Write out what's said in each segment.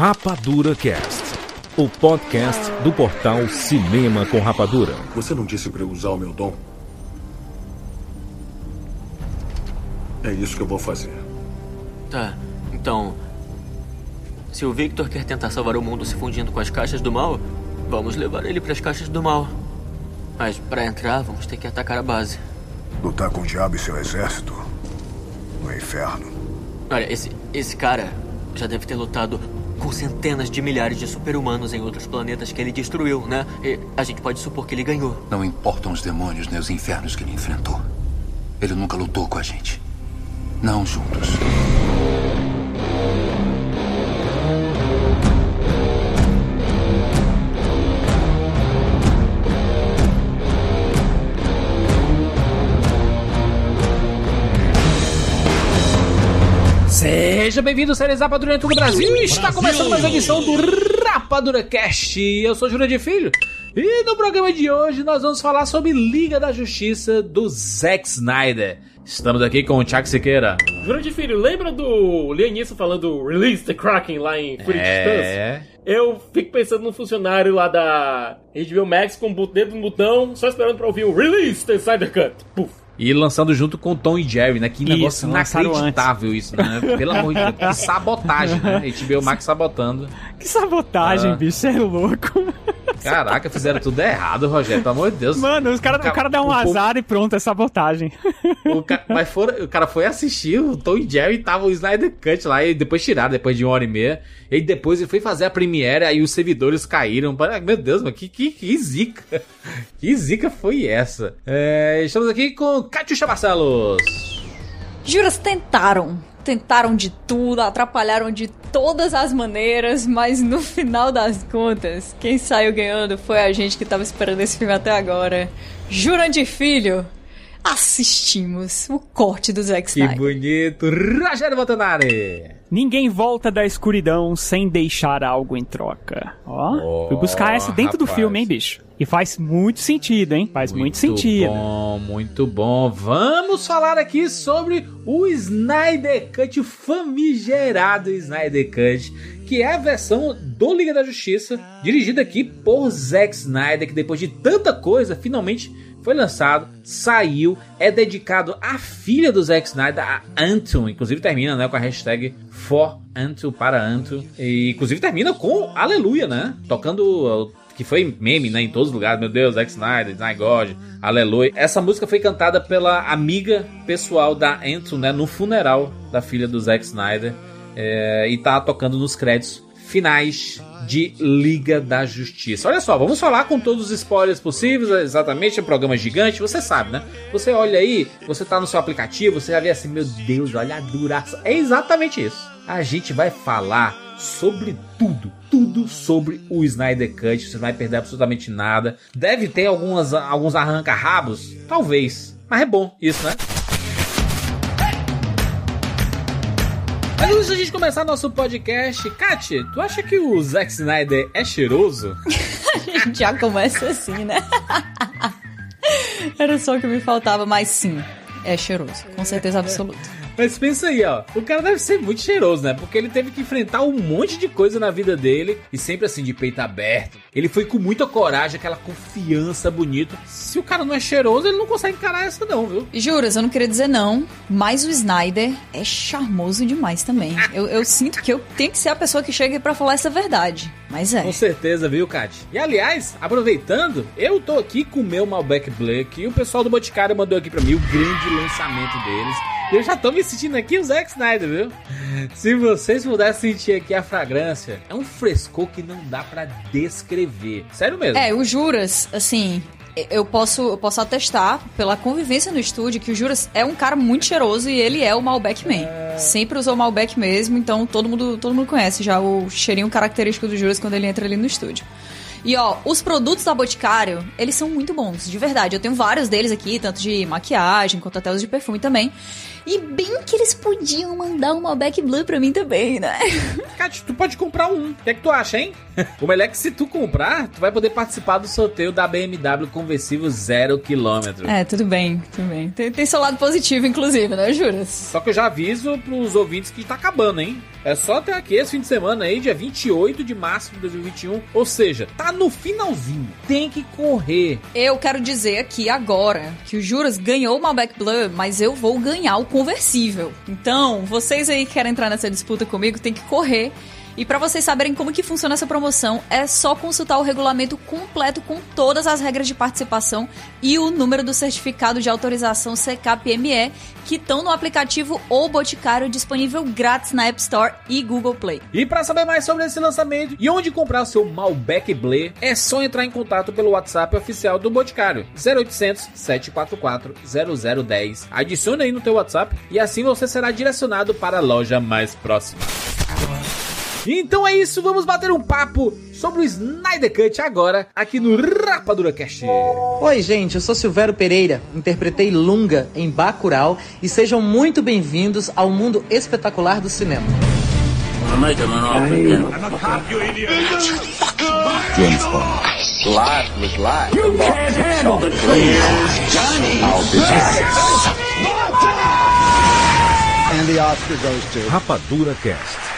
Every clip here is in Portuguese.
Rapadura Cast, o podcast do portal Cinema com Rapadura. Você não disse para eu usar o meu dom? É isso que eu vou fazer. Tá, então. Se o Victor quer tentar salvar o mundo se fundindo com as caixas do mal, vamos levar ele para as caixas do mal. Mas para entrar, vamos ter que atacar a base. Lutar com o diabo e seu exército no inferno. Olha, esse, esse cara já deve ter lutado com centenas de milhares de super-humanos em outros planetas que ele destruiu, né? E a gente pode supor que ele ganhou. Não importam os demônios nem os infernos que ele enfrentou. Ele nunca lutou com a gente. Não juntos. Seja bem-vindo, séries Rapadura em todo o Brasil. Está começando mais uma edição do Rapadura Cast. Eu sou Júlio de Filho. E no programa de hoje nós vamos falar sobre Liga da Justiça do Zack Snyder. Estamos aqui com o Chuck Siqueira. Júlio de Filho, lembra do Lianisson falando Release the Kraken lá em Fury É. Eu fico pensando num funcionário lá da HBO Max com o dedo no botão, só esperando pra ouvir o Release the Snyder Cut. Puf. E lançando junto com Tom e Jerry, né? Que negócio Isso, lançaram inacreditável isso, né? Pelo amor de Deus, que sabotagem, né? HBO Max sabotando. Que sabotagem, Ah. bicho, é louco. Caraca, fizeram tudo errado, Rogério. Pelo amor de Deus. Mano, os cara, o cara dá um o povo- azar e pronto, é sabotagem. O ca- mas foram- o cara foi assistir o Tom e Jerry tava o Snyder Cut lá e depois tiraram, depois de uma hora e meia. E depois ele foi fazer a premiere, aí os servidores caíram. Meu Deus, mas que, que, que zica. Que zica foi essa? É, estamos aqui com Catiuxa Marcelos. Juras tentaram. Tentaram de tudo, atrapalharam de todas as maneiras, mas no final das contas, quem saiu ganhando foi a gente que tava esperando esse filme até agora. Jurandir Filho, assistimos o corte do Zack Que Snyder. bonito. Rogério Montanari. Ninguém volta da escuridão sem deixar algo em troca. Ó, Oh, fui buscar essa dentro do rapaz. filme, hein, bicho? E faz muito sentido, hein? Faz muito, sentido. bom, muito bom. Vamos falar aqui sobre o Snyder Cut, o famigerado Snyder Cut, que é a versão do Liga da Justiça, dirigida aqui por Zack Snyder, que depois de tanta coisa, finalmente foi lançado, saiu, é dedicado à filha do Zack Snyder, a Anton, inclusive termina né, com a hashtag for Anton para Anton, e inclusive termina com Aleluia, né? Tocando uh, que foi meme, né, em todos os lugares. Meu Deus, Zack Snyder, Snyder God, Aleluia. Essa música foi cantada pela amiga pessoal da Anton, né, no funeral da filha do Zack Snyder. É, e tá tocando nos créditos finais de Liga da Justiça. Olha só, vamos falar com todos os spoilers possíveis, exatamente, é um programa gigante, você sabe, né? Você olha aí, você tá no seu aplicativo, você já vê assim, meu Deus, olha a duraça. É exatamente isso. A gente vai falar sobre tudo, tudo sobre o Snyder Cut, você não vai perder absolutamente nada. Deve ter algumas, alguns arranca-rabos? Talvez. Mas é bom isso, né? Mas antes da gente começar nosso podcast, Kat, tu acha que o Zack Snyder é cheiroso? Já começa assim, né? Era só o que me faltava, mas sim, é cheiroso, com certeza absoluta. Mas pensa aí, ó. O cara deve ser muito cheiroso, né? Porque ele teve que enfrentar um monte de coisa na vida dele e sempre assim, de peito aberto. Ele foi com muita coragem, aquela confiança bonita. Se o cara não é cheiroso, ele não consegue encarar essa, não, viu? Juras, eu não queria dizer não, mas o Snyder é charmoso demais também. Eu, eu sinto que eu tenho que ser a pessoa que chega pra falar essa verdade. Mas é. Com certeza, viu, Kat? E aliás, aproveitando, eu tô aqui com o meu Malbec Black e o pessoal do Boticário mandou aqui pra mim o grande lançamento deles. Eu já tô me sentindo aqui o Zack Snyder, viu? Se vocês pudessem sentir aqui a fragrância, é um frescor que não dá pra descrever. Sério mesmo. É, o Juras, assim, eu posso, eu posso atestar pela convivência no estúdio que o Juras é um cara muito cheiroso e ele é o Malbec Man. Sempre usou Malbec mesmo, então todo mundo, todo mundo conhece já o cheirinho característico do Juras quando ele entra ali no estúdio. E ó, os produtos da Boticário, eles são muito bons, de verdade. Eu tenho vários deles aqui, tanto de maquiagem quanto até os de perfume também. E bem que eles podiam mandar um Malbec Blue pra mim também, né? Kat, tu pode comprar um. O que é que tu acha, hein? O melhor é que se tu comprar, tu vai poder participar do sorteio da BMW conversível 0km. É, tudo bem, tudo bem. Tem, tem seu lado positivo, inclusive, né, Juras? Só que eu já aviso pros ouvintes que tá acabando, hein? É só até aqui esse fim de semana aí, dia 28 de março de 2021. Ou seja, tá no finalzinho. Tem que correr. Eu quero dizer aqui agora que o Juras ganhou o Malbec Blue, mas eu vou ganhar o conversível. Então, vocês aí que querem entrar nessa disputa comigo, tem que correr. E para vocês saberem como que funciona essa promoção, é só consultar o regulamento completo com todas as regras de participação e o número do certificado de autorização CKPME que estão no aplicativo O Boticário disponível grátis na App Store e Google Play. E para saber mais sobre esse lançamento e onde comprar o seu Malbec Bleu, é só entrar em contato pelo WhatsApp oficial do Boticário, 0800 744 0010. Adicione aí no teu WhatsApp e assim você será direcionado para a loja mais próxima. Então é isso, vamos bater um papo sobre o Snyder Cut agora, aqui no Rapadura Cast. Oi, gente, eu sou Silvério Pereira, interpretei Lunga em Bacurau e sejam muito bem-vindos ao mundo espetacular do cinema. James Bond. Life was life. You can't handle the truth. Johnny. I'll be back. And the Oscar goes to Rapadura Cast.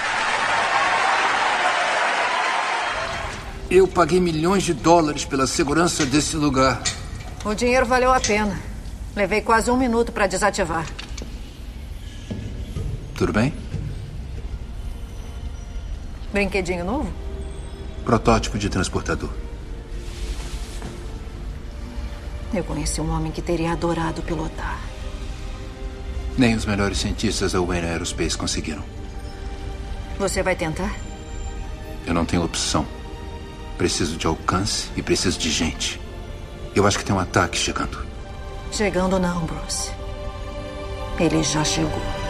Eu paguei milhões de dólares pela segurança desse lugar. O dinheiro valeu a pena. Levei quase um minuto para desativar. Tudo bem? Brinquedinho novo? Protótipo de transportador. Eu conheci um homem que teria adorado pilotar. Nem os melhores cientistas da Wayne Aerospace conseguiram. Você vai tentar? Eu não tenho opção. Preciso de alcance e preciso de gente. Eu acho que tem um ataque chegando. Chegando não, Bruce. Ele já chegou.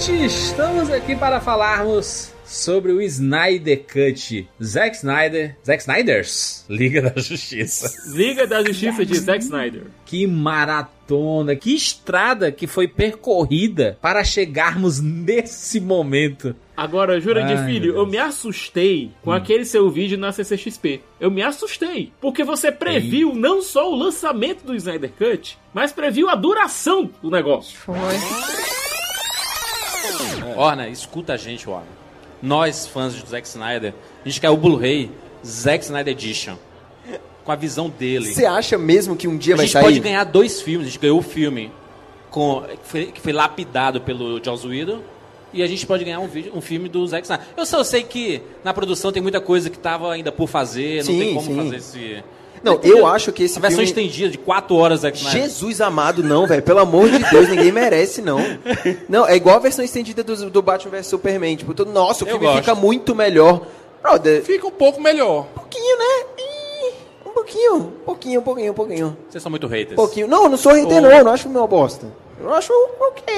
Finalmente estamos aqui para falarmos sobre o Snyder Cut. Zack Snyder. Zack Snyder's Liga da Justiça. Liga da Justiça de Zack Snyder. Que maratona, que estrada que foi percorrida para chegarmos nesse momento. Agora, jura de filho, eu me assustei com aquele seu vídeo na CCXP. Eu me assustei. Porque você previu não só o lançamento do Snyder Cut, mas previu a duração do negócio. Foi. Orna, escuta a gente, Orna. Nós, fãs do Zack Snyder, a gente quer o Blu-ray Zack Snyder Edition. Com a visão dele. Você acha mesmo que um dia a vai gente sair? pode ganhar dois filmes. A gente ganhou o filme com, que, foi, que foi lapidado pelo Joss Whedon. E a gente pode ganhar um, vídeo, um filme do Zack Snyder. Eu só sei que na produção tem muita coisa que tava ainda por fazer. Não Sim, tem como sim. fazer esse... Não, Entendeu? eu acho que esse A versão filme- estendida de 4 horas Zack Snyder. Jesus amado, não, velho. Pelo amor de Deus, ninguém merece, não. Não, é igual a versão estendida do, do Batman vs Superman. Tipo, todo, nossa, o Eu filme gosto. fica muito melhor. Brother, Fica um pouco melhor. um pouquinho, né? Ih, Um pouquinho, um pouquinho, um pouquinho, um pouquinho. Vocês são muito haters. Um pouquinho. Não, eu não sou hater, Ô. não. Eu não acho o uma bosta. Eu acho ok.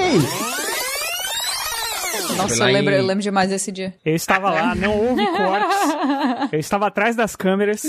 Nossa, eu lembro, em- eu lembro demais desse dia. Eu estava lá, não houve cortes. Eu estava atrás das câmeras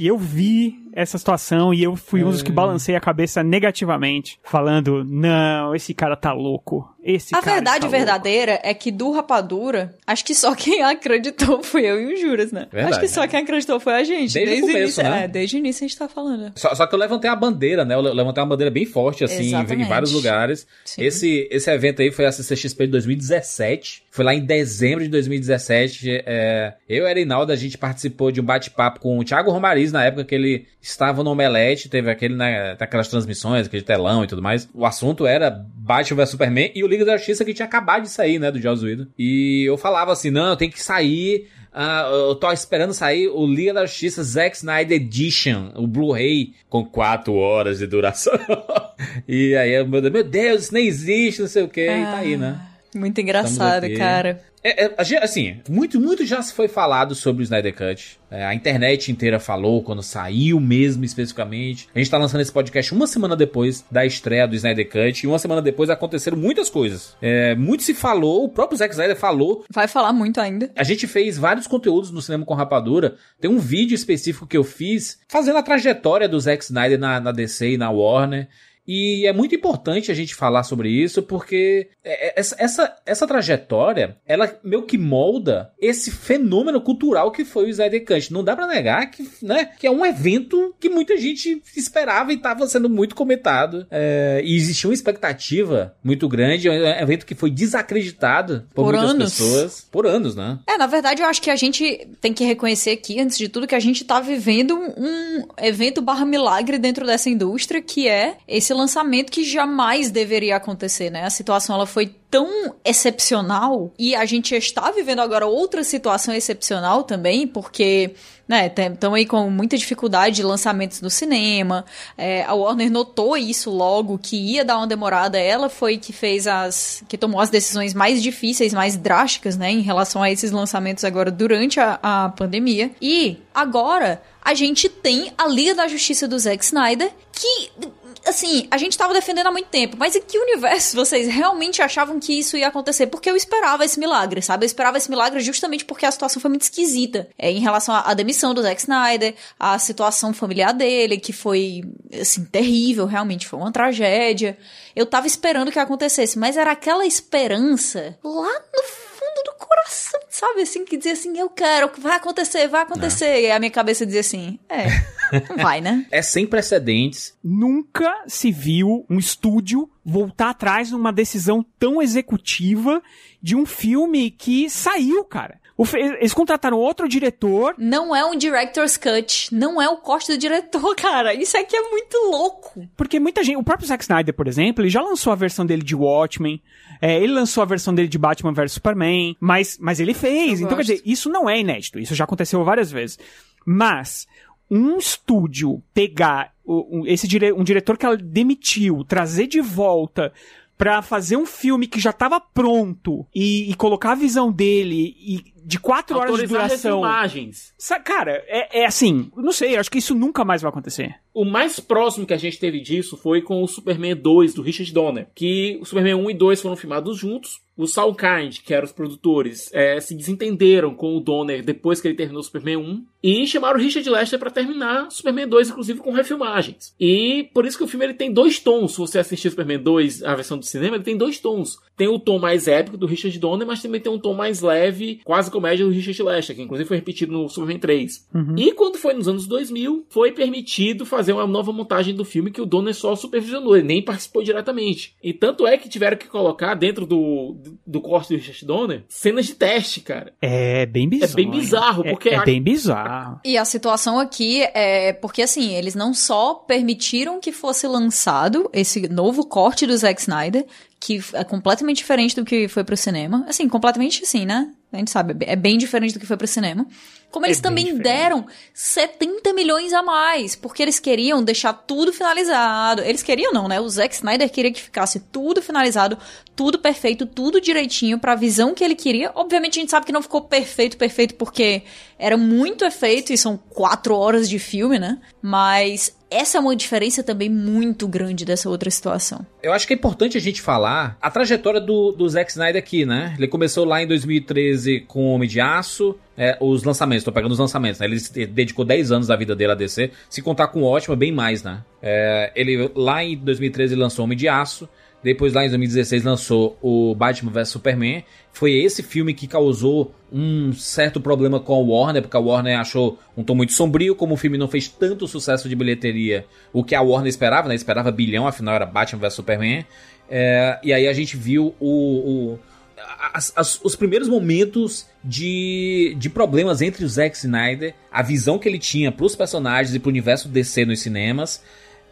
e eu vi essa situação e eu fui um dos que balancei a cabeça negativamente, falando: não, esse cara tá louco. Esse A cara verdade tá verdadeira é que do Rapadura, acho que só quem acreditou foi eu e o Juras, né? Verdade. acho que só quem acreditou foi a gente. Desde o começo, início, né? É, desde o início a gente tá falando. Só, só que eu levantei a bandeira, né? Eu le- levantei uma bandeira bem forte, assim, em, vários lugares. Sim. Esse, esse evento aí foi a CCXP de 2017. Foi lá em dezembro de 2017. É, eu e a Reinaldo, a gente participou de um bate-papo com o Thiago Romariz, na época que ele estava no Omelete. Teve aquele, né, aquelas transmissões, aquele telão e tudo mais. O assunto era Batman vs Superman e o Liga da Justiça que tinha acabado de sair, né? Do Joss Whedon. E eu falava assim, não, tem que sair... Ah, eu tô esperando sair o Liga da Justiça Zack Snyder Edition, o Blu-ray, com 4 horas de duração. e aí eu, meu Deus, meu Deus, isso nem existe, não sei o que, e tá aí, né? Muito engraçado, cara. É, é, assim, muito, muito já se foi falado sobre o Snyder Cut. É, a internet inteira falou quando saiu mesmo, especificamente. A gente tá lançando esse podcast uma semana depois da estreia do Snyder Cut. E uma semana depois aconteceram muitas coisas. É, muito se falou, o próprio Zack Snyder falou. Vai falar muito ainda. A gente fez vários conteúdos no Cinema com Rapadura. Tem um vídeo específico que eu fiz fazendo a trajetória do Zack Snyder na, na DC e na Warner. E é muito importante a gente falar sobre isso, porque é- é- essa, essa, essa trajetória, ela meio que molda esse fenômeno cultural que foi o Cut. Não dá pra negar que, né, que é um evento que muita gente esperava e estava sendo muito comentado. É, e existia uma expectativa muito grande, é um evento que foi desacreditado por, Por muitas anos. pessoas. Por anos, né? É, na verdade, eu acho que a gente tem que reconhecer aqui, antes de tudo, que a gente tá vivendo um evento barra milagre dentro dessa indústria, que é esse lançamento que jamais deveria acontecer, né? A situação, ela foi tão excepcional e a gente está vivendo agora outra situação excepcional também, porque, né, estamos aí com muita dificuldade de lançamentos no cinema, é, a Warner notou isso logo, que ia dar uma demorada, ela foi que fez as, que tomou as decisões mais difíceis, mais drásticas, né, em relação a esses lançamentos agora durante a, a pandemia, e agora a gente tem a Liga da Justiça do Zack Snyder, que assim, a gente tava defendendo há muito tempo, mas em que universo vocês realmente achavam que isso ia acontecer? Porque eu esperava esse milagre, sabe? Eu esperava esse milagre justamente porque a situação foi muito esquisita. É, em relação à, à demissão do Zack Snyder, a situação familiar dele, que foi, assim, terrível, realmente foi uma tragédia. Eu tava esperando que acontecesse, mas era aquela esperança lá no fundo do coração, sabe? Assim, que dizia assim, eu quero, vai acontecer, vai acontecer. E a minha cabeça dizia assim, é, não vai, né? É sem precedentes. Nunca se viu um estúdio voltar atrás numa decisão tão executiva de um filme que saiu, cara. Eles contrataram outro diretor. Não é um director's cut, não é o corte do diretor, cara. Isso aqui é muito louco. Porque muita gente. O próprio Zack Snyder, por exemplo, ele já lançou a versão dele de Watchmen. é, ele lançou a versão dele de Batman vs Superman. Mas, mas ele fez. Eu então, quer gosto. dizer, isso não é inédito. Isso já aconteceu várias vezes. Mas. Um estúdio pegar o- um- esse dire, um diretor que ela demitiu, trazer de volta pra fazer um filme que já tava pronto e, e colocar a visão dele e de quatro horas de duração. refilmagens. Sa- Cara, é, é assim, não sei, acho que isso nunca mais vai acontecer. O mais próximo que a gente teve disso foi com o Superman 2 do Richard Donner, que o Superman 1 e 2 foram filmados juntos. O Saul Kind, que eram os produtores, eh, se desentenderam com o Donner depois que ele terminou o Superman 1 e chamaram o Richard Lester pra terminar o Superman 2, inclusive com refilmagens. E por isso que o filme ele tem dois tons. Se você assistir o Superman 2, a versão do cinema, ele tem dois tons. Tem o tom mais épico do Richard Donner, mas também tem um tom mais leve, quase comédia do Richard Lester, que inclusive foi repetido no Superman 3. E quando foi nos anos 2000, foi permitido fazer uma nova montagem do filme que o Donner só supervisionou, ele nem participou diretamente. E tanto é que tiveram que colocar dentro do, do corte do Richard Donner cenas de teste, cara. É bem bizarro. É bem bizarro, É- porque é, a- bem bizarro. E a situação aqui é porque assim, eles não só permitiram que fosse lançado esse novo corte do Zack Snyder, que é completamente diferente do que foi pro cinema. Assim, completamente sim, né? A gente sabe, é bem diferente do que foi pro cinema. Como eles É bem também diferente. deram 70 milhões a mais, porque eles queriam deixar tudo finalizado. Eles queriam não, né? O Zack Snyder queria que ficasse tudo finalizado, tudo perfeito, tudo direitinho pra visão que ele queria. Obviamente a gente sabe que não ficou perfeito, perfeito, porque era muito efeito e são quatro horas de filme, né? Mas essa é uma diferença também muito grande dessa outra situação. Eu acho que é importante a gente falar a trajetória do, do Zack Snyder aqui, né? Ele começou lá em 2013 com Homem de Aço, é, os lançamentos, tô pegando os lançamentos, né? Ele dedicou 10 anos da vida dele a DC, se contar com o Ótimo, bem mais, né? É, ele lá em 2013 lançou Homem de Aço, depois lá em 2016 lançou o Batman vs Superman. Foi esse filme que causou um certo problema com a Warner, porque a Warner achou um tom muito sombrio, como o filme não fez tanto sucesso de bilheteria, o que a Warner esperava, né? Esperava bilhão, afinal era Batman vs Superman. É, e aí a gente viu o, o- as- as- os primeiros momentos de, de problemas entre o Zack Snyder, a visão que ele tinha pros personagens e pro universo DC nos cinemas,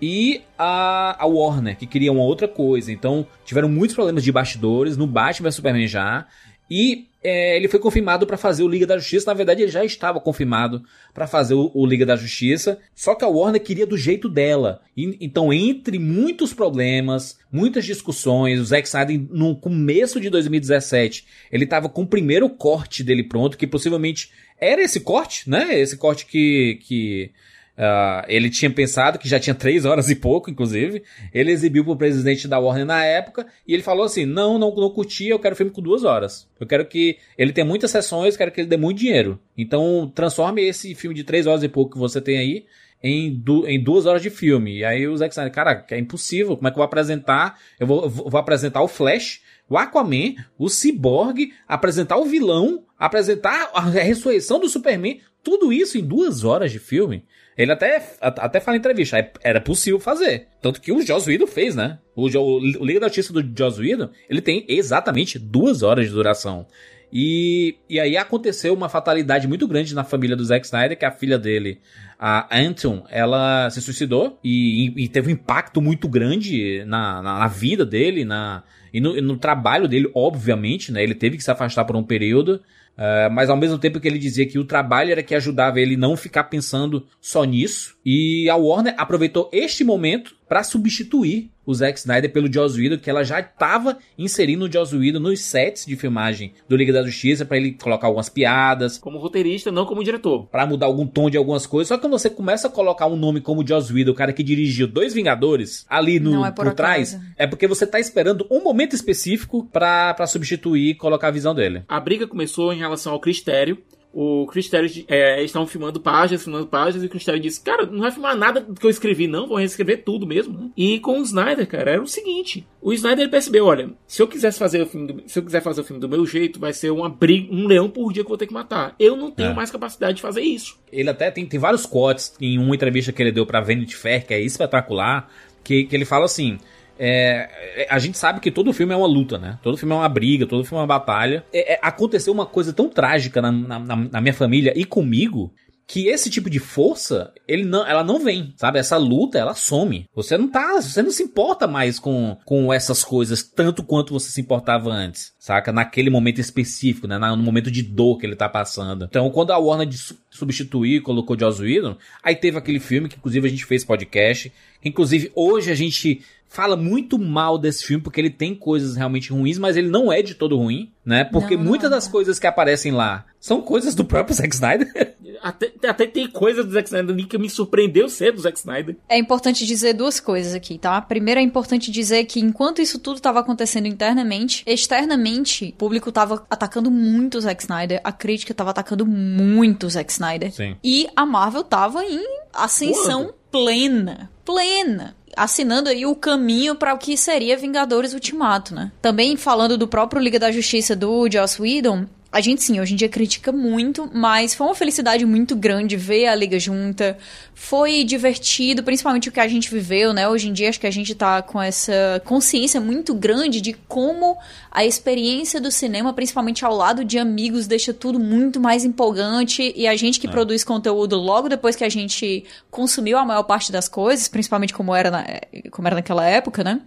e a, a Warner, que queria uma outra coisa. Então, tiveram muitos problemas de bastidores no Batman Superman já. E é, ele foi confirmado para fazer o Liga da Justiça. Na verdade, ele já estava confirmado para fazer o, o, Liga da Justiça. Só que a Warner queria do jeito dela. E, então, entre muitos problemas, muitas discussões, o Zack Snyder, no começo de 2017, ele estava com o primeiro corte dele pronto, que possivelmente era esse corte, né? Esse corte que, que Uh, ele tinha pensado que já tinha três horas e pouco, inclusive. Ele exibiu pro presidente da Warner na época e ele falou assim: não, não, não curti, eu quero filme com duas horas. Eu quero que ele tenha muitas sessões, quero que ele dê muito dinheiro. Então transforme esse filme de três horas e pouco que você tem aí em, du em duas horas de filme. E aí o Zack Snyder, cara, é impossível. Como é que eu vou apresentar? Eu vou, vou apresentar o Flash, o Aquaman, o Cyborg, apresentar o vilão, apresentar a ressurreição do Superman. Tudo isso em duas horas de filme. Ele até, até fala em entrevista, é, era possível fazer. Tanto que o Joss Whedon fez, né? O, o, o Liga da Justiça do Joss Whedon, ele tem exatamente duas horas de duração. E, e aí aconteceu uma fatalidade muito grande na família do Zack Snyder, que a filha dele, a Anton, ela se suicidou e, e teve um impacto muito grande na, na, na vida dele, na, e no, no, trabalho dele, obviamente, né? Ele teve que se afastar por um período. Uh, mas ao mesmo tempo que ele dizia que o trabalho era que ajudava ele não ficar pensando só nisso. E a Warner aproveitou este momento para substituir o Zack Snyder pelo Joss Whedon, que ela já estava inserindo o Joss Whedon nos sets de filmagem do Liga da Justiça para ele colocar algumas piadas. Como roteirista, não como diretor. Para mudar algum tom de algumas coisas. Só que quando você começa a colocar um nome como Joss Whedon, o cara que dirigiu dois Vingadores, ali no, é por, por trás, é porque você tá esperando um momento específico para substituir e colocar a visão dele. A briga começou em relação ao Cristério, o Chris Terry, é, eles estavam filmando páginas, filmando páginas, e o Chris Terry disse, cara, não vai filmar nada do que eu escrevi, não, vou reescrever tudo mesmo, né? E com o Snyder, cara, era o seguinte, o Snyder percebeu, olha, se eu quisesse fazer o filme, do, se eu quiser fazer o filme do meu jeito, vai ser uma briga, um leão por dia que eu vou ter que matar. Eu não tenho é. mais capacidade de fazer isso. Ele até tem, tem vários quotes em uma entrevista que ele deu pra Vanity Fair, que é espetacular, que, que ele fala assim, é, é, a gente sabe que todo filme é uma luta, né? Todo filme é uma briga, todo filme é uma batalha. É, é, aconteceu uma coisa tão trágica na, na, na, minha família e comigo que esse tipo de força, ele não, ela não vem, sabe? Essa luta, ela some. Você não tá, você não se importa mais com, com essas coisas tanto quanto você se importava antes, saca? Naquele momento específico, né? No momento de dor que ele tá passando. Então, quando a Warner substituiu, colocou Joss Whedon, aí teve aquele filme que inclusive a gente fez podcast, inclusive hoje a gente fala muito mal desse filme porque ele tem coisas realmente ruins, mas ele não é de todo ruim, né? Porque não, muitas não, das coisas que aparecem lá são coisas do próprio Zack Snyder. Até, até tem coisas do Zack Snyder ali que me surpreendeu ser do Zack Snyder. É importante dizer duas coisas aqui, tá? Primeiro é importante dizer que enquanto isso tudo estava acontecendo internamente, externamente, o público estava atacando muito o Zack Snyder, a crítica estava atacando muito o Zack Snyder. Sim. E a Marvel estava em ascensão plena. Plena assinando aí o caminho para o que seria Vingadores Ultimato, né? Também falando do próprio Liga da Justiça do Joss Whedon, a gente sim, hoje em dia critica muito, mas foi uma felicidade muito grande ver a Liga junta. Foi divertido, principalmente o que a gente viveu, né? Hoje em dia acho que a gente tá com essa consciência muito grande de como a experiência do cinema, principalmente ao lado de amigos, deixa tudo muito mais empolgante. E a gente que é. produz conteúdo logo depois que a gente consumiu a maior parte das coisas, principalmente como era, na, como era naquela época, né?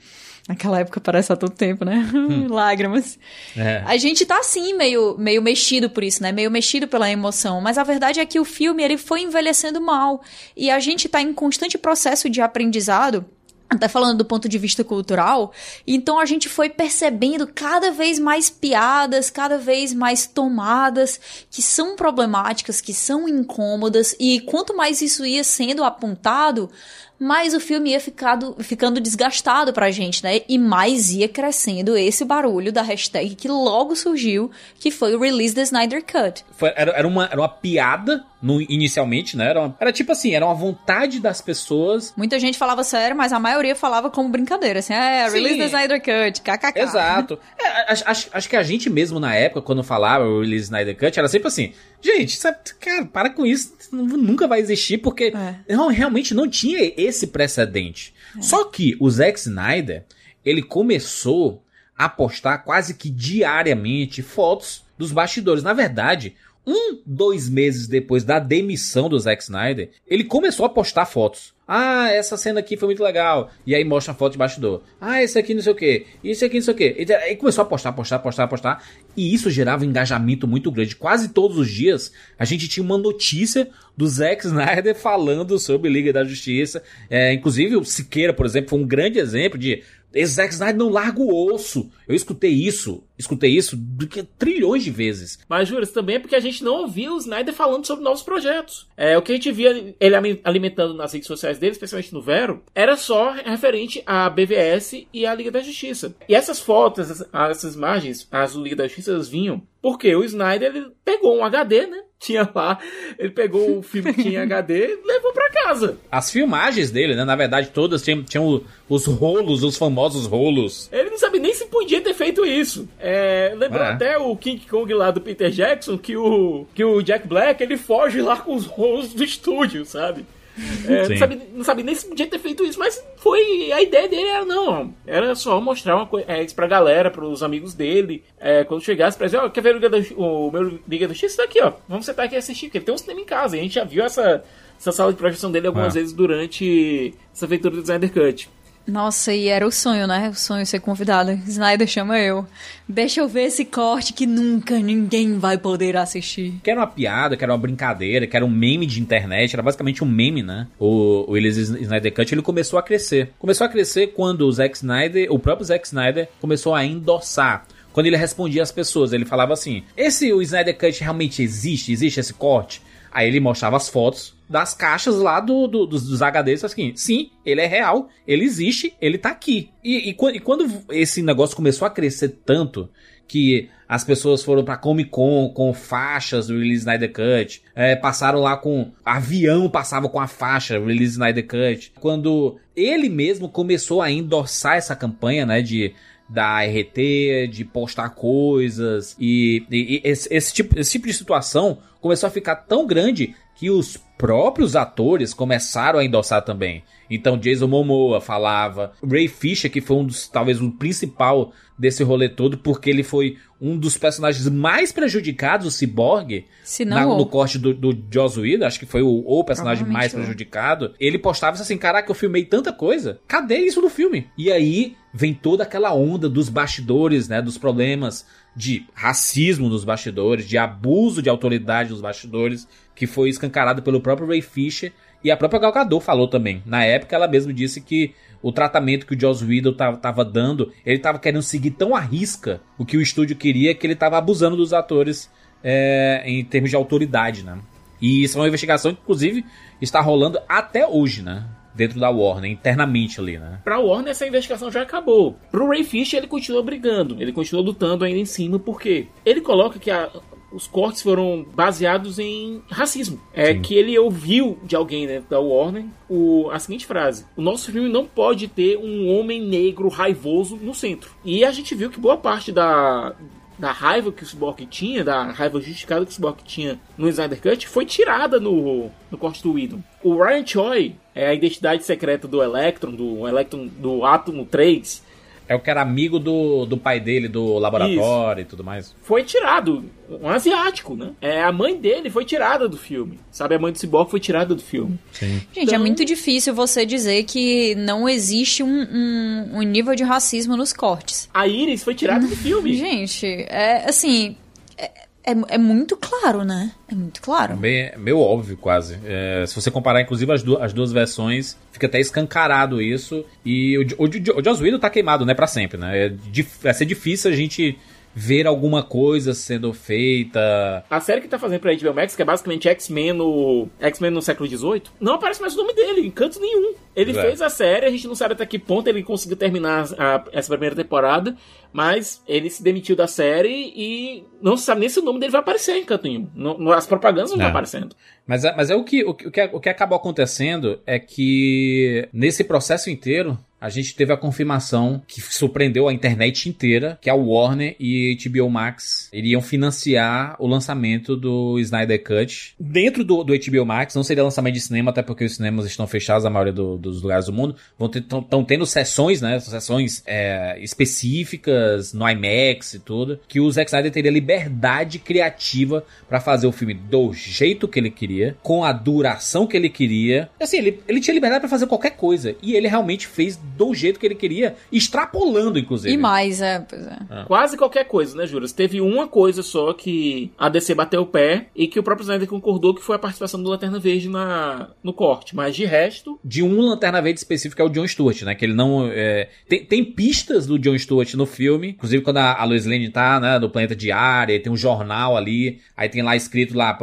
Naquela época parece há tanto tempo, né? Hum. Lágrimas. É. A gente tá assim, meio, meio mexido por isso, né? Meio mexido pela emoção. Mas a verdade é que o filme ele foi envelhecendo mal. E a gente tá em constante processo de aprendizado até falando do ponto de vista cultural, então a gente foi percebendo cada vez mais piadas, cada vez mais tomadas que são problemáticas, que são incômodas, e quanto mais isso ia sendo apontado, mais o filme ia ficado, ficando desgastado pra gente, né? E mais ia crescendo esse barulho da hashtag que logo surgiu, que foi o Release the Snyder Cut. Foi, era, era, uma, era uma piada no, inicialmente, né? Era, uma, era tipo assim, era uma vontade das pessoas. Muita gente falava sério, mas a maioria falava como brincadeira, assim, é, Release Sim. the Snyder Cut, kkk. Exato. É, acho, acho, acho, que a gente mesmo na época, quando falava Release Snyder Cut, era sempre assim, gente, sabe, cara, para com isso, nunca vai existir, porque é. não, realmente não tinha esse precedente. É. Só que o Zack Snyder, ele começou a postar quase que diariamente fotos dos bastidores. Na verdade, Um, dois meses depois da demissão do Zack Snyder, ele começou a postar fotos. Ah, essa cena aqui foi muito legal. E aí mostra a foto de bastidor. Ah, esse aqui não sei o que. Isso aqui não sei o que. E começou a postar, postar, postar, postar. E isso gerava um engajamento muito grande. Quase todos os dias a gente tinha uma notícia do Zack Snyder falando sobre Liga da Justiça. É, inclusive o Siqueira, por exemplo, foi um grande exemplo de Zack Snyder não larga o osso. Eu escutei isso, escutei isso do que trilhões de vezes. Mas, Júlio, também é porque a gente não ouvia o Snyder falando sobre novos projetos. É, o que a gente via ele alimentando nas redes sociais dele, especialmente no Vero, era só referente à BVS e à Liga da Justiça. E essas fotos, essas, imagens, as do Liga da Justiça, elas vinham porque o Snyder ele pegou um HD, né? Tinha lá, ele pegou o filme que tinha HD e levou pra casa. As filmagens dele, né? Na verdade, todas tinham, tinham os rolos, os famosos rolos. Ele não sabe nem se podia ter feito isso. É, lembrou é. até o King Kong lá do Peter Jackson, que o, que o Jack Black ele foge lá com os rolos do estúdio, sabe? É, não, sabe, não sabe nem se podia ter feito isso, mas foi. A ideia dele era não. Era só mostrar uma coisa é, isso pra galera, pros amigos dele. É, quando chegasse pra dizer, ó, oh, quer ver o, Liga do, o meu Liga do X? Isso daqui, ó. Vamos sentar aqui e assistir, porque ele tem um cinema em casa. E a gente já viu essa, essa sala de projeção dele algumas ah. vezes durante essa aventura do Snyder Cut. Nossa, e era o sonho, né? O sonho ser convidada. Snyder chama eu. Deixa eu ver esse corte que nunca ninguém vai poder assistir. Que era uma piada, que era uma brincadeira, que era um meme de internet, era basicamente um meme, né? O, o Willis Snyder Cut, ele começou a crescer. Começou a crescer quando o Zack Snyder, o próprio Zack Snyder, começou a endossar quando ele respondia às pessoas, ele falava assim: Esse o Snyder Cut realmente existe? Existe esse corte? Aí ele mostrava as fotos das caixas lá do, do dos, dos, HDs assim, sim, ele é real, ele existe, ele tá aqui. E, e, e, quando esse negócio começou a crescer tanto que as pessoas foram pra Comic Con com faixas do Release Snyder Cut, é, passaram lá com avião passava com a faixa Release Snyder Cut. Quando ele mesmo começou a endossar essa campanha, né, de da RT, de postar coisas e, e, e esse, esse, tipo, esse tipo de situação começou a ficar tão grande que os próprios atores começaram a endossar também. Então Jason Momoa falava, Ray Fisher, que foi um dos, talvez o principal desse rolê todo, porque ele foi um dos personagens mais prejudicados, o Cyborg, na, no corte do, do Joss Whedon, acho que foi o, o personagem mais prejudicado. Ele postava assim, caraca, eu filmei tanta coisa, cadê isso no filme? E aí vem toda aquela onda dos bastidores, né, dos problemas de racismo nos bastidores, de abuso de autoridade nos bastidores, que foi escancarado pelo próprio Ray Fisher e a própria Gal Gadot falou também. Na época ela mesma disse que o tratamento que o Joss Whedon tava dando, ele tava querendo seguir tão à risca o que o estúdio queria que ele tava abusando dos atores é, em termos de autoridade, né? E isso é uma investigação que, inclusive, está rolando até hoje, né? dentro da Warner, internamente ali, né? Pra Warner, essa investigação já acabou. Pro Ray Fisher, ele continua brigando, ele continua lutando ainda em cima, porque ele coloca que a, os cortes foram baseados em racismo. É Sim. que ele ouviu de alguém dentro da Warner o, a seguinte frase: O nosso filme não pode ter um homem negro raivoso no centro. E a gente viu que boa parte da, da raiva que o Cyborg tinha, da raiva justificada que o Cyborg tinha no Snyder Cut, foi tirada no, no corte do Whedon. O Ryan Choi é a identidade secreta do Electron, do Electron do Átomo 3, é o que era amigo do, do pai dele, do laboratório Isso. e tudo mais. Foi tirado. Um asiático, né? É, a mãe dele foi tirada do filme. Sabe, a mãe do Cyborg foi tirada do filme. Sim. Gente, é então... é muito difícil você dizer que não existe um, um, um nível de racismo nos cortes. A Iris foi tirada do filme. Gente, é assim. É é, é muito claro, né? É muito claro. Bem, meio óbvio, quase. É, se você comparar, inclusive, as, du as duas versões, fica até escancarado isso. E o, o, o, o Joss Whedon tá queimado, né? Pra sempre, né? É, vai ser difícil a gente ver alguma coisa sendo feita. A série que tá fazendo pra HBO Max, que é basicamente X-Men no X-Men no século XVIII, não aparece mais o nome dele em canto nenhum. Ele é. fez a série, a gente não sabe até que ponto ele conseguiu terminar a, essa primeira temporada, mas ele se demitiu da série e não se sabe nem se o nome dele vai aparecer em canto nenhum. No, as propagandas não estão aparecendo. Mas, é, mas é o que, o, que, o que acabou acontecendo é que nesse processo inteiro a gente teve a confirmação que surpreendeu a internet inteira, que a Warner e HBO Max iriam financiar o lançamento do Snyder Cut dentro do, do HBO Max. Não seria lançamento de cinema, até porque os cinemas estão fechados na maioria do, dos lugares do mundo. Estão tendo sessões, né? Sessões é, específicas no IMAX e tudo, que o Zack Snyder teria liberdade criativa para fazer o filme do jeito que ele queria, com a duração que ele queria. Assim, ele, ele tinha liberdade para fazer qualquer coisa. E ele realmente fez do jeito que ele queria, extrapolando, inclusive. E mais, é, pois é. Ah. Quase qualquer coisa, né, Juras? Teve uma coisa só que a DC bateu o pé e que o próprio Snyder concordou que foi a participação do Lanterna Verde na, no corte. Mas de resto. De um Lanterna Verde específico é o John Stewart, né? Que ele não. É... Tem, tem pistas do John Stewart no filme. Inclusive, quando a, a Lois Lane tá, né, no planeta diário, tem um jornal ali. Aí tem lá escrito lá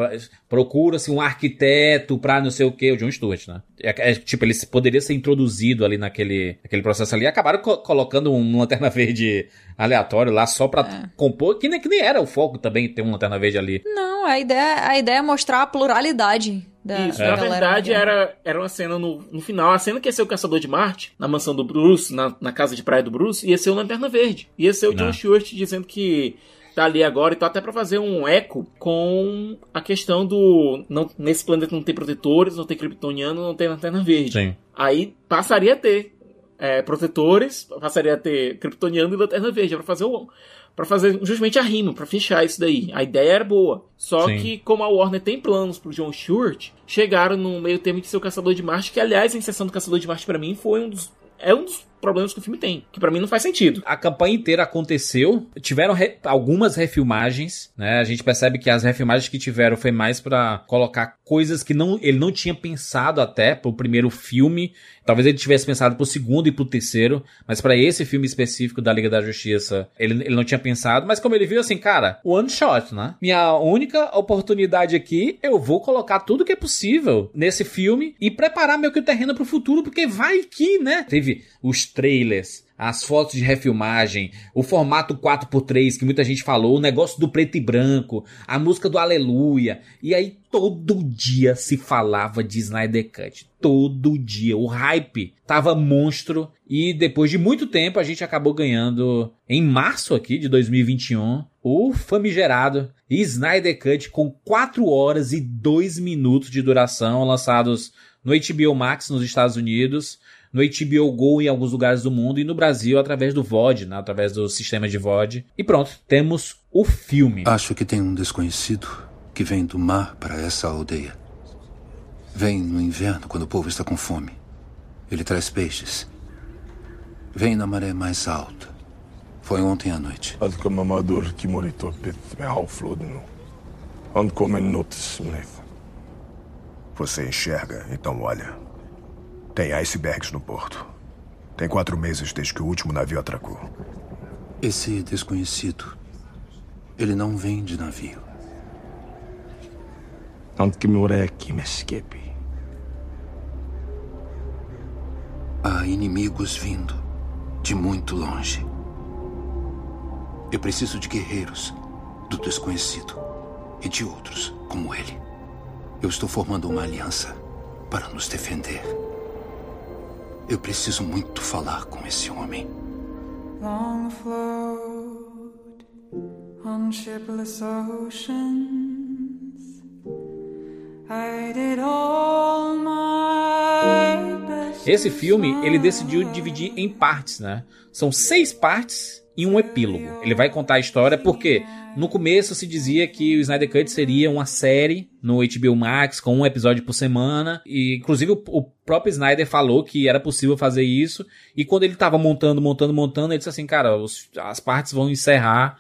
procura-se um arquiteto pra não sei o que, o John Stewart, né? É, é, tipo, ele poderia ser introduzido ali naquele, naquele processo ali. Acabaram co colocando um lanterna verde aleatório lá só pra é. compor, que nem, que nem era o foco também ter um lanterna verde ali. Não, a ideia, a ideia é mostrar a pluralidade da, Isso, na verdade era, era uma cena no, no final. A cena que ia ser o Caçador de Marte, na mansão do Bruce, na, na casa de praia do Bruce, ia ser o Lanterna Verde. Ia ser o John Stewart dizendo que tá ali agora, então até para fazer um eco com a questão do não, nesse planeta não tem protetores, não tem kryptoniano, não tem lanterna verde. Sim. Aí passaria a ter é, protetores, passaria a ter kryptoniano e lanterna verde, para fazer o para fazer justamente a rima, para fechar isso daí. A ideia era boa. Só Sim. que, como a Warner tem planos pro John Stewart, chegaram no meio termo de ser o Caçador de Marte, que aliás, a inserção do Caçador de Marte para mim foi um dos é um dos problemas que o filme tem, que para mim não faz sentido. A campanha inteira aconteceu, tiveram re algumas refilmagens, né? A gente percebe que as refilmagens que tiveram foi mais para colocar coisas que não ele não tinha pensado até pro primeiro filme. Talvez ele tivesse pensado pro segundo e pro terceiro, mas para esse filme específico da Liga da Justiça, ele, ele não tinha pensado, mas como ele viu assim, cara, one shot, né? Minha única oportunidade aqui, eu vou colocar tudo que é possível nesse filme e preparar meio que o terreno pro futuro, porque vai que, né? Teve os trailers, as fotos de refilmagem, o formato 4x3 que muita gente falou, o negócio do preto e branco, a música do Aleluia. E aí todo dia se falava de Snyder Cut. Todo dia. O hype tava monstro. E depois de muito tempo a gente acabou ganhando, em março aqui de 2021, o famigerado Snyder Cut com 4 horas e 2 minutos de duração, lançados no HBO Max nos Estados Unidos no HBO Go em alguns lugares do mundo e no Brasil através do VOD, né? através do sistema de VOD. E pronto, temos o filme. Acho que tem um desconhecido que vem do mar para essa aldeia. Vem no inverno quando o povo está com fome. Ele traz peixes. Vem na maré mais alta. Foi ontem à noite. Você enxerga, então olha. Tem icebergs no porto. Tem quatro meses desde que o último navio atracou. Esse desconhecido. Ele não vem de navio. Há inimigos vindo de muito longe. Eu preciso de guerreiros do desconhecido e de outros como ele. Eu estou formando uma aliança para nos defender. Eu preciso muito falar com esse homem. Long afloat on shipless oceans, I did all my best Esse filme ele decidiu dividir em partes, né? São seis partes e um epílogo. Ele vai contar a história porque no começo se dizia que o Snyder Cut seria uma série no HBO Max com um episódio por semana e inclusive o, o próprio Snyder falou que era possível fazer isso e quando ele estava montando, montando, montando, ele disse assim, cara, os, as partes vão encerrar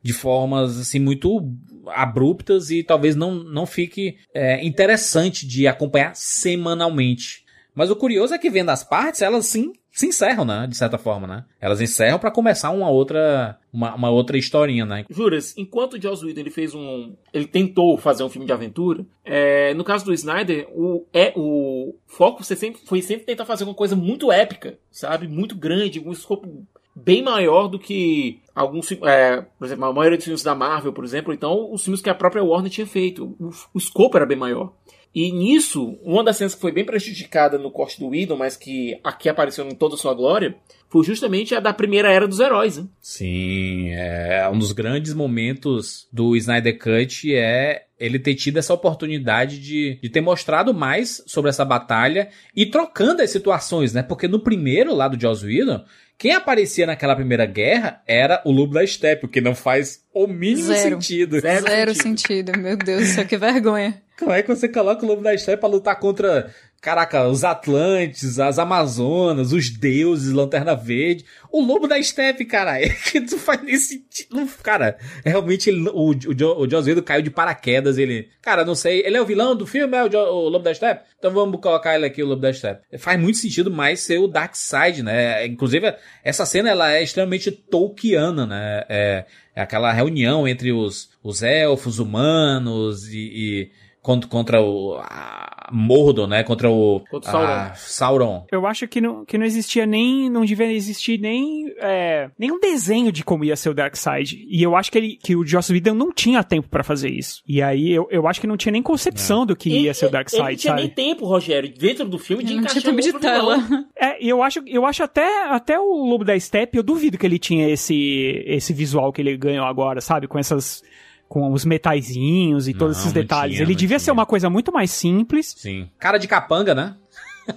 de formas assim muito abruptas e talvez não, não fique é, interessante de acompanhar semanalmente. Mas o curioso é que vendo as partes, elas sim se encerram, né? De certa forma, né? Elas encerram para começar uma outra, uma, uma, outra historinha, né? Juras, enquanto o Joss Whedon ele fez um, ele tentou fazer um filme de aventura, é, no caso do Snyder, o é o foco você sempre foi sempre tentar fazer uma coisa muito épica, sabe? Muito grande, um escopo bem maior do que alguns, é, por exemplo, a maioria dos filmes da Marvel, por exemplo, então os filmes que a própria Warner tinha feito, o, o escopo era bem maior. E nisso, uma das cenas que foi bem prejudicada no corte do Whedon, mas que aqui apareceu em toda a sua glória, foi justamente a da primeira era dos heróis. Né? Sim, é um dos grandes momentos do Snyder Cut é ele ter tido essa oportunidade de, de ter mostrado mais sobre essa batalha e trocando as situações, né? Porque no primeiro lá do Joss Whedon, quem aparecia naquela primeira guerra era o Lobo da Steppe, o que não faz o mínimo Zero. sentido. Zero, sentido. Meu Deus do céu, que vergonha. Como é que você coloca o Lobo da Steppe pra lutar contra, caraca, os Atlantes, as Amazonas, os deuses, Lanterna Verde? O Lobo da Steppe, cara, é que não faz nem sentido. Cara, realmente ele- o, o, o Joss Whedon caiu de paraquedas, ele... Cara, não sei, ele é o vilão do filme, é o, o Lobo da Steppe? Então vamos colocar ele aqui, o Lobo da Steppe. Faz muito sentido mais ser o Darkseid, né? Inclusive, essa cena, ela é extremamente Tolkiana, né? É, é aquela reunião entre os, os elfos, humanos e... e contra, contra o a Mordor, né? Contra o Contra Sauron. a Sauron. Eu acho que não, que não existia nem. Não devia existir nem. É, nenhum desenho de como ia ser o Darkseid. E eu acho que, ele, que o Joss Whedon não tinha tempo pra fazer isso. E aí eu, eu acho que não tinha nem concepção do que ia ser o Ele Darkseid, não tinha sabe? nem tempo, Rogério, dentro do filme, de Não tinha encaixar tempo de tela. É, e eu acho, eu acho até, até o Lobo da Steppe, eu duvido que ele tinha esse, esse visual que ele ganhou agora, sabe? Com essas. Com os metaizinhos e todos Não, esses detalhes. tinha, ele devia ser uma coisa muito mais simples. Sim. Cara de capanga, né?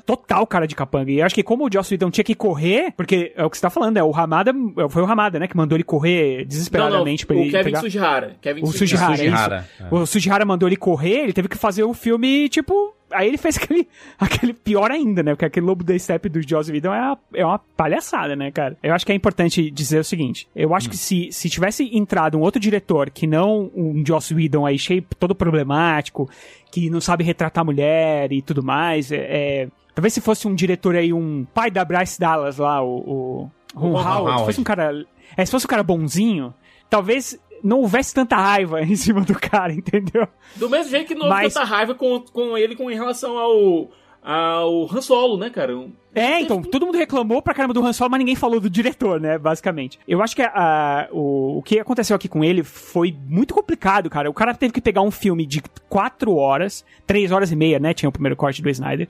Total cara de capanga. E eu acho que como o Joss Whedon tinha que correr, porque é o que você tá falando, é o Ramada, foi o Ramada, né, que mandou ele correr Não, não, desesperadamente pra o ele Kevin pegar... Sujihara. Kevin O Sujihara, Sujihara, isso. é. O Sujihara mandou ele correr, ele teve que fazer o filme, tipo... Aí ele fez aquele, aquele pior ainda, né? Porque aquele Lobo da Steppe do Joss Whedon é uma, é uma palhaçada, né, cara? Eu acho que é importante dizer o seguinte. Eu acho que se, se tivesse entrado um outro diretor que não um Joss Whedon aí cheio, todo problemático, que não sabe retratar a mulher e tudo mais, é... é- Talvez se fosse um diretor aí, um pai da Bryce Dallas lá, o... o Ron Howard. se fosse um cara... É, se fosse um cara bonzinho, talvez não houvesse tanta raiva em cima do cara, entendeu? Do mesmo jeito que não houve Mas- tanta raiva com, com ele com em relação ao, ao Han Solo, né, cara? É, então, todo mundo reclamou pra caramba do Han Solo, mas ninguém falou do diretor, né, basicamente. Eu acho que a- o, o que aconteceu aqui com ele foi muito complicado, cara. O cara teve que pegar um filme de quatro horas, três horas e meia, né, tinha o primeiro corte do Snyder,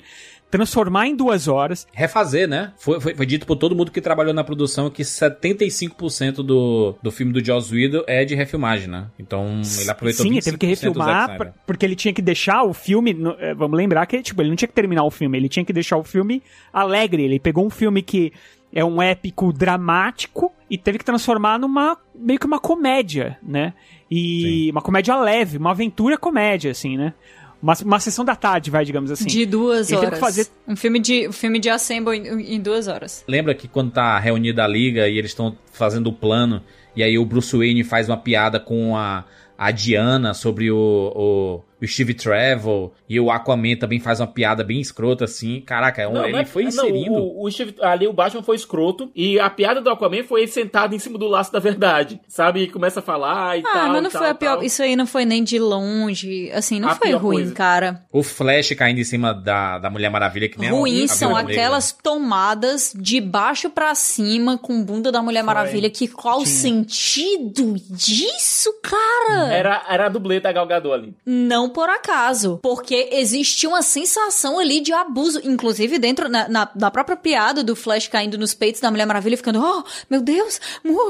transformar em duas horas. Refazer, né? Foi, foi, foi dito por todo mundo que trabalhou na produção que 75% do, do filme do Joss Whedon é de refilmagem, né? Então ele aproveitou Sim, ele 25% teve que refilmar, porque ele tinha que deixar o filme. eh, Vamos lembrar que tipo, ele não tinha que terminar o filme, ele tinha que deixar o filme alegre. Ele pegou um filme que é um épico dramático e teve que transformar numa meio que uma comédia, né? E uma comédia leve, uma aventura comédia, assim, né? Uma, uma sessão da tarde, vai, digamos assim. de duas Ele horas. que fazer Um filme de, um filme de Assemble em, em duas horas. Lembra que quando tá reunida a liga e eles estão fazendo o plano, e aí o Bruce Wayne faz uma piada com a, a Diana sobre o, o, o Steve Trevor, e o Aquaman também faz uma piada bem escrota assim. Caraca, é um- Não, ele não é- foi não, inserindo. o, o Steve- ali o Batman foi escroto e a piada do Aquaman foi ele sentado em cima do laço da verdade, sabe? E começa a falar e Ah, tal. mas não tal, foi a pior. tal. Isso aí não foi nem de longe. Assim, não A foi ruim, coisa. cara. O Flash caindo em cima da, da Mulher Maravilha, que nem a- Ruim a são Negra. aquelas tomadas de baixo pra cima com bunda da Mulher Maravilha. Que qual o sentido disso, cara? Era, era a dublê da Gal Gadot ali. Não por acaso. Porque existe uma sensação ali de abuso. Inclusive, dentro, na, na, na própria piada do Flash caindo nos peitos da Mulher Maravilha, ficando, oh, meu Deus,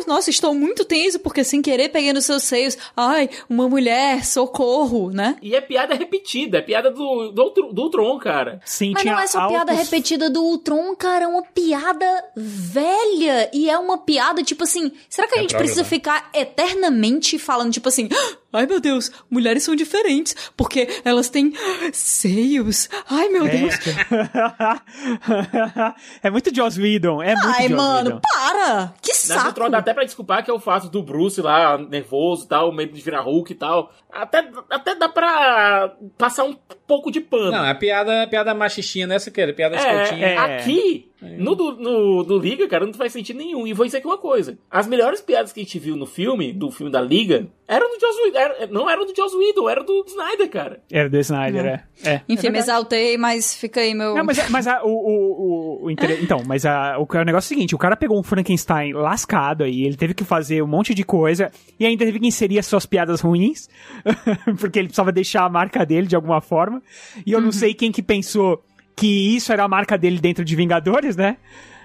nossa, estou muito tenso, porque sem querer peguei nos seus seios. Ai, uma mulher, socorro, né? E é piada repetida, é piada do, do, Ultron- do Ultron, cara. Sim, Mas não é só piada repetida do Ultron, cara, é uma piada velha. E é uma piada, tipo assim, será que a É gente precisa né? ficar eternamente falando, tipo assim, ai meu Deus, mulheres são diferentes, porque elas têm seios. Ai meu É. Deus. é muito Joss Whedon, é muito Ai, Joss mano, Whedon. para! Que Na saco! Dá até pra desculpar que é o fato do Bruce lá, nervoso e tal, medo de virar Hulk e tal. Até, até dá pra passar um pouco de pano. Não, é piada, piada machistinha, né, Siqueira? Piada É, escrotinha. é, aqui, no, do, no do Liga, cara, não faz sentido nenhum. E vou dizer aqui uma coisa. As melhores piadas que a gente viu no filme, do filme da Liga, eram do Joss Whedon. era- não eram do Joss Whedon, eram do Snyder, cara. Era do Snyder, é. é. Enfim, é me exaltei, mas fica aí meu. Não, mas, mas a- o, o, o, o inter- Então, mas a- o, o negócio é o seguinte: o cara pegou um Frankenstein lascado aí, ele teve que fazer um monte de coisa e ainda teve que inserir as suas piadas ruins, porque ele precisava deixar a marca dele de alguma forma. E eu não sei quem que pensou que isso era a marca dele dentro de Vingadores, né?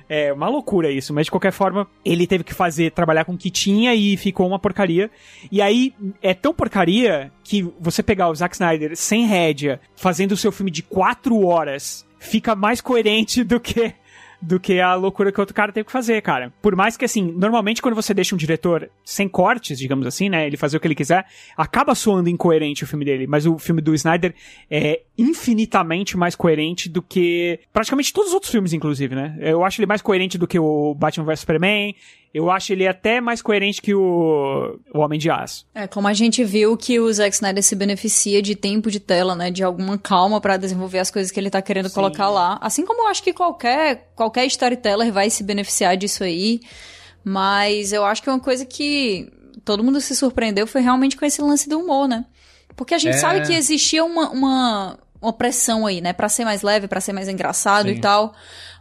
É uma loucura isso, mas de qualquer forma, ele teve que fazer, trabalhar com o que tinha e ficou uma porcaria. E aí, é tão porcaria que você pegar o Zack Snyder sem rédea, fazendo o seu filme de quatro horas, fica mais coerente do que do que a loucura que outro cara teve que fazer, cara. Por mais que, assim, normalmente quando você deixa um diretor sem cortes, digamos assim, né, ele fazer o que ele quiser, acaba soando incoerente o filme dele, mas o filme do Snyder é infinitamente mais coerente do que praticamente todos os outros filmes, inclusive, né? Eu acho ele mais coerente do que o Batman vs Superman, eu acho ele até mais coerente que o, o Homem de Aço. É, como a gente viu que o Zack Snyder se beneficia de tempo de tela, né? De alguma calma pra desenvolver as coisas que ele tá querendo colocar lá. Assim como eu acho que qualquer, qualquer storyteller vai se beneficiar disso aí. Mas eu acho que uma coisa que todo mundo se surpreendeu foi realmente com esse lance do humor, né? Porque a gente É. sabe que existia uma, uma, uma pressão aí, né? Pra ser mais leve, pra ser mais engraçado Sim. e tal.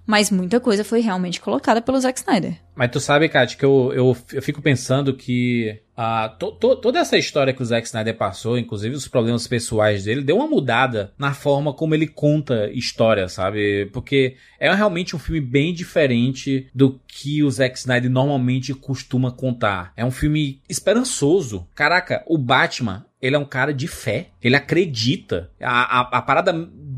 Mas muita coisa foi realmente colocada pelo Zack Snyder. Mas tu sabe, Kat, que eu, eu, eu fico pensando que ah, to- to- toda essa história que o Zack Snyder passou, inclusive os problemas pessoais dele, deu uma mudada na forma como ele conta história, sabe? Porque é realmente um filme bem diferente do que o Zack Snyder normalmente costuma contar. É um filme esperançoso. Caraca, o Batman, ele é um cara de fé. Ele acredita. A, a, a parada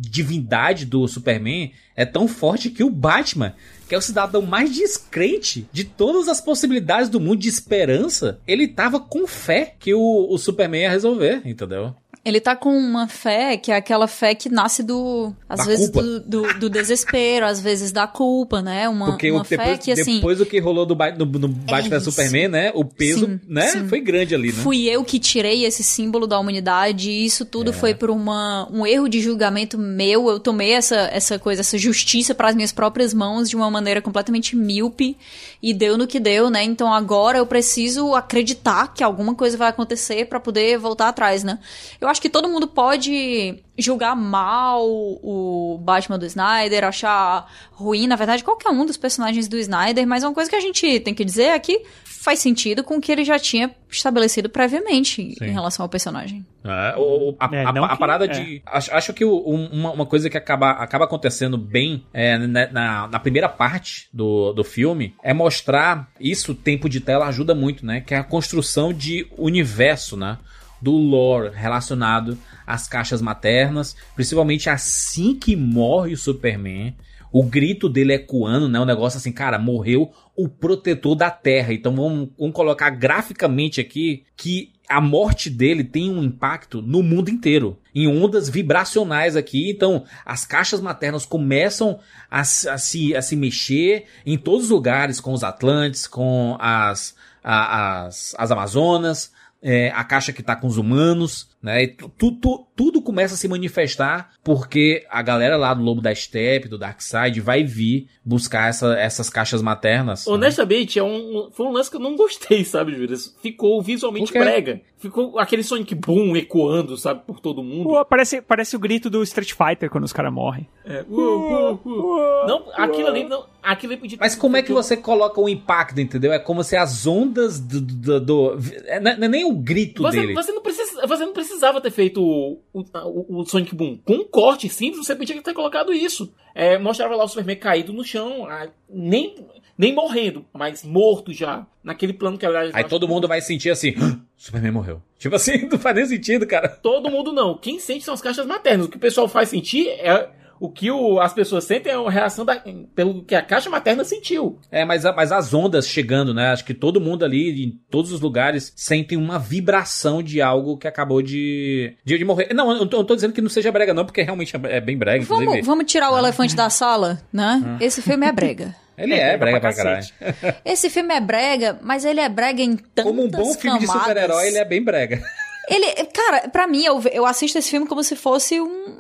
divindade do Superman é tão forte que o Batman, que é o cidadão mais descrente de todas as possibilidades do mundo de esperança, ele tava com fé que o, o Superman ia resolver, entendeu? Ele tá com uma fé que é aquela fé que nasce do. Às Da vezes do, do, do desespero, às vezes da culpa, né? Uma, Porque uma o, fé depois, que assim. depois do que rolou do, no, no Batman isso. Superman, né? O peso, Sim, né? sim. Foi grande ali, né? Fui eu que tirei esse símbolo da humanidade, e isso É. tudo foi por uma, um erro de julgamento meu. Eu tomei essa, essa coisa, essa justiça para as minhas próprias mãos de uma maneira completamente míope e deu no que deu, né? Então agora eu preciso acreditar que alguma coisa vai acontecer para poder voltar atrás, né? Eu acho que todo mundo pode julgar mal o Batman do Snyder, achar ruim, na verdade, qualquer um dos personagens do Snyder, mas uma coisa que a gente tem que dizer é que faz sentido com o que ele já tinha estabelecido previamente Sim. em relação ao personagem. É, o- o- a, É, a- a que- parada é. de. Acho, acho que o- um- uma, uma coisa que acaba, acaba acontecendo bem é, na, na- na primeira parte do, do filme é mostrar. Isso, o tempo de tela ajuda muito, né? Que é a construção de universo, né? Do lore relacionado às caixas maternas, principalmente assim que morre o Superman. O grito dele ecoando, né? Um negócio assim, cara, morreu o protetor da Terra. Então vamos, vamos colocar graficamente aqui que a morte dele tem um impacto no mundo inteiro, em ondas vibracionais aqui. Então, as caixas maternas começam a, se- a se, a se mexer em todos os lugares, com os Atlantes, com as, a- as, as Amazonas, é, a caixa que tá com os humanos, né? E tu- tu- tu- tudo começa a se manifestar porque a galera lá do Lobo da Steppe, do Darkseid, vai vir buscar essa- essas caixas maternas. né? Honestamente, é um, foi um lance que eu não gostei, sabe, Júlio? Ficou visualmente brega. Ficou aquele Sonic Boom ecoando, sabe, por todo mundo. Pô, parece, parece o grito do Street Fighter quando os caras morrem. É, uh, uh, uh. Não, aquilo ali não. Aquilo ali podia Mas como é que você coloca o impacto, entendeu? É como se as ondas do. do, do- é, não é nem o grito Você, dele. você, não precisa, você não precisava ter feito o, o, o- Sonic Boom. Com um corte simples, você podia ter colocado isso. É, mostrava lá o Superman caído no chão, nem, nem morrendo, mas morto já. Naquele plano que aliás, Aí todo mundo vai sentir assim: "Ah, Superman morreu. Tipo assim, não faz nem sentido, cara. Todo mundo não. Quem sente são as caixas maternas. O que o pessoal faz sentir é. O que o- as pessoas sentem é uma reação da, pelo que a caixa materna sentiu. É, mas, mas as ondas chegando, né? Acho que todo mundo ali, em todos os lugares, sentem uma vibração de algo que acabou de, de, de morrer. Não, eu não tô, eu não tô dizendo que não seja brega, não, porque realmente é é bem brega, inclusive. Vamos, vamos tirar o elefante da sala, né? Ah. Esse filme é brega. Ele é, brega pra caralho. Esse filme é brega, mas ele é brega em tantas Como um bom filme de camadas. super-herói, ele é bem brega. Ele, cara, pra mim, eu, eu assisto esse filme como se fosse um,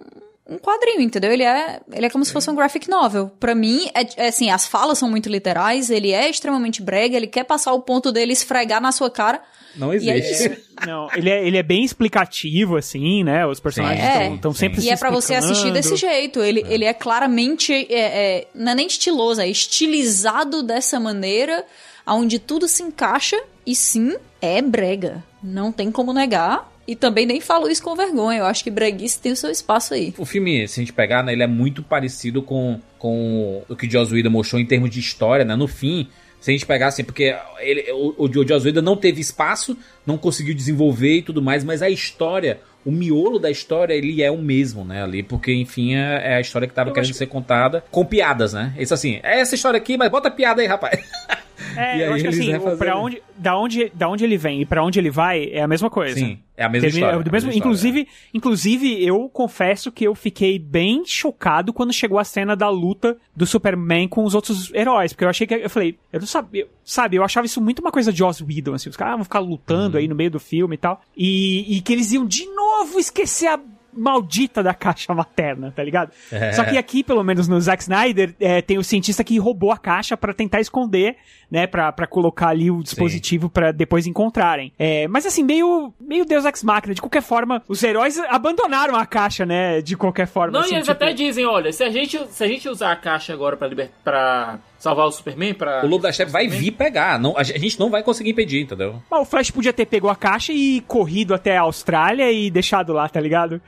um quadrinho, entendeu? Ele é, ele é como se fosse um graphic novel. Pra mim, é, é assim, as falas são muito literais, ele é extremamente brega, ele quer passar o ponto dele esfregar na sua cara. Não E é existe. isso. Não, ele é, ele é bem explicativo, assim, né? Os personagens É. estão sempre E se é pra você assistir desse jeito. Ele é, ele é claramente. É, é, não é nem estiloso, é estilizado dessa maneira, onde tudo se encaixa. E sim, é brega. Não tem como negar. E também nem falo isso com vergonha. Eu acho que breguice tem o seu espaço aí. O filme, se a gente pegar, né, ele é muito parecido com, com o que o Joss Whedon mostrou em termos de história, né? No fim, se a gente pegar assim, porque ele, o, o Joss Whedon não teve espaço, não conseguiu desenvolver e tudo mais, mas a história, o miolo da história, ele é o mesmo, né, ali, porque, enfim, é, é a história que tava querendo ser contada com piadas, né? Isso assim, é essa história aqui, mas bota piada aí, rapaz. É, E eu acho que assim, pra onde, da, onde, da onde ele vem e pra onde ele vai é a mesma coisa. Sim, é a mesma história, é é mesmo- mesma história. inclusive, inclusive, eu confesso que eu fiquei bem chocado quando chegou a cena da luta do Superman com os outros heróis. Porque eu achei que. Eu falei, eu não sabia. Sabe, eu achava isso muito uma coisa de Joss Whedon, assim. Os caras vão ficar lutando Uhum. aí no meio do filme e tal. E, e que eles iam de novo esquecer a maldita da caixa materna, tá ligado? É. Só que aqui, pelo menos no Zack Snyder, é, tem o cientista que roubou a caixa pra tentar esconder, né, Pra pra colocar ali o dispositivo pra depois encontrarem. É, mas assim, meio, meio Deus Ex Machina. De qualquer forma, os heróis abandonaram a caixa, né, de qualquer forma. Não, assim, e eles tipo- até dizem, olha, se a gente, se a gente usar a caixa agora pra, liber... pra salvar o Superman, pra... O Lobo da Steppe vai vir pegar, não, a gente não vai conseguir impedir, entendeu? Mas o Flash podia ter pego a caixa e corrido até a Austrália e deixado lá, tá ligado?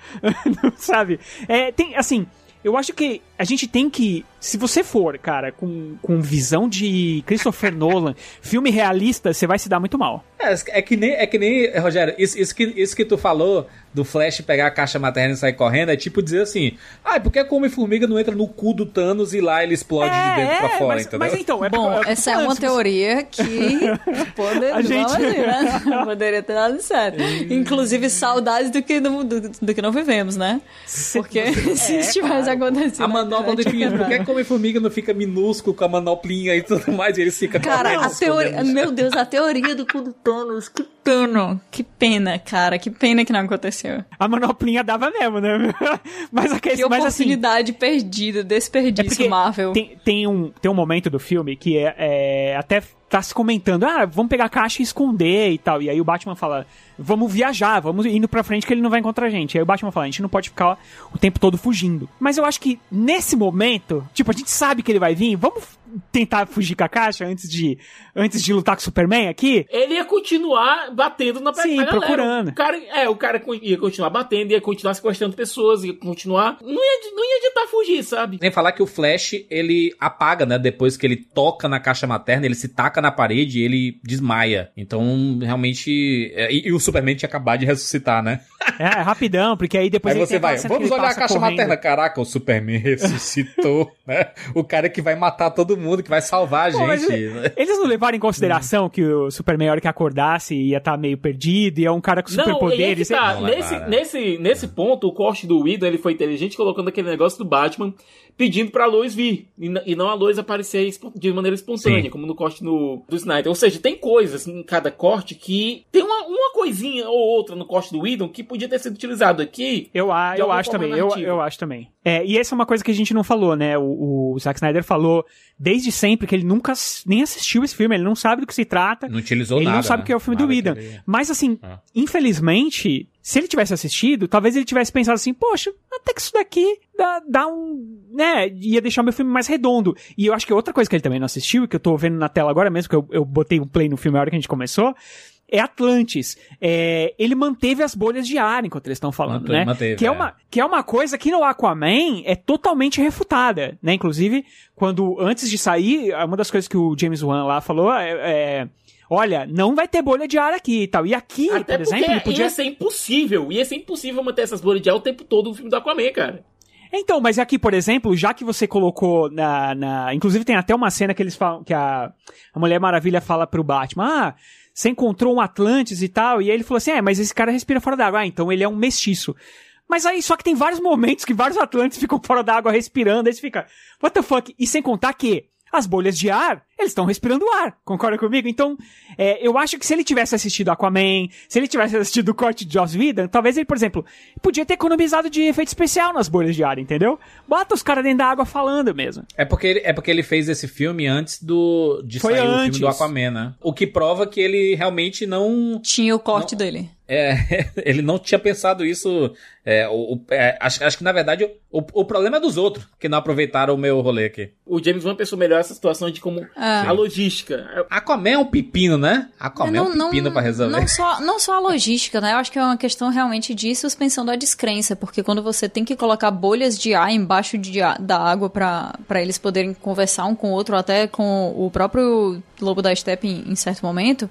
Não Sabe? É, tem, assim, eu acho que a gente tem que. Se você for, cara, com, com visão de Christopher Nolan, filme realista, você vai se dar muito mal. É, é que nem, é que nem Rogério, isso, isso, que, isso que tu falou do Flash pegar a caixa materna e sair correndo é tipo dizer assim: ah, por que a Come-Formiga não entra no cu do Thanos e lá ele explode de dentro pra fora, mas, entendeu? mas então, é Bom, é o que eu tô essa é falando, uma teoria que poderia, A gente- né? poderia ter dado certo. Inclusive, saudades do que, não- do, do que não vivemos, né? Porque se isso tivesse acontecido. Manopla do infinito, por que a Come-Formiga não fica minúsculo com a manoplinha e tudo mais e ele fica Cara, a teoria. escondendo? Meu Deus, a teoria do cu do Thanos. Que pena. Que pena, cara. Que pena que não aconteceu. A manoplinha dava mesmo, né? mas a Que questão, mas assim, oportunidade perdida, desperdício Marvel. Tem, tem, um, tem um momento do filme que é, é, até tá se comentando, ah, vamos pegar a caixa e esconder e tal. E aí o Batman fala, vamos viajar, vamos indo pra frente que ele não vai encontrar a gente. E aí o Batman fala, a gente não pode ficar o tempo todo fugindo. Mas eu acho que nesse momento, tipo, a gente sabe que ele vai vir, vamos tentar fugir com a caixa antes de, antes de lutar com o Superman aqui? Ele ia continuar batendo na, Sim, na galera. procurando. O cara, é, o cara ia continuar batendo, ia continuar sequestrando pessoas, ia continuar. Não ia, não ia adiantar fugir, sabe? Nem falar que o Flash, ele apaga, né? Depois que ele toca na caixa materna, ele se taca na parede e ele desmaia. Então, realmente. é, E, e o Superman tinha acabado de ressuscitar, né? É, rapidão, porque aí depois Aí ele você vai, cena que vamos ele olhar a caixa correndo. materna. Caraca, o Superman ressuscitou, né? O cara que vai matar todo mundo, que vai salvar a Pô, mas gente. né? Eles não levaram em consideração que o Superman, a hora que acordasse, ia estar meio perdido, e é um cara com e superpoderes. tá. Nesse, nesse, nesse ponto, o corte do Whedon ele foi inteligente colocando aquele negócio do Batman pedindo pra Lois vir. E, não a Lois aparecer de maneira espontânea, Sim. como no corte no, do Snyder. Ou seja, tem coisas em cada corte que tem uma, uma coisinha ou outra no corte do Whedon que podia ter sido utilizado aqui. Eu, a, eu acho também, eu, eu acho também. É, e essa é uma coisa que a gente não falou, né? O, o Zack Snyder falou desde sempre que ele nunca nem assistiu esse filme, ele não sabe do que se trata. Não utilizou ele nada. não sabe né? o que é o filme Nada do Whedon. ele- Mas assim, Ah. infelizmente, se ele tivesse assistido, talvez ele tivesse pensado assim, poxa, até que isso daqui dá, dá um. né? Ia deixar meu filme mais redondo. E eu acho que outra coisa que ele também não assistiu, e que eu tô vendo na tela agora mesmo, que eu, eu botei um play no filme na hora que a gente começou. É Atlantis. É, ele manteve as bolhas de ar enquanto eles estão falando, Manteve, né? manteve, que é, é. uma que é uma coisa que no Aquaman é totalmente refutada, né? Inclusive, quando antes de sair, uma das coisas que o James Wan lá falou é, é, olha, não vai ter bolha de ar aqui e tal. E aqui, Até por exemplo, ele podia ia ser impossível. Ia ser impossível manter essas bolhas de ar o tempo todo no filme do Aquaman, cara. Então, mas aqui, por exemplo, já que você colocou na, na- Inclusive tem até uma cena que eles falam. Que a, a Mulher Maravilha fala pro Batman: Ah, você encontrou um Atlantis e tal. E aí ele falou assim: É, mas esse cara respira fora d'água. Ah, então ele é um mestiço. Mas aí, só que tem vários momentos que vários Atlantes ficam fora d'água respirando. Aí você fica, what the fuck? E sem contar que as bolhas de ar eles estão respirando ar, concorda comigo? Então, é, eu acho que se ele tivesse assistido Aquaman, se ele tivesse assistido o corte de Joss Whedon, talvez ele, por exemplo, podia ter economizado de efeito especial nas bolhas de ar, entendeu? Bota os caras dentro da água falando mesmo. É porque, ele, é porque ele fez esse filme antes do de Foi sair o antes. filme do Aquaman, né? O que prova que ele realmente não... Tinha o corte dele. É, ele não tinha pensado isso. É, o, o- é, acho, acho que, na verdade, o, o problema é dos outros, que não aproveitaram o meu rolê aqui. O James Wan pensou melhor essa situação de como Ah. a logística. Aquaman é um pepino, né? Aquaman é um Não- pepino não- pra resolver. Não só, não só a logística, né? Eu acho que é uma questão realmente de suspensão da descrença, porque quando você tem que colocar bolhas de ar embaixo de, a- da água pra pra eles poderem conversar um com o outro, até com o próprio Lobo da Steppe em, em certo momento,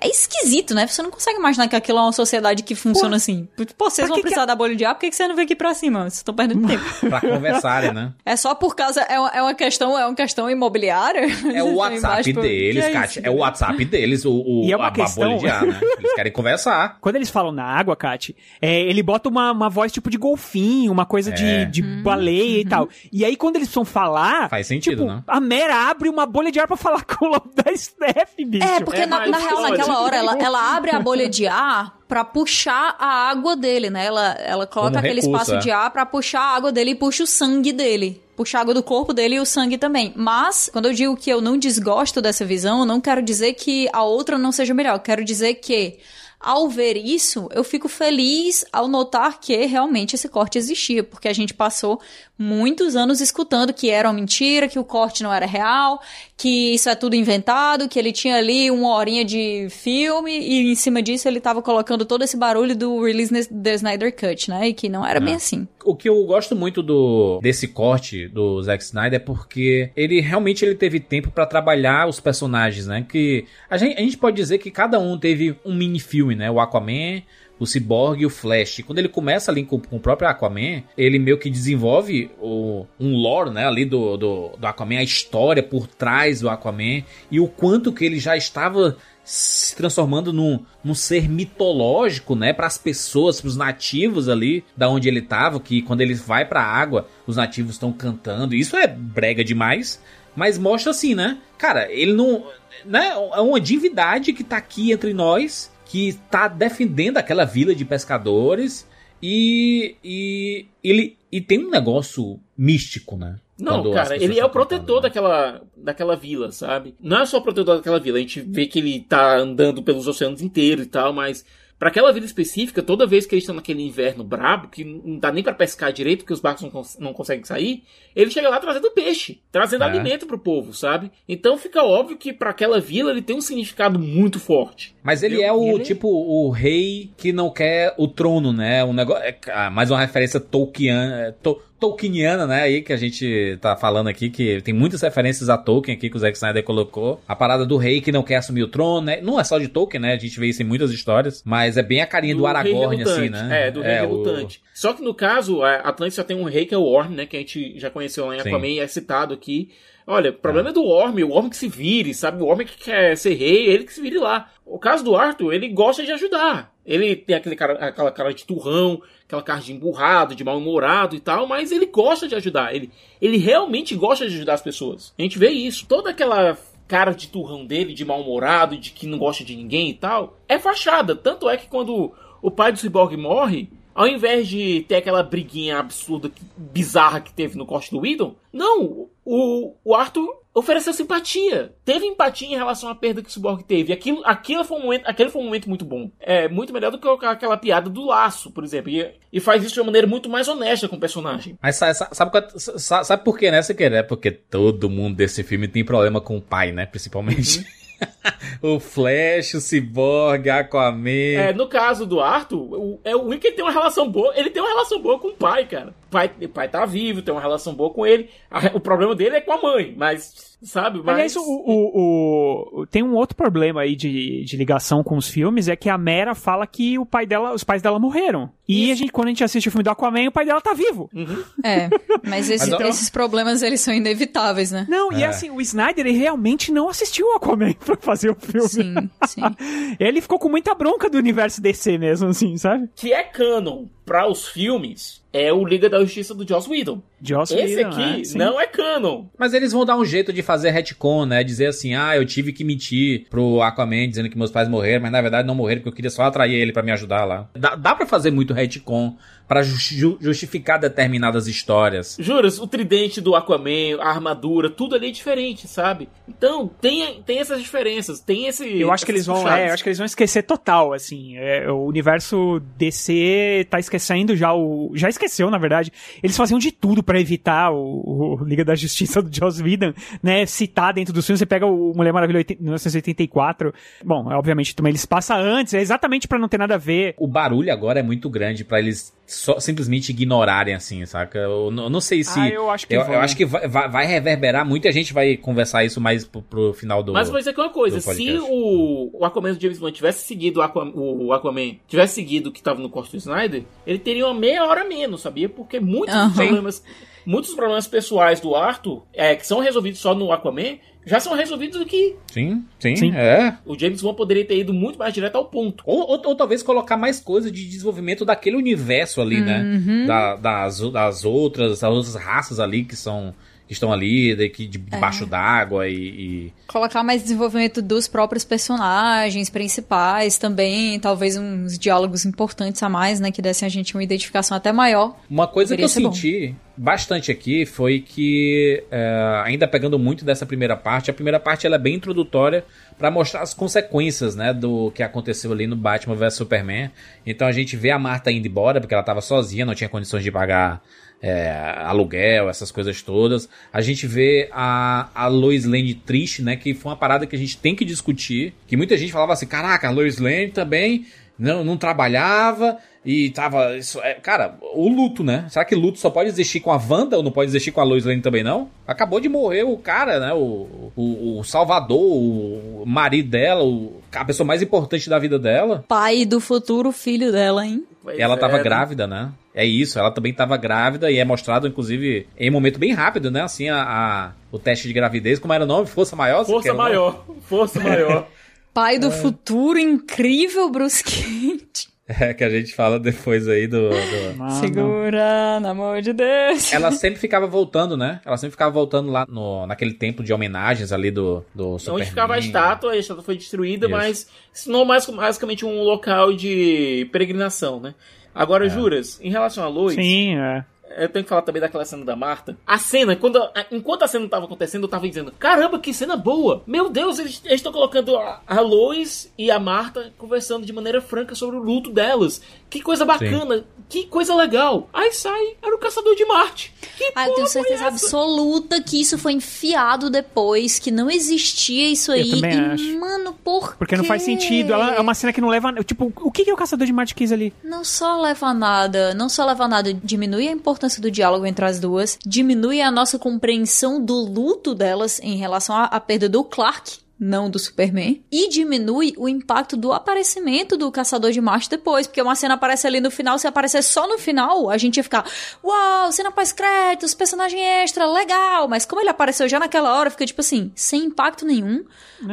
é esquisito, né? Você não consegue imaginar que aquilo é uma sociedade que funciona assim. Pô, vocês pra vão que precisar da bolha de ar, por que que você não veio aqui pra cima? Vocês estão perdendo tempo. Pra conversarem, né? É só por causa. É uma, é uma questão, é uma questão imobiliária? É o WhatsApp deles, Que é Kátia. É o WhatsApp deles, o, o, E é uma a, a questão- bolha de ar, né? Eles querem conversar. Quando eles falam na água, Kat, é, ele bota uma, uma voz tipo de golfinho, uma coisa É. de, de baleia e tal. E aí, quando eles precisam falar. Faz sentido, tipo, né? A Mera abre uma bolha de ar pra falar com o lobo da Steph, bicho. É, porque na, na real, naquela hora, ela, ela abre a bolha de ar pra puxar a água dele, né? Ela, ela coloca Como aquele recurso, espaço é. de ar pra puxar a água dele e puxa o sangue dele. Puxa a água do corpo dele e o sangue também. Mas, quando eu digo que eu não desgosto dessa visão, eu não quero dizer que a outra não seja melhor. Eu quero dizer que, ao ver isso, eu fico feliz ao notar que realmente esse corte existia. Porque a gente passou muitos anos escutando que era uma mentira, que o corte não era real, que isso é tudo inventado, que ele tinha ali uma horinha de filme e em cima disso ele tava colocando todo esse barulho do release da Snyder Cut, né? E que não era bem Ah. assim. O que eu gosto muito do desse corte do Zack Snyder é porque ele realmente ele teve tempo pra trabalhar os personagens, né? Que a gente, a gente pode dizer que cada um teve um mini filme, né? O Aquaman, o Cyborg e o Flash. Quando ele começa ali com, com o próprio Aquaman, ele meio que desenvolve o, um lore, né? Ali do, do, do Aquaman, a história por trás do Aquaman e o quanto que ele já estava se transformando num, num ser mitológico, né, para as pessoas, para os nativos ali, da onde ele tava, que quando ele vai para a água, os nativos estão cantando. Isso é brega demais, mas mostra assim, né? Cara, ele não, né, é uma divindade que tá aqui entre nós, que tá defendendo aquela vila de pescadores e e ele e tem um negócio místico, né? Não, Quando cara, ele é o protetor daquela, daquela vila, sabe? Não é só o protetor daquela vila, a gente vê que ele tá andando pelos oceanos inteiros e tal, mas pra aquela vila específica, toda vez que eles estão naquele inverno brabo, que não dá nem pra pescar direito, porque os barcos não, cons- não conseguem sair, ele chega lá trazendo peixe, trazendo É. alimento pro povo, sabe? Então fica óbvio que pra aquela vila ele tem um significado muito forte. Mas ele é o tipo o rei que não quer o trono, né? Um negócio, é, ah, mais uma referência Tolkien, to, Tolkieniana, né? Aí que a gente tá falando aqui que tem muitas referências a Tolkien aqui que o Zack Snyder colocou. A parada do rei que não quer assumir o trono, né? Não é só de Tolkien, né? A gente vê isso em muitas histórias, mas é bem a carinha do, rei Aragorn assim, né? É, do rei o- relutante. Só que no caso, a Atlantis só tem um rei que é o Orm, né? Que a gente já conheceu lá em. Aquaman e é citado aqui. Olha, o problema é do Orm, o Orm que se vire, sabe? O Orm que quer ser rei, ele que se vire lá. O caso do Arthur, ele gosta de ajudar. Ele tem aquele cara, aquela cara de turrão, aquela cara de emburrado, de mal-humorado e tal, mas ele gosta de ajudar. Ele, ele realmente gosta de ajudar as pessoas. A gente vê isso. Toda aquela cara de turrão dele, de mal-humorado, de que não gosta de ninguém e tal, é fachada. Tanto é que quando o pai do Cyborg morre, ao invés de ter aquela briguinha absurda, bizarra que teve no corte do Whedon, não, o, o Arthur ofereceu simpatia. Teve empatia em relação à perda que o Cyborg teve. Aquilo, aquilo foi um momento, aquele foi um momento muito bom. É muito melhor do que aquela piada do laço, por exemplo. E, e faz isso de uma maneira muito mais honesta com o personagem. Mas sa- sa- sabe, qual- sa- sabe por quê, né, Siqueira? É porque todo mundo desse filme tem problema com o pai, né? Principalmente. o Flash, o Cyborg, Aquaman. É, no caso do Arthur, o, é, o Wicked tem uma relação boa. Ele tem uma relação boa com o pai, cara. O pai, o pai tá vivo, tem uma relação boa com ele. O problema dele é com a mãe, mas. Sabe? Mas. Aliás, o, o- o- tem um outro problema aí de, de ligação com os filmes, é que a Mera fala que o pai dela, os pais dela morreram. E a gente, quando a gente assiste o filme do Aquaman, o pai dela tá vivo. É, mas esses, Mas, esses problemas, eles são inevitáveis, né? Não, e assim, o Snyder, ele realmente não assistiu o Aquaman pra fazer o filme. Sim, sim. ele ficou com muita bronca do universo DC mesmo, assim, sabe? Que é canon. para os filmes é o Liga da Justiça do Joss Whedon. Joss Esse Whedon, aqui é, não é canon. Mas eles vão dar um jeito de fazer retcon, né? Dizer assim, ah, eu tive que mentir pro Aquaman dizendo que meus pais morreram, mas na verdade não morreram porque eu queria só atrair ele pra me ajudar lá. Dá, dá pra fazer muito retcon pra ju- justificar determinadas histórias. Juras, o tridente do Aquaman, a armadura, tudo ali é diferente, sabe? Então, tem, tem essas diferenças, tem esse. Eu acho que eles vão, é, eu acho que eles vão esquecer total, assim. É, o universo DC tá esquecendo já o, já esqueceu, na verdade. Eles faziam de tudo pra evitar o, o Liga da Justiça do Joss Whedon, né, citar dentro dos filmes. Você pega o Mulher Maravilha 80 1984. Bom, obviamente também eles passam antes, é exatamente pra não ter nada a ver. O barulho agora é muito grande pra eles só, simplesmente ignorarem, assim, saca? Eu, não- eu não sei se. Ah, eu acho que eu, eu acho que vai, vai- reverberar muito e a gente vai conversar isso mais pro, pro final do. Mas vou dizer aqui uma coisa, se o, o Aquaman do James Wan tivesse seguido o, Aqua- o Aquaman, tivesse seguido o que tava no corte do Snyder, ele teria uma meia hora menos, sabia? Porque muitos Aham. problemas, muitos problemas pessoais do Arthur, é, que são resolvidos só no Aquaman, já são resolvidos aqui. Sim, sim, Sim. é. O James Wan poderia ter ido muito mais direto ao ponto. Ou, ou, ou talvez colocar mais coisa de desenvolvimento daquele universo ali, né? Da- das, das outras, das outras raças ali que são. Que estão ali, de- debaixo d'água e, e- Colocar mais desenvolvimento dos próprios personagens principais também, talvez uns diálogos importantes a mais, né? Que dessem a gente uma identificação até maior. Uma coisa que eu bom. senti bastante aqui foi que, é, ainda pegando muito dessa primeira parte, a primeira parte ela é bem introdutória para mostrar as consequências, né, do que aconteceu ali no Batman vs Superman. Então a gente vê a Marta indo embora porque ela estava sozinha, não tinha condições de pagar é, aluguel, essas coisas todas. A gente vê a, a Lois Lane triste, né, que foi uma parada que a gente tem que discutir, que muita gente falava assim, caraca, a Lois Lane também não, não trabalhava e tava. Isso, é, cara, o luto, né? Será que luto só pode existir com a Wanda ou não pode existir com a Lois Lane também, não? Acabou de morrer o cara, né? O, o, o Salvador, o marido dela, o, a pessoa mais importante da vida dela. Pai do futuro filho dela, hein? Pois ela é, tava né? grávida, né? É isso, ela também tava grávida e é mostrado, inclusive, em um momento bem rápido, né? Assim, a, a- o teste de gravidez. Como era o nome? Força maior? Força maior, força maior. Pai do futuro incrível, Bruce Kent. É, que a gente fala depois aí do- do... Segura, no amor de Deus. ela sempre ficava voltando, né? Ela sempre ficava voltando lá no, naquele templo de homenagens ali do, do Superman. Onde ficava a estátua, a estátua foi destruída, Isso. mas se não mais basicamente um local de peregrinação, né? Agora, juras, em relação a Lois, Sim, é. eu tenho que falar também daquela cena da Marta. A cena, quando enquanto a cena tava acontecendo, eu tava dizendo: Caramba, que cena boa! Meu Deus, eles eles estão colocando a, a Lois e a Marta conversando de maneira franca sobre o luto delas. Que coisa bacana, que coisa legal. Aí sai, era o Caçador de Marte. Que Ah, eu tenho foi certeza essa? absoluta que isso foi enfiado depois, que não existia isso aí. também e, acho. mano, por Porque não faz quê? sentido. Ela é uma cena que não leva. Tipo, o que, que o caçador de Marte quis ali? Não só leva a nada, não só leva a nada, diminui a importância do diálogo entre as duas, diminui a nossa compreensão do luto delas em relação à, à perda do Clark. Não do Superman. E diminui o impacto do aparecimento do Caçador de Marte depois. Porque uma cena aparece ali no final. Se aparecer só no final, a gente ia ficar. Uau, cena pós-créditos, personagem extra, legal. Mas como ele apareceu já naquela hora, fica tipo assim, sem impacto nenhum.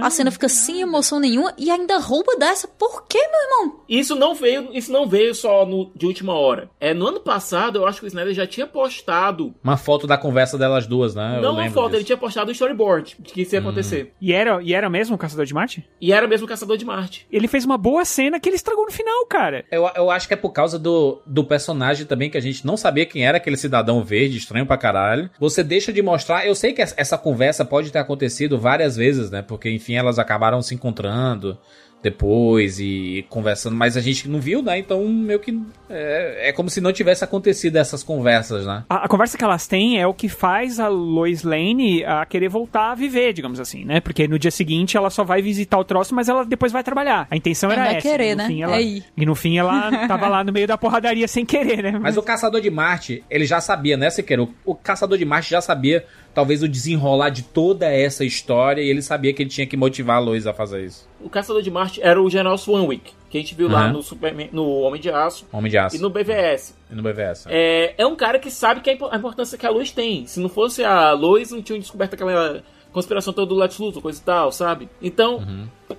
a cena fica sem emoção nenhuma. E ainda rouba dessa. Por quê, meu irmão? Isso não veio, isso não veio só no, de última hora. É no ano passado, eu acho que o Snyder já tinha postado, Uma foto da conversa delas duas, né? Eu não uma foto, disso. ele tinha postado o storyboard de que isso ia acontecer. E era, e era mesmo o caçador de Marte? E era mesmo o Caçador de Marte. Ele fez uma boa cena que ele estragou no final, cara. Eu, eu acho que é por causa do, do personagem também, que a gente não sabia quem era aquele cidadão verde, estranho pra caralho. Você deixa de mostrar. Eu sei que essa- essa conversa pode ter acontecido várias vezes, né? Porque, enfim, elas acabaram se encontrando depois e conversando, mas a gente não viu, né? Então, meio que. É, é como se não tivesse acontecido essas conversas, né? A, a conversa que elas têm é o que faz a Lois Lane a querer voltar a viver, digamos assim, né? Porque no dia seguinte ela só vai visitar o troço, mas ela depois vai trabalhar. A intenção era essa. querer, no né? Fim, ela, É aí. E no fim ela tava lá no meio da porradaria sem querer, né? Mas o Caçador de Marte, ele já sabia, né, Sequeiro? O Caçador de Marte já sabia, talvez, o desenrolar de toda essa história e ele sabia que ele tinha que motivar a Lois a fazer isso. O Caçador de Marte era o General Swanwick, que a gente viu lá Aham. no, Superman, no Homem de Aço Homem de Aço. e no BVS. E no BVS. É, é um cara que sabe que a impo- a importância que a Lois tem. Se não fosse a Lois, não tinham descoberto aquela conspiração toda do Lex Luthor, coisa e tal, sabe? Então,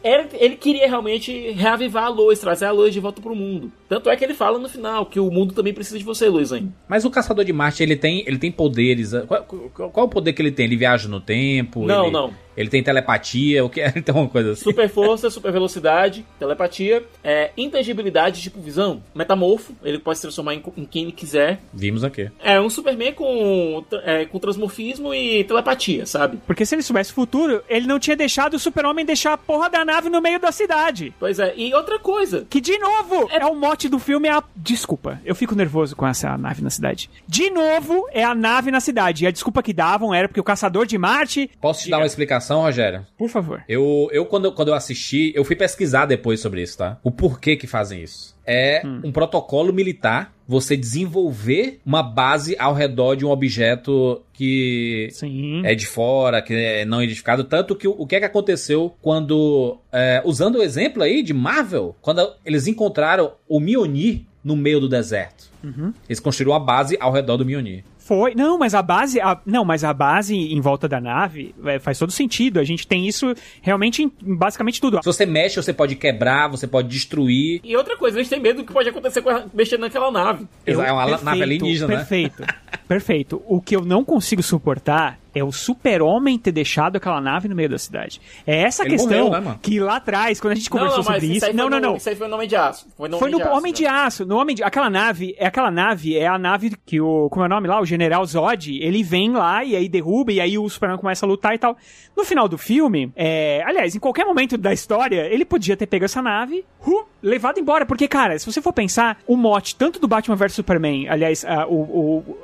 ele, ele queria realmente reavivar a Lois, trazer a Lois de volta pro mundo. Tanto é que ele fala no final que o mundo também precisa de você, Lois ainda. Mas o Caçador de Marte, ele tem, ele tem poderes. Qual, qual, qual é o poder que ele tem? Ele viaja no tempo? Não, ele, não. Ele tem telepatia? O que? Ele tem uma coisa assim. Super força, super velocidade, telepatia, é, intangibilidade, tipo visão, metamorfo, ele pode se transformar em, em quem ele quiser. Vimos aqui. É um Superman com, é, com transmorfismo e telepatia, sabe? Porque se ele soubesse o futuro, ele não tinha deixado o super-homem deixar a porra da nave no meio da cidade. Pois é, e outra coisa. Que, de novo, é, o mote do filme, é a... Desculpa, eu fico nervoso com essa nave na cidade. De novo, é a nave na cidade. E a desculpa que davam era porque o Caçador de Marte... Posso te dar uma explicação? Rogério? Por favor. Eu, eu quando, quando eu assisti, eu fui pesquisar depois sobre isso, tá? O porquê que fazem isso. É hum. um protocolo militar você desenvolver uma base ao redor de um objeto que Sim. é de fora, que é não identificado. Tanto que o, que é que aconteceu quando, é, usando o exemplo aí de Marvel, quando eles encontraram o Mjolnir no meio do deserto. Uhum. Eles construíram uma base ao redor do Mjolnir. Foi. Não, mas a base. A, não, mas a base em volta da nave é, faz todo sentido. A gente tem isso realmente em, em basicamente tudo. Se você mexe, você pode quebrar, você pode destruir. E outra coisa, a gente tem medo do que pode acontecer com a, mexendo naquela nave. Eu, é uma perfeito, nave alienígena, Perfeito. Né? perfeito. O que eu não consigo suportar é o super-homem ter deixado aquela nave no meio da cidade. É essa Ele questão morreu, né, que lá atrás, quando a gente conversou não, não, sobre isso. Não, não, no, não. Isso aí foi no Homem de Aço. Foi no, foi Homem, no de Aço, Homem né? de Aço. No Homem de... Aquela nave, é aquela nave, é a nave que o. Como é o nome lá? O General Zod, ele vem lá e aí derruba, e aí o Superman começa a lutar e tal. No final do filme, é... aliás, em qualquer momento da história, ele podia ter pego essa nave, uh, levado embora. Porque, cara, se você for pensar, o mote tanto do Batman vs Superman, aliás, uh, o. o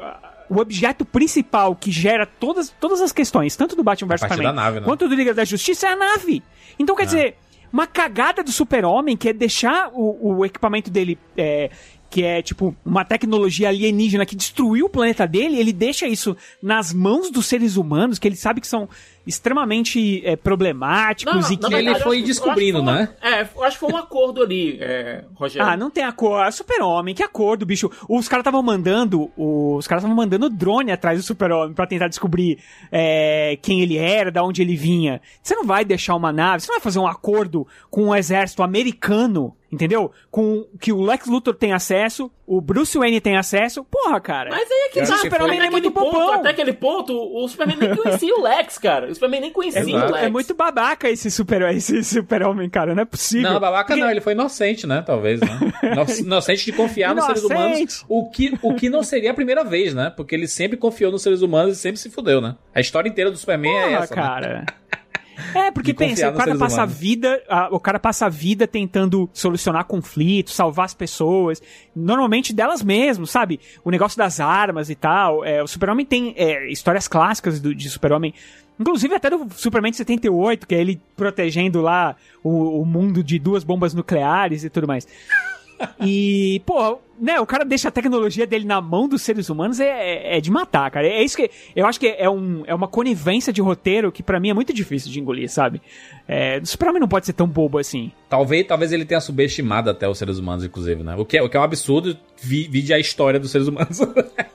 o objeto principal que gera todas, todas as questões, tanto do Batman vs Superman nave, né? quanto do Liga da Justiça, é a nave. Então, quer É. dizer, uma cagada do super-homem que é deixar o, o equipamento dele. É, que é tipo uma tecnologia alienígena que destruiu o planeta dele, ele deixa isso nas mãos dos seres humanos, que ele sabe que são extremamente é, problemáticos Não, e na que verdade, ele foi acho- descobrindo, né? É, eu acho que foi um acordo ali, é, Rogério. Ah, não tem acordo. Ah, Super-Homem, que acordo, bicho. Os caras estavam mandando. Os caras estavam mandando drone atrás do Super-Homem pra tentar descobrir é, quem ele era, da onde ele vinha. Você não vai deixar uma nave, você não vai fazer um acordo com um exército americano, entendeu? Com que o Lex Luthor tem acesso, o Bruce Wayne tem acesso. Porra, cara. Mas aí é que tá, que Superman é muito ponto, bobão. Até aquele ponto, o Superman nem conhecia o Lex, cara. O Superman nem conhecia Exato. o Lex. É muito babaca esse super esse super-homem, cara. Não é possível. Não, babaca Porque- não, ele foi inocente, né? Talvez, né? Ino- Inocente de confiar nos seres humanos. Inocente. O que, o que não seria a primeira vez, né? Porque ele sempre confiou nos seres humanos e sempre se fudeu, né? A história inteira do Superman é Porra, essa. né? É, porque pensa, o cara passa a humanos. vida, a- o cara passa a vida tentando solucionar conflitos, salvar as pessoas, normalmente delas mesmas, sabe? O negócio das armas e tal. É, o Super-Homem tem é, histórias clássicas do- de Super-Homem. Inclusive até do Superman de 78, que é ele protegendo lá o, o mundo de duas bombas nucleares e tudo mais. E, pô, né, o cara deixa a tecnologia dele na mão dos seres humanos é, é- é de matar, cara. É isso que. Eu acho que é, um, é uma conivência de roteiro que pra mim é muito difícil de engolir, sabe? É, Superman não pode ser tão bobo assim. Talvez, talvez ele tenha subestimado até os seres humanos, inclusive, né? O que é, o que é um absurdo, vi, vide a história dos seres humanos.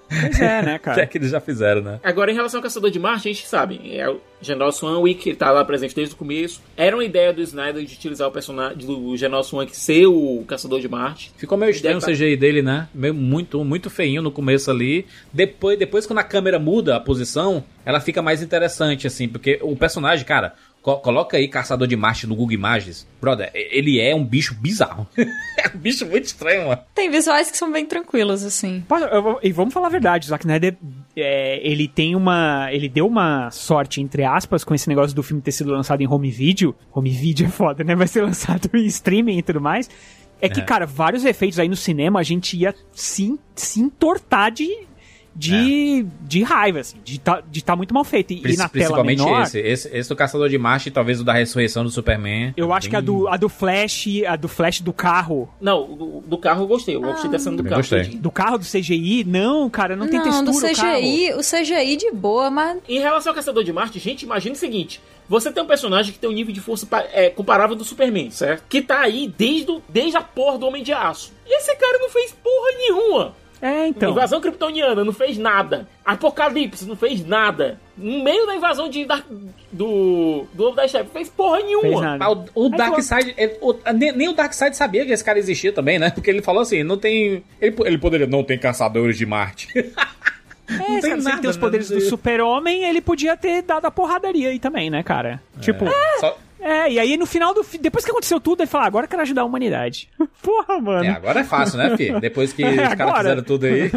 Pois é, né, O que é cara? que eles já fizeram, né? Agora, em relação ao Caçador de Marte, a gente sabe, é o General Swanwick, ele tá lá presente desde o começo. Era uma ideia do Snyder de utilizar o personagem do General Swanwick ser o Caçador de Marte. Ficou meio estranho o Ideia- CGI dele, né? Meio muito, muito feinho no começo ali. Depois, depois quando a câmera muda a posição, ela fica mais interessante, assim, porque o personagem, cara, co- coloca aí Caçador de Marte no Google Imagens. Brother, ele é um bicho bizarro. é um bicho muito estranho, mano. Tem visuais que são bem tranquilos, assim. E vamos falar a verdade, o Zack Snyder, é, ele tem uma... Ele deu uma sorte, entre aspas, com esse negócio do filme ter sido lançado em home video. Home video é foda, né? Vai ser lançado em streaming e tudo mais. É que, É. cara, vários efeitos aí no cinema a gente ia se, se entortar de... De, de raiva, assim, de tá, de tá muito mal feito. E, e Princi- na tela Principalmente menor, esse. esse. Esse do Caçador de Marte e talvez o da ressurreição do Superman. eu acho que a do, a do Flash, a do Flash do carro, Não, do, do carro eu gostei. Eu gostei dessa do carro. gostei. do carro do CGI, não, cara, não, tem textura do o carro. CGI, o CGI de boa, mas Em relação ao Caçador de Marte, gente, imagina o seguinte: você tem um personagem que tem um nível de força é, comparável do Superman, certo? Que tá aí desde, o- desde a porra do Homem de Aço. E esse cara não fez porra nenhuma. É, É, então. Invasão kryptoniana não fez nada. Apocalipse não fez nada. No meio da invasão de Dark- do do Lobo da Steppe fez porra nenhuma. Mas o, o Aí Darkseid. ele- o- nem, nem o Darkseid sabia que esse cara existia também, né? Porque ele falou assim: não tem. Ele, ele poderia. Não tem caçadores de Marte. É, tem se ele nada, tem os né? poderes do super-homem, ele podia ter dado a porradaria aí também, né, cara? Tipo. Só- É, e aí no final do fi- depois que aconteceu tudo, ele fala, agora eu quero ajudar a humanidade. Porra, mano. É, agora é fácil, né, filho? Depois que É, os caras agora. fizeram tudo aí.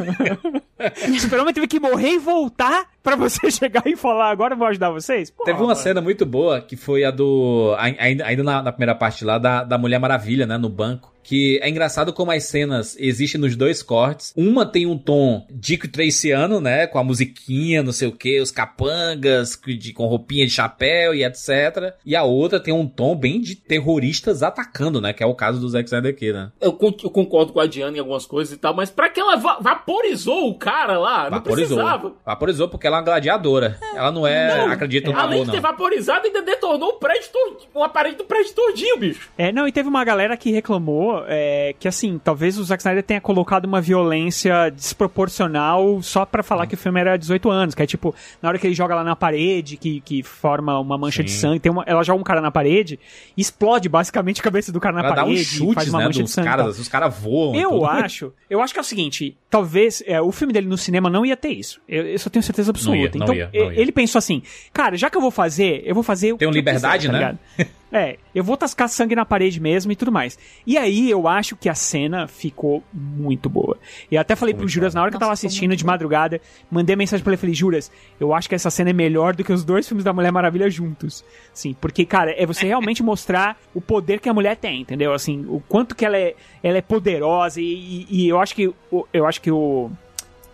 O super-homem teve que morrer e voltar pra você chegar e falar, agora eu vou ajudar vocês? Porra, Teve uma mano. cena muito boa que foi a do. ai- Ainda, ainda na, na primeira parte lá, da, da Mulher Maravilha, né? No banco. Que é engraçado como as cenas existem nos dois cortes. Uma tem um tom Dick Tracyano, né? Com a musiquinha, não sei o que, os capangas, de, com roupinha de chapéu e etc. E a outra tem um tom bem de terroristas atacando, né? Que é o caso do Zack Snyder aqui, né? Eu, eu concordo com a Diana em algumas coisas e tal, mas pra que ela va- vaporizou o cara lá? Não Vaporizou. precisava. Vaporizou porque ela é uma gladiadora. Ela não é, Não, acredita no Além de ter não. vaporizado, ainda detonou o prédio uma parede do prédio todinho, bicho. É, não, e teve uma galera que reclamou é, que, assim, talvez o Zack Snyder tenha colocado uma violência desproporcional só pra falar que o filme era 18 anos, que é tipo, na hora que ele joga lá na parede, que, que forma uma mancha de Sim. sangue, tem uma, ela joga um cara na parede explode basicamente a cabeça do cara na Ela dá parede uns e faz chutes, uma né? mancha de sangue. caras, os caras voam. Eu tudo. acho, eu acho que é o seguinte, talvez é, o filme dele no cinema não ia ter isso. Eu, eu só tenho certeza absoluta. Não ia, não então, ia, ia. ele pensou assim, cara, já que eu vou fazer, eu vou fazer o uma eu quiser, liberdade, tá né? ligado? É, eu vou tascar sangue na parede mesmo e tudo mais. E aí eu acho que a cena ficou muito boa. E até falei pro Juras na hora que eu tava assistindo de madrugada, mandei mensagem pra ele e falei, Juras, eu acho que essa cena é melhor do que os dois filmes da Mulher Maravilha juntos. Sim, porque, cara, é você realmente mostrar o poder que a mulher tem, entendeu? Assim, o quanto que ela é, ela é poderosa e, e- e eu acho que eu acho que o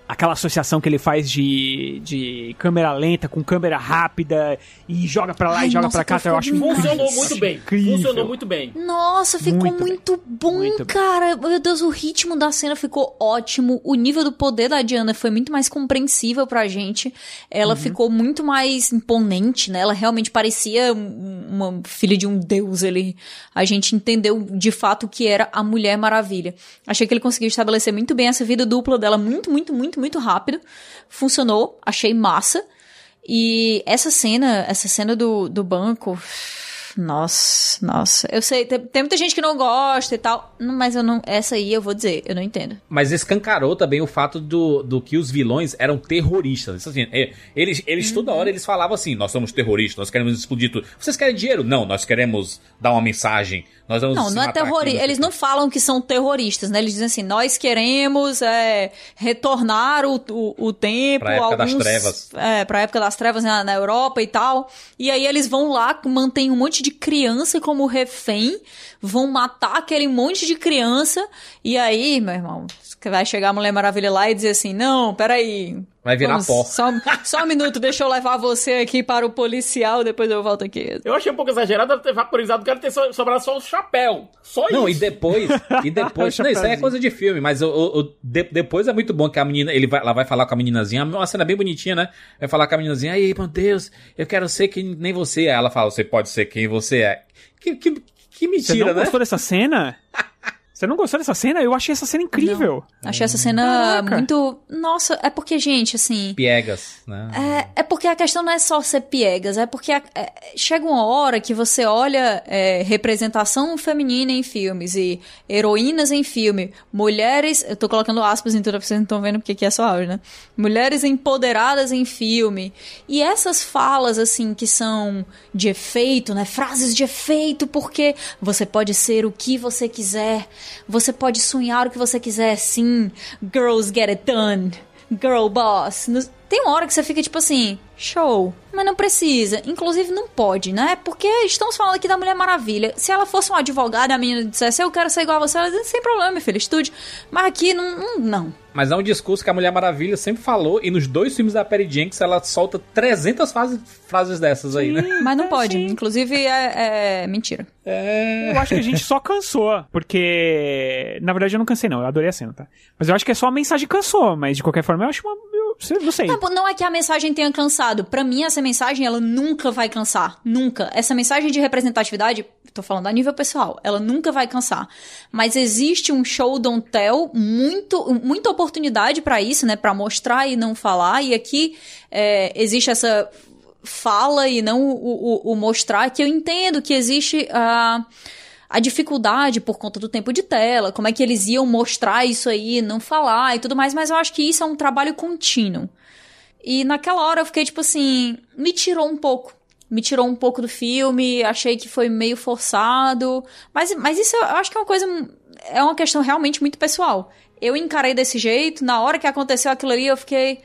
aquela associação que ele faz de, de câmera lenta com câmera rápida e joga pra lá Ai, e joga pra cá, eu acho incrível. Funcionou muito bem. Incrível. Funcionou muito bem. Nossa, ficou Muito muito, bom, Muito bem. cara. Meu Deus, o ritmo da cena ficou ótimo. O nível do poder da Diana foi muito mais compreensível pra gente. Ela Uhum. ficou muito mais imponente, né? Ela realmente parecia um- uma filha de um deus ali. A gente entendeu de fato que era a Mulher Maravilha. Achei que ele conseguiu estabelecer muito bem essa vida dupla dela muito, muito, muito, muito rápido. Funcionou, achei massa. E essa cena, essa cena do, do banco. Nossa, nossa. Eu sei, tem, tem muita gente que não gosta e tal. Mas eu não. Essa aí eu vou dizer, eu não entendo. Mas escancarou também o fato do, do que os vilões eram terroristas. Assim, é, eles, eles toda Uhum. hora eles falavam assim: nós somos terroristas, nós queremos explodir tudo. Vocês querem dinheiro? Não, nós queremos dar uma mensagem. Nós vamos Não, não é terrorista. Eles não falam que são terroristas, né? Eles dizem assim: nós queremos é, retornar o, o, o tempo. Pra época das alguns, trevas. É, pra época das trevas na, na Europa e tal. E aí eles vão lá, mantêm um monte de criança como refém, vão matar aquele monte de criança. E aí, meu irmão, vai chegar a Mulher Maravilha lá e dizer assim: não, peraí. Vai virar vamos- pó. Só, só um minuto, deixa eu levar você aqui para o policial, depois eu volto aqui. Eu achei um pouco exagerado ter vaporizado o cara ter so- sobrado só o chapéu. Só Não, isso. e depois, e depois, não, isso aí é coisa de filme, mas o, o- o- de- depois é muito bom que a menina, ele vai, ela vai falar com a meninazinha, uma cena bem bonitinha, né? Vai falar com a meninazinha, aí, meu Deus, eu quero ser que nem você. Aí ela fala, você pode ser quem você é. Que, que, que Você mentira, não né? gostou dessa cena? Você não gostou dessa cena? Eu achei essa cena incrível. Achei essa cena Caraca. muito. Nossa, é porque, gente, assim. Piegas, né? É, é porque a questão não é só ser piegas, é porque a- é, chega uma hora que você olha é, representação feminina em filmes e heroínas em filme, mulheres, eu tô colocando aspas em tudo, vocês não estão vendo porque aqui é só áudio, né? Mulheres empoderadas em filme. E essas falas, assim, que são de efeito, né? Frases de efeito, porque você pode ser o que você quiser, você pode sonhar o que você quiser, sim. Girls get it done. Girl boss. Tem uma hora que você fica tipo assim, show. Mas não precisa. Inclusive não pode, né? Porque estamos falando aqui da Mulher Maravilha. Se ela fosse uma advogada e a menina dissesse, eu quero ser igual a você, ela dizia, sem problema, meu filho, estude. Mas aqui não. não, não. Mas é um discurso que a Mulher Maravilha sempre falou, e nos dois filmes da Perry Jenkins ela solta 300 frases, frases dessas aí, né? Mas não pode. Inclusive é, é mentira. Eu acho que a gente só cansou, porque. Na verdade, eu não cansei, não. Eu adorei a cena, tá? Mas eu acho que é só a mensagem que cansou, mas de qualquer forma, eu acho uma. Não sei. Não, não é que a mensagem tenha cansado. Pra mim, essa mensagem, ela nunca vai cansar. Nunca. Essa mensagem de representatividade, tô falando a nível pessoal, ela nunca vai cansar. Mas existe um show don't tell, muito, muita oportunidade pra isso, né? Pra mostrar e não falar. E aqui é, existe essa fala e não o, o, o mostrar, que eu entendo que existe a. a dificuldade por conta do tempo de tela, como é que eles iam mostrar isso aí, não falar e tudo mais, mas eu acho que isso é um trabalho contínuo. E naquela hora eu fiquei tipo assim, me tirou um pouco. Me tirou um pouco do filme, achei que foi meio forçado. Mas, mas isso eu acho que é uma coisa. É uma questão realmente muito pessoal. Eu encarei desse jeito, na hora que aconteceu aquilo ali, eu fiquei.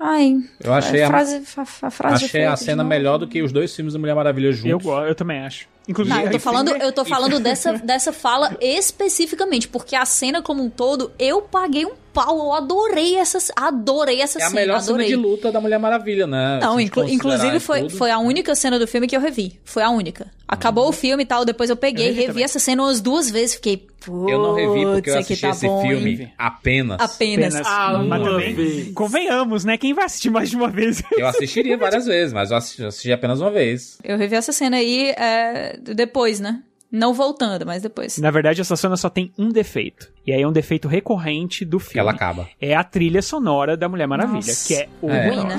Ai. Eu achei a frase, a, a frase Achei a cena melhor do que os dois filmes da Mulher Maravilha Eu, juntos. go- eu também acho. Inclusive, Não, eu tô falando, eu tô falando dessa, dessa fala especificamente, porque a cena como um todo, eu paguei um pau, eu adorei essa, adorei essa É a cena, melhor adorei. cena de luta da Mulher Maravilha, né? Não, a inclu- inclusive foi, tudo. foi a única cena do filme que eu revi. Foi a única. Acabou o filme e tal, depois eu peguei, Eu revi revi, essa cena umas duas vezes, fiquei. Eu não revi porque eu "Putz, aqui assisti tá esse bom, hein?" filme apenas. Apenas. Apenas. Ah, mas uma vez. convenhamos, né? Quem vai assistir mais de uma vez? Eu assistiria várias vezes, mas eu assisti, assisti apenas uma vez. Eu revi essa cena aí é, depois, né? Não voltando, mas depois. Na verdade, essa cena só tem um defeito. E aí é um defeito recorrente do filme. Que ela acaba. É a trilha sonora da Mulher Maravilha, Nossa. que é o É. Ruim, né?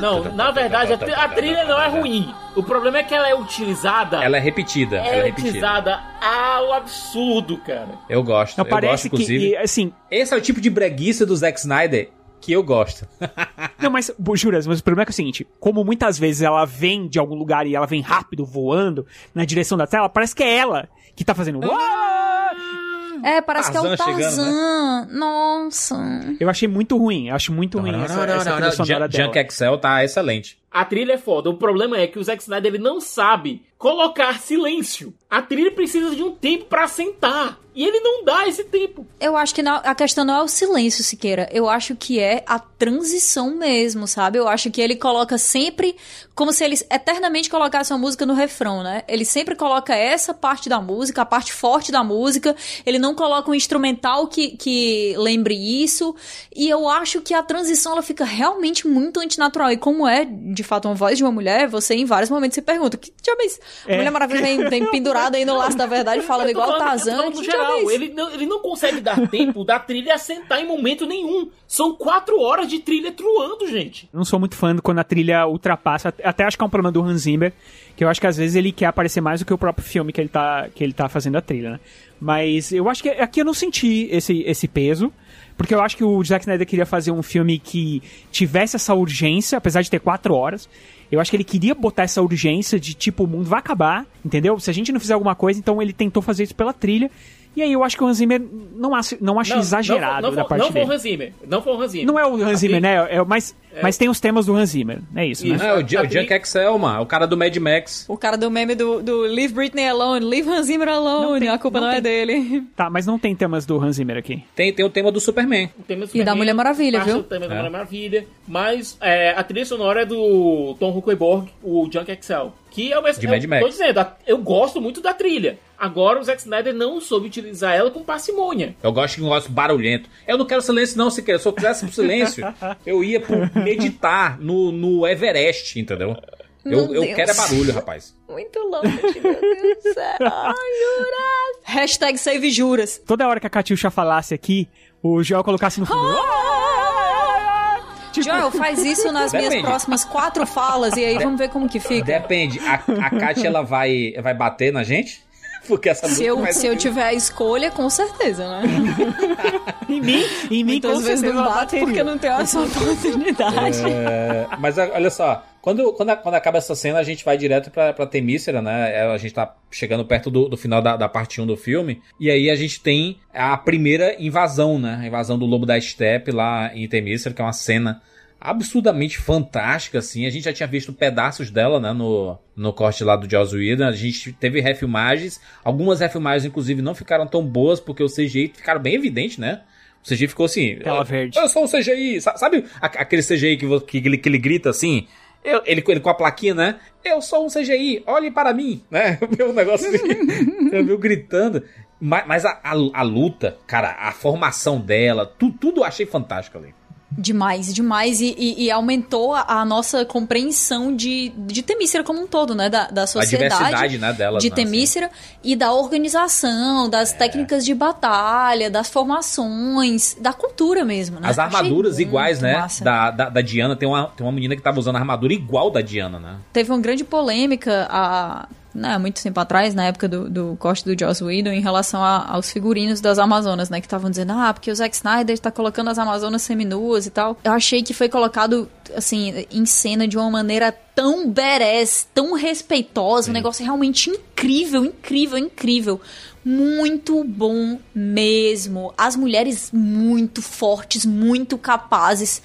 Não, na verdade, a, tri- a trilha não é ruim. O problema é que ela é utilizada. Ela é repetida. ela é é repetida. utilizada ao absurdo, cara. Eu gosto. Não, eu parece gosto, inclusive. que, e, assim, Esse é o tipo de breguice do Zack Snyder que eu gosto. Não, mas, juras, mas o problema é, que é o seguinte: como muitas vezes ela vem de algum lugar e ela vem rápido, voando, na direção da tela, parece que é ela que tá fazendo. É, parece que é o Tarzan chegando, né? Tarzan. Nossa. Eu achei muito ruim, eu acho muito ruim essa, essa trilha sonora Junk dela. Junk Excel tá excelente. A trilha é foda. O problema é que o Zack Snyder ele não sabe colocar silêncio. A trilha precisa de um tempo pra assentar. E ele não dá esse tempo. Eu acho que não- a questão não é o silêncio, Siqueira. Eu acho que é a transição mesmo, sabe? Eu acho que ele coloca sempre como se ele eternamente colocasse uma música no refrão, né? Ele sempre coloca essa parte da música, a parte forte da música. Ele não coloca um instrumental que, que lembre isso. E eu acho que a transição ela fica realmente muito antinatural. E como é, de fato, uma voz de uma mulher, você em vários momentos se pergunta: que diabo é. Mulher Maravilha vem, vem pendurada aí no laço da verdade, falando igual o falando- tô Tarzan. no geral. Ele não, ele não consegue dar tempo da trilha assentar em momento nenhum. São quatro horas de trilha truando, gente. Eu não sou muito fã de quando a trilha ultrapassa. Até acho que é um problema do Hans Zimmer, que eu acho que às vezes ele quer aparecer mais do que o próprio filme que ele tá, que ele tá fazendo a trilha, né? Mas eu acho que aqui eu não senti esse, esse peso. Porque eu acho que o Zack Snyder queria fazer um filme que tivesse essa urgência, apesar de ter quatro horas. Eu acho que ele queria botar essa urgência de tipo, o mundo vai acabar, entendeu? Se a gente não fizer alguma coisa, então ele tentou fazer isso pela trilha. E aí eu acho que o Hans Zimmer não acho, não acho exagerado não, da não, parte não foi dele. o Hans Zimmer. Não foi o Hans Zimmer. Não é o Hans Zimmer, A né? É, mas, mas tem os temas do Hans Zimmer. É isso, né? Não, é o, Ju- a o Junk Excel, mano. O cara do Mad Max. O cara do meme do, do Leave Britney Alone, Leave Hans Zimmer Alone, Não tem- a culpa não não, é tem. dele. Tá, mas não tem temas do Hans Zimmer aqui. Tem, tem o tema do Superman. O tema do E da Superman, Mulher Maravilha, parte viu? do tema da É. Mulher Maravilha. Mas é, a trilha sonora é do Tom Huckelborg, o Junk Excel. Que é o mesmo. De eu Mad Max. Tô dizendo, eu gosto muito da trilha. Agora o Zack Snyder não soube utilizar ela com parcimônia. Eu gosto de um negócio barulhento. Eu não quero silêncio, não, se quer. Se eu quisesse silêncio, eu ia pro meditar no, no Everest, entendeu? Eu, eu quero é barulho, rapaz. Muito longe, meu Deus do céu. Ai, Juras. Hashtag save Juras. Toda hora que a Catiuxa falasse aqui, o Joel colocasse no fundo. Tipo, Joel, faz isso nas minhas Depende. próximas quatro falas e aí vamos ver como que fica. Depende. A, a Kátia, ela vai, vai bater na gente? Porque essa Se eu, se eu tiver a escolha, com certeza, né? em mim, em mim com vezes certeza não bato porque não tenho essa oportunidade. É, mas olha só, quando, quando, quando acaba essa cena, a gente vai direto pra, pra Temícera, né? É, A gente tá chegando perto do, do final da, da parte 1 do filme. E aí a gente tem a primeira invasão, né? A invasão do Lobo da Steppe lá em Temícera, que é uma cena absurdamente fantástica, assim. A gente já tinha visto pedaços dela, né? No, no corte lá do Joss Whedon. A gente teve refilmagens. Algumas refilmagens, inclusive, não ficaram tão boas, porque o CGI ficaram bem evidente, né? O CGI ficou assim. Tela eu- verde. Eu sou um CGI. Sa- Sabe aquele CGI que, que, ele, que ele grita assim? Eu- ele, ele com a plaquinha, né? Eu sou um CGI, olhe para mim, né? Eu vi um negócio assim, eu vi gritando. Mas, mas a, a, a luta, cara, a formação dela, tu, tudo eu achei fantástico ali. Demais, demais. E, e- e aumentou a, a nossa compreensão de, de Temícera como um todo, né? Da, da sociedade. diversidade, né, delas, De né, Temícera e da organização, das É. técnicas de batalha, das formações, da cultura mesmo, né? As armaduras Achei iguais, né? Da, da, da Diana, tem uma, tem uma menina que tava usando a armadura igual da Diana, né? Teve uma grande polêmica há né, muito tempo atrás, na época do, do corte do Joss Whedon, em relação a- aos figurinos das Amazonas, né? Que estavam dizendo, ah, porque o Zack Snyder tá colocando as Amazonas seminuas e tal. Eu achei que foi colocado, assim, em cena de uma maneira tão badass, tão respeitosa, um negócio realmente incrível, incrível, incrível. Muito bom mesmo. As mulheres muito fortes, muito capazes.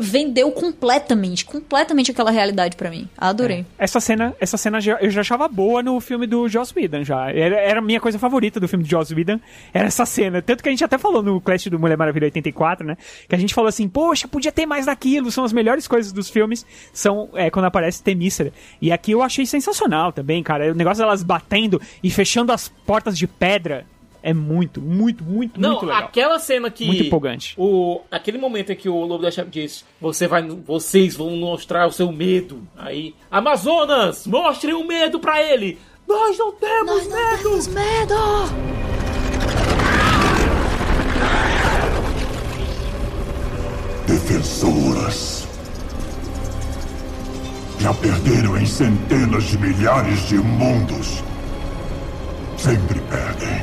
Vendeu completamente, completamente aquela realidade pra mim. Adorei. Essa cena, essa cena eu já achava boa no filme do Joss Whedon já. Era, era a minha coisa favorita do filme do Joss Whedon, era essa cena. Tanto que a gente até falou no Clash do Mulher Maravilha 84, né? Que a gente falou assim, poxa, podia ter mais daquilo, são as melhores coisas dos filmes, são é, quando aparece Temícera. E aqui eu achei sensacional também, cara. O negócio delas batendo e fechando as portas de pedra é muito, muito, muito, Não, muito legal. aquela cena que. Muito empolgante. O, aquele momento em que o Lobo da Steppe diz: Você vai, vocês vão mostrar o seu medo. Aí, Amazonas, mostrem o medo pra ele. Nós não temos medo. Temos medo. Defensoras. Já perderam em centenas de milhares de mundos. Sempre perdem.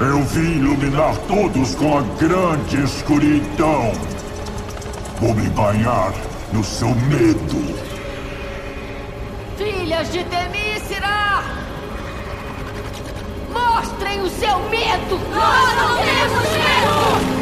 Eu vim iluminar todos com a grande escuridão. Vou me banhar no seu medo. Filhas de Temícera! Mostrem o seu medo! Nós não temos medo!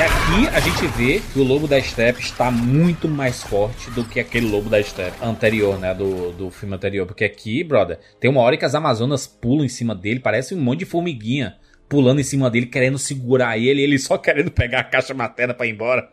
E aqui a gente vê que o Lobo da Steppe está muito mais forte do que aquele Lobo da Steppe anterior, né? Do, do filme anterior. Porque aqui, brother, tem uma hora que as Amazonas pulam em cima dele, parece um monte de formiguinha pulando em cima dele, querendo segurar ele, ele só querendo pegar a caixa materna pra ir embora.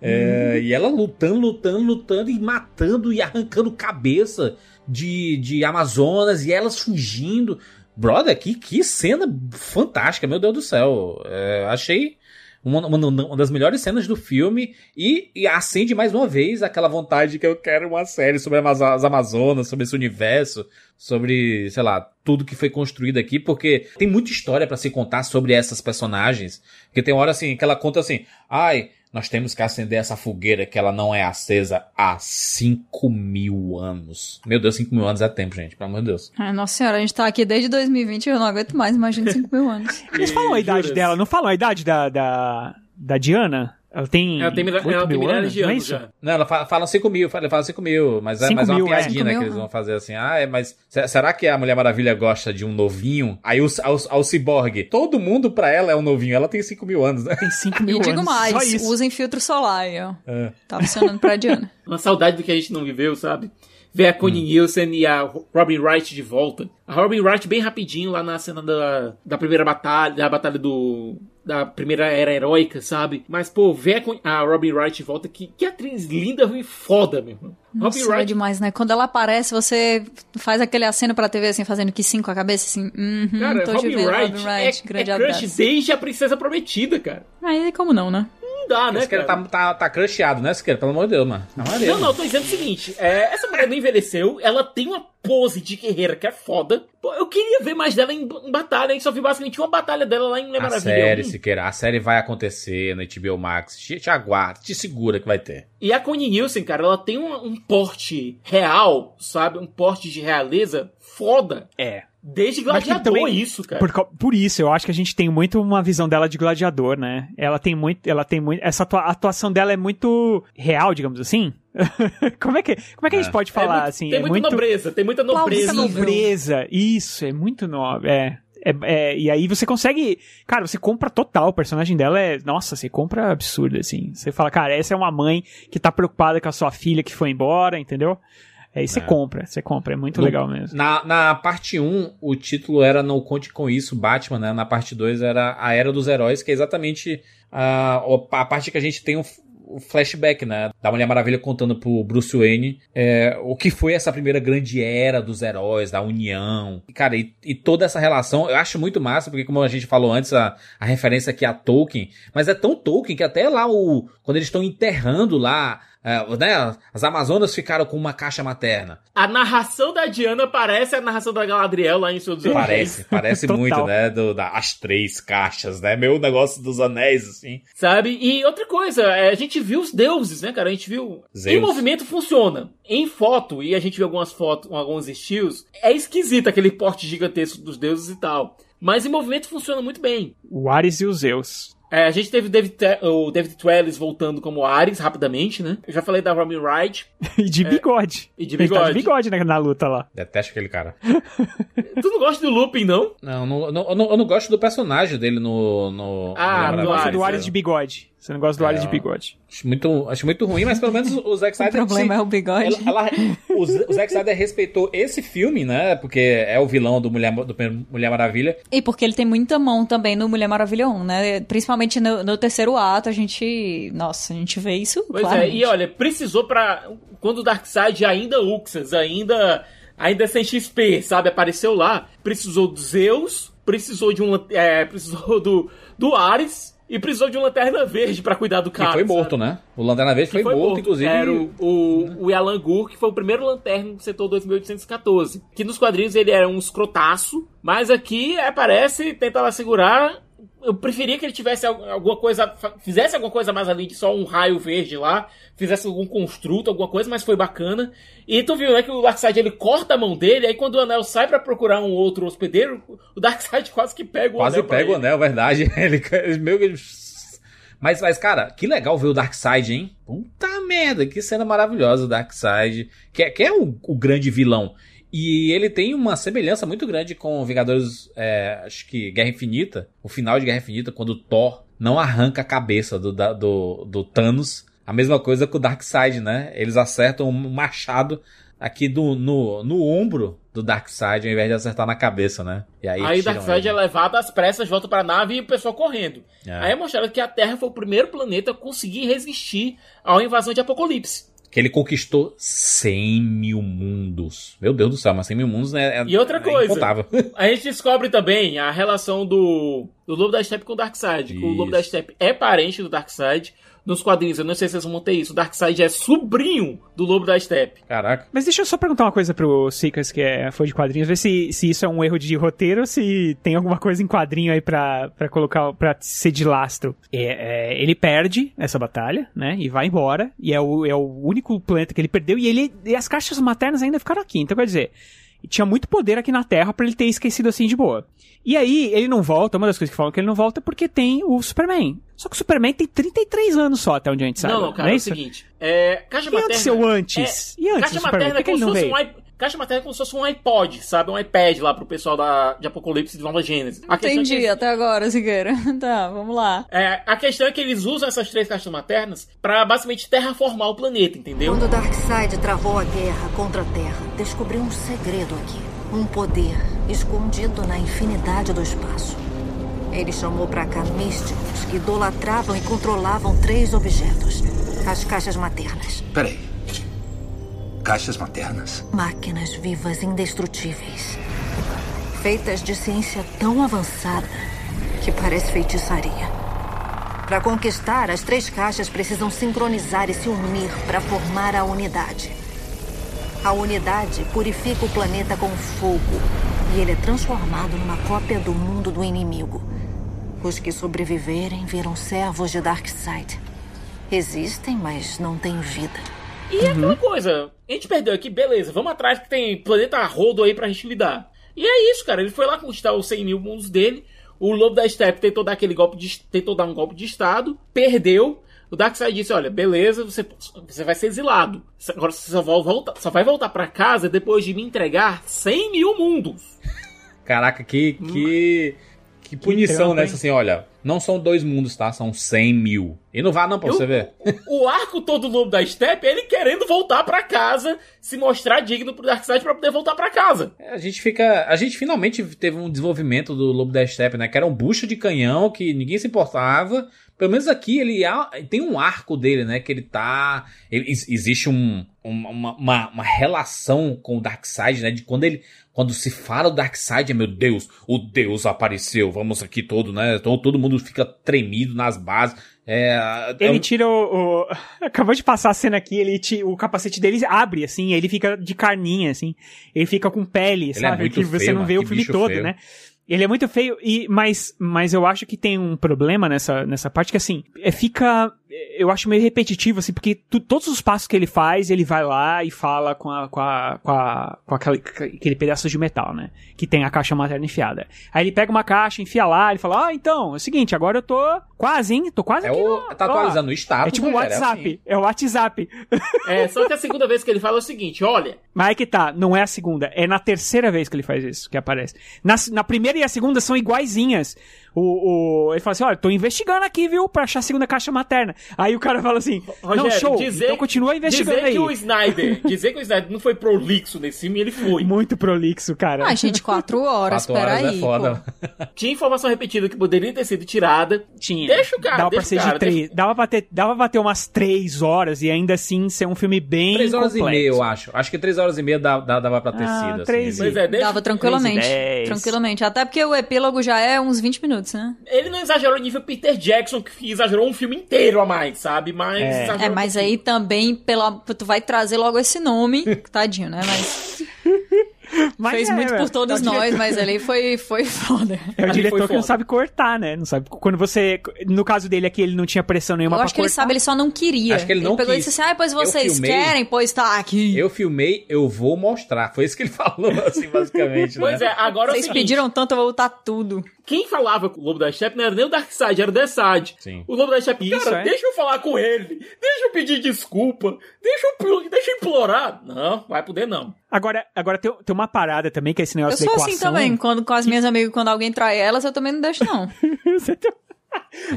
É, E ela lutando, lutando, lutando e matando e arrancando cabeça de, de Amazonas e elas fugindo. Brother, que, que cena fantástica, meu Deus do céu. É, achei uma, uma- uma das melhores cenas do filme e, e acende mais uma vez aquela vontade que eu quero uma série sobre as Amazonas, sobre esse universo, sobre, sei lá, tudo que foi construído aqui, porque tem muita história pra se contar sobre essas personagens. Porque tem hora assim que ela conta assim, ai, nós temos que acender essa fogueira que ela não é acesa há 5 mil anos. Meu Deus, 5 mil anos é tempo, gente, pelo amor de Deus. Ai, nossa senhora, a gente tá aqui desde 2020 e eu não aguento mais, imagina 5 mil anos. Eles falam a idade dela, não falam a idade da, da, da Diana? Ela tem. Ela tem, 8 ela tem mil milhares de não é anos isso? já. Não, ela fala, fala 5 mil, fala, fala 5 mil, mas é, Cinco mas é uma mil, é. piadinha, Cinco né, mil? que eles vão fazer assim, ah, é, mas se- será que a Mulher Maravilha gosta de um novinho? Aí o, ao, ao ciborgue, todo mundo pra ela é um novinho, ela tem 5 mil anos, né? Tem 5 E mil digo anos. mais, só isso. usem filtro solar aí, ó. É. Tá funcionando pra Diana. Uma saudade do que a gente não viveu, sabe? Ver a Connie Nielsen e a Robin Wright de volta. A Robin Wright bem rapidinho lá na cena da, da primeira batalha, da batalha do... Da primeira era heróica, sabe? Mas, pô, ver a, Robin Wright volta, que, que atriz linda e foda, meu irmão. Robin Nossa, é Wright demais, né? Quando ela aparece, você faz aquele aceno pra TV, assim, fazendo que sim com a cabeça, assim. Uhum, Cara, Robin vendo, Wright, Robin Wright, é, grande é crush desde a Princesa Prometida, cara. Aí, como não, né? Não dá, né, Esse cara cara? tá, tá, tá crushado, né, Siqueira? Pelo amor de Deus, mano. Não, Não, não, eu tô dizendo o seguinte: é, essa mulher não envelheceu, ela tem uma pose de guerreira que é foda. Pô, eu queria ver mais dela em, em batalha, a gente só viu basicamente uma batalha dela lá em Mulher A Maravilha. série, um. Siqueira, a série vai acontecer no HBO Max. Te, te aguarda, te segura que vai ter. E a Connie Nielsen, cara, ela tem um, um porte real, sabe? Um porte de realeza foda. É. Desde Gladiador, também- isso, cara. Por, por isso, eu acho que a gente tem muito uma visão dela de gladiador, né? Ela tem muito, ela tem muito, essa atua- atuação dela é muito real, digamos assim. como é que, como é que a gente É. pode É falar muito- assim? Tem é muita muito nobreza, tem muita nobreza. muita nobreza. Isso, é muito nobre, é. É, é, e aí você consegue. Cara, você compra total. O personagem dela é. Nossa, você compra absurdo, assim. Você fala, cara, essa é uma mãe que tá preocupada com a sua filha que foi embora, entendeu? Aí você É. compra, você compra. É muito No- legal mesmo. Na, na parte 1, o título era Não Conte Com Isso, Batman, né? Na parte 2 era A Era dos Heróis, que é exatamente a, a parte que a gente tem um, o flashback, né? Da Mulher Maravilha contando pro Bruce Wayne é, o que foi essa primeira grande era dos heróis, da união. E, cara, e, e toda essa relação, eu acho muito massa, porque como a gente falou antes, a, a referência aqui a Tolkien, mas é tão Tolkien que até lá o. Quando eles estão enterrando lá. É, né, as Amazonas ficaram com uma caixa materna. A narração da Diana parece a narração da Galadriel lá em Senhor dos Anéis. Parece, parece muito, né? Do, da, as três caixas, né? Meu negócio dos anéis, assim. Sabe? E outra coisa, é, a gente viu os deuses, né, cara? A gente viu. Zeus. Em movimento funciona. Em foto, e a gente viu algumas fotos, alguns estilos, é esquisito aquele porte gigantesco dos deuses e tal. Mas em movimento funciona muito bem. O Ares e o Zeus. É, a gente teve o David, o David Twellis voltando como Ares rapidamente, né? Eu já falei da Robin Wright. E de bigode. E de Ele tá bigode. de bigode na, na luta lá. Detesto aquele cara. Tu não gosta do Lupin, não? Não, não, não- eu não, eu não gosto do personagem dele no. no Ah, no Eu gosto Maravilha. do Ares de bigode. Você não gosta do É, Ares de bigode. Acho muito, acho muito ruim, mas pelo menos o Zack Snyder. problema se- é o bigode. Ela, ela- o, o Zack Snyder respeitou esse filme, né? Porque é o vilão do Mulher, do Mulher Maravilha. E porque ele tem muita mão também no Mulher Maravilha 1, né? Principalmente no, no terceiro ato, a gente. Nossa, a gente vê isso. Pois é, claramente. e olha, precisou pra. Quando o Darkseid ainda Uxas, ainda. Ainda sem XP, sabe? Apareceu lá. Precisou do Zeus, precisou de um. É, precisou do. Do Ares e precisou de uma lanterna verde pra cuidar do Que cara. foi sabe? morto, né? O Lanterna Verde foi, Que foi morto, inclusive. Era o, o, o Yalan Gur, que foi o primeiro lanterna do setor 2814. Que nos quadrinhos ele era um escrotaço, mas aqui aparece, tenta lá segurar. Eu preferia que ele tivesse al- alguma coisa, fizesse alguma coisa mais além de só um raio verde lá, fizesse algum construto, alguma coisa, mas foi bacana. E tu viu, né, que o Darkseid ele corta a mão dele, aí quando o Anel sai pra procurar um outro hospedeiro, o Darkseid quase que pega o Quase Anel. pra pega o anel, verdade. Ele, ele meio que. Mas, mas, cara, que legal ver o Darkseid, hein? Puta merda, que cena maravilhosa o Darkseid. Que é, que é o, o grande vilão. E ele tem uma semelhança muito grande com Vingadores, é, acho que Guerra Infinita. O final de Guerra Infinita, quando o Thor não arranca a cabeça do, da- do, do Thanos. A mesma coisa com o Darkseid, né? Eles acertam um machado aqui do, no, no ombro do Darkseid, ao invés de acertar na cabeça, né? E aí, Aí Darkseid é levado às pressas, volta pra nave e o pessoal correndo. É. Aí é mostrado que a Terra foi o primeiro planeta a conseguir resistir à invasão de Apocalipse. Que ele conquistou 100 mil mundos. Meu Deus do céu, mas 100 mil mundos né, é. E outra é coisa, incontável. a gente descobre também a relação do, do Lobo da Steppe com o Darkseid. O Lobo da Steppe é parente do Darkseid. Nos quadrinhos, eu não sei se vocês vão ter isso, o Darkseid é sobrinho do Lobo da Steppe. Caraca. Mas deixa eu só perguntar uma coisa pro Sicas, que é fã de quadrinhos, ver se, se isso é um erro de roteiro ou se tem alguma coisa em quadrinho aí pra, pra colocar, pra ser de lastro. É, é, ele perde essa batalha, né, e vai embora, e é o, é o único planeta que ele perdeu, e, ele, e as caixas maternas ainda ficaram aqui, então quer dizer... Tinha muito poder aqui na Terra pra ele ter esquecido assim de boa. E aí, ele não volta, uma das coisas que falam que ele não volta é porque tem o Superman. Só que o Superman tem 33 anos só, até onde a gente sabe. não, não, cara, é, o seguinte. É, caixa E materna. aconteceu antes? É, E antes caixa do Superman? materna é como ele se não fosse um Caixa materna é como se fosse um iPod, sabe? Um iPad lá pro pessoal da, de Apocalipse de Nova Gênesis. É que Entendi até agora, Siqueira. tá, vamos lá. É, a questão é que eles usam essas três caixas maternas pra basicamente terraformar o planeta, entendeu? Quando Darkseid travou a guerra contra a Terra, descobriu um segredo aqui. Um poder escondido na infinidade do espaço. Ele chamou pra cá místicos que idolatravam e controlavam três objetos: as caixas maternas. Peraí. Caixas maternas? Máquinas vivas indestrutíveis. Feitas de ciência tão avançada que parece feitiçaria. Para conquistar, as três caixas precisam sincronizar e se unir para formar a unidade. A unidade purifica o planeta com fogo e ele é transformado numa cópia do mundo do inimigo. Os que sobreviverem viram servos de Darkseid. Existem, mas não têm vida. E é aquela coisa, a gente perdeu aqui, beleza, vamos atrás que tem planeta rodo aí pra gente lidar. E é isso, cara, ele foi lá conquistar os 100 mil mundos dele, o Lobo da Steppe tentou dar aquele golpe de, tentou dar um golpe de estado, perdeu, o Darkseid disse, olha, beleza, você, você vai ser exilado, agora você só, vai voltar, só vai voltar pra casa depois de me entregar 100 mil mundos. Caraca, que, que, que punição nessa, hein? assim, olha. Não são dois mundos, tá? São 100 mil. E não vá não pra Eu- você ver. O arco todo do Lobo da Steppe é ele querendo voltar pra casa, se mostrar digno pro Darkseid pra poder voltar pra casa. A gente fica. A gente finalmente teve um desenvolvimento do Lobo da Steppe, né? Que era um bucho de canhão que ninguém se importava. Pelo menos aqui ele tem um arco dele, né? Que ele tá. ele- ex- existe um, uma, uma, uma relação com o Darkseid, né? De quando ele. Quando se fala o Darkseid, é meu Deus, o Deus apareceu, vamos aqui todo, né? Todo, todo mundo fica tremido nas bases. É, é Ele um- tira o, o- Acabou de passar a cena aqui, ele ti- o capacete dele abre, assim, ele fica de carninha, assim. Ele fica com pele, é sabe? muito que você feio, não mano, vê o filme todo, feio. né? Ele é muito feio, e, mas, mas eu acho que tem um problema nessa, nessa parte que, assim, é, fica. Eu acho meio repetitivo, assim, porque tu- todos os passos que ele faz, ele vai lá e fala com, a, com, a, com, a, com aquele, aquele pedaço de metal, né? Que tem a caixa materna enfiada. Aí ele pega uma caixa, enfia lá, ele fala: Ah, então, é o seguinte, agora eu tô quase, hein? Tô quase É aqui. o- no- tá ó." atualizando o status, É tipo um né? É WhatsApp. assim. É o WhatsApp. É, só que a segunda vez que ele fala é o seguinte: olha, Mas é que tá, não é a segunda, é na terceira vez que ele faz isso, que aparece. Na, na primeira e a segunda são iguaizinhas. O, o, ele fala assim, olha, tô investigando aqui, viu, pra achar a segunda caixa materna. Aí o cara fala assim, Rogério, não, show, dizer, então continua investigando dizer aí. que o Snyder, dizer que o Snyder não foi prolixo nesse filme, ele foi. Muito prolixo, cara. Ah, gente, quatro horas, Quatro horas peraí. é foda. Tinha informação repetida que poderia ter sido tirada. Tinha. Deixa o cara, dava pra deixa ser o cara. de três, dava, pra ter, dava pra ter umas três horas e ainda assim ser um filme bem Três horas complexo. e meia, eu acho. Acho que três horas e meia dava, dava, pra ter Ah, sido. três assim, e- ele- Dava tranquilamente. Tranquilamente. Até porque o epílogo já é uns 20 minutos, né? Ele não exagerou nível Peter Jackson, que exagerou um filme inteiro a mais, sabe? Mas É. É, mas aí também, pela, tu vai trazer logo esse nome. Tadinho, né? Mas Mas fez é, muito por todos é nós, diretor- mas ali foi, foi foda. É o diretor foi que não sabe cortar, né? Não sabe. Quando você. No caso dele aqui, ele não tinha pressão nenhuma Eu pra acho que ele cortar. sabe, ele só não queria. Acho que ele não pegou quis. e disse assim, ah, pois vocês filmei. querem, pois tá aqui. Eu filmei, eu vou mostrar. Foi isso que ele falou, assim, basicamente. Pois né? é, agora é o Vocês seguinte, pediram tanto, eu vou botar tudo. Quem falava com o Lobo da Steppe não era nem o Darkseid, era o Deathside. Sim. O Lobo da Steppe, Isso, cara, é. deixa eu falar com ele, deixa eu pedir desculpa, deixa eu, deixa eu implorar. Não, vai poder não. Agora, agora tem, tem uma parada também, que é esse Eu negócio sou da assim equação. também, quando, com as minhas amigas, quando alguém trai elas, eu também não deixo, não. Você tá-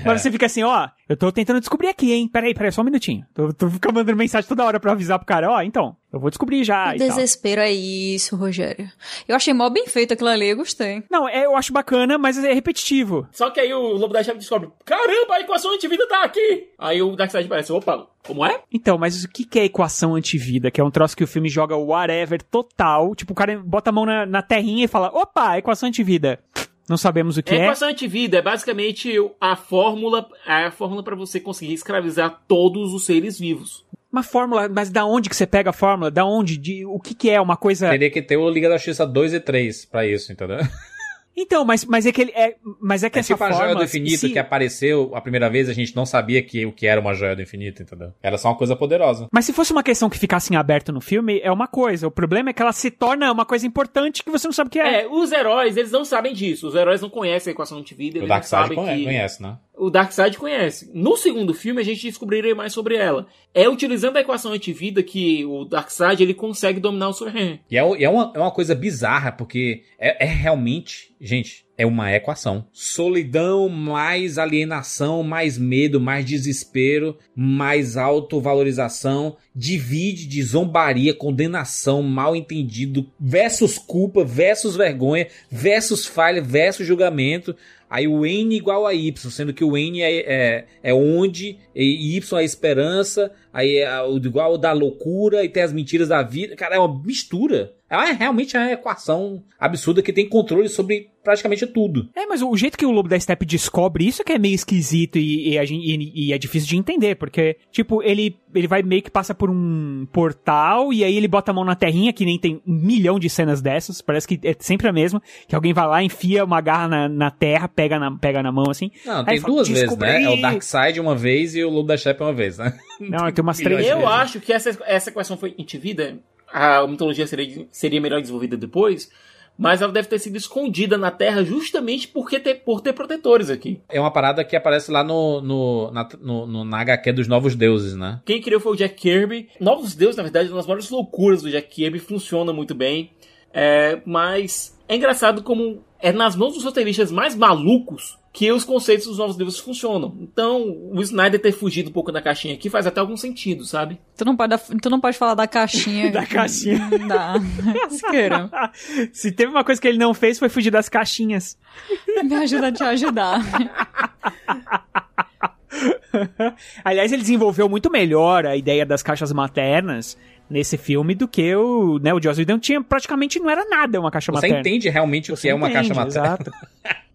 Mas você fica assim, ó, eu tô tentando descobrir aqui, hein? Peraí, peraí, só um minutinho. Tô, tô ficando mandando mensagem toda hora pra avisar pro cara, ó, então, eu vou descobrir já Que e tal. desespero é isso, Rogério. Eu achei mó bem feito aquilo ali, eu gostei. Não, é, eu acho bacana, mas é repetitivo. Só que aí o Lobo da Steppe descobre, caramba, a equação antivida tá aqui. Aí o Darkseid parece, opa, como é? Então, mas o que, que é equação antivida? Que é um troço que o filme joga whatever total. Tipo, o cara bota a mão na, na terrinha e fala, opa, equação antivida. Não sabemos o que a é. equação antivida é basicamente a fórmula, a fórmula para você conseguir escravizar todos os seres vivos. Uma fórmula, mas da onde que você pega a fórmula? Da onde? De, o que que é? Uma coisa... Teria que ter o Liga da Justiça 2 e 3 pra isso, entendeu? Então, mas, mas é que ele é... Mas é que É essa tipo a fórmula... joia do infinito se- que apareceu a primeira vez, a gente não sabia que, o que era uma joia do infinito, entendeu? Era só uma coisa poderosa. Mas se fosse uma questão que ficasse em aberto no filme, é uma coisa. O problema é que ela se torna uma coisa importante que você não sabe o que é. É, os heróis, eles não sabem disso. Os heróis não conhecem a equação antivida, O eles não Darkseid sabem conhece, que... conhece, né? O Darkseid conhece. No segundo filme, a gente descobriria mais sobre ela. É utilizando a equação antivida que o Darkseid ele consegue dominar o Superman. E é, é uma, é uma coisa bizarra, porque é, é realmente, gente, é uma equação. Solidão, mais alienação, mais medo, mais desespero, mais autovalorização, divide de zombaria, condenação, mal entendido, versus culpa, versus vergonha, versus falha, versus julgamento. Aí o N igual a Y, sendo que o N é, é, é onde, e Y é a esperança, aí é igual da loucura e tem as mentiras da vida. Cara, é uma mistura. É realmente uma equação absurda que tem controle sobre praticamente tudo. É, mas o jeito que o Lobo da Steppe descobre isso é que é meio esquisito e, e, e- e é difícil de entender, porque, tipo, ele, ele vai meio que passa por um portal e aí ele bota a mão na terrinha, que nem tem um milhão de cenas dessas, parece que é sempre a mesma, que alguém vai lá, enfia uma garra na, na terra, pega na, pega na mão, assim. Não, tem fala, duas vezes, né? É o Darkseid uma vez e o Lobo da Steppe uma vez, né? Não, tem umas três Eu vezes. acho que essa, essa equação foi antivida. A mitologia seria, seria melhor desenvolvida depois. Mas ela deve ter sido escondida na Terra justamente porque ter, por ter protetores aqui. É uma parada que aparece lá no, no, na, no, no, na HQ dos Novos Deuses, né? Quem criou foi o Jack Kirby. Novos Deuses, na verdade, uma das maiores loucuras do Jack Kirby. Funciona muito bem. É, mas é engraçado como é nas mãos dos roteiristas mais malucos que os conceitos dos novos livros funcionam. Então, o Snyder ter fugido um pouco da caixinha aqui faz até algum sentido, sabe? Tu não pode, tu não pode falar da caixinha. da caixinha. Da... Isqueira. Se teve uma coisa que ele não fez foi fugir das caixinhas. Me ajuda a te ajudar. Aliás, ele desenvolveu muito melhor a ideia das caixas maternas nesse filme do que o, né, o Joss Whedon tinha praticamente não era nada uma caixa Você materna. entende realmente o que Você é uma entende, caixa materna. Exato.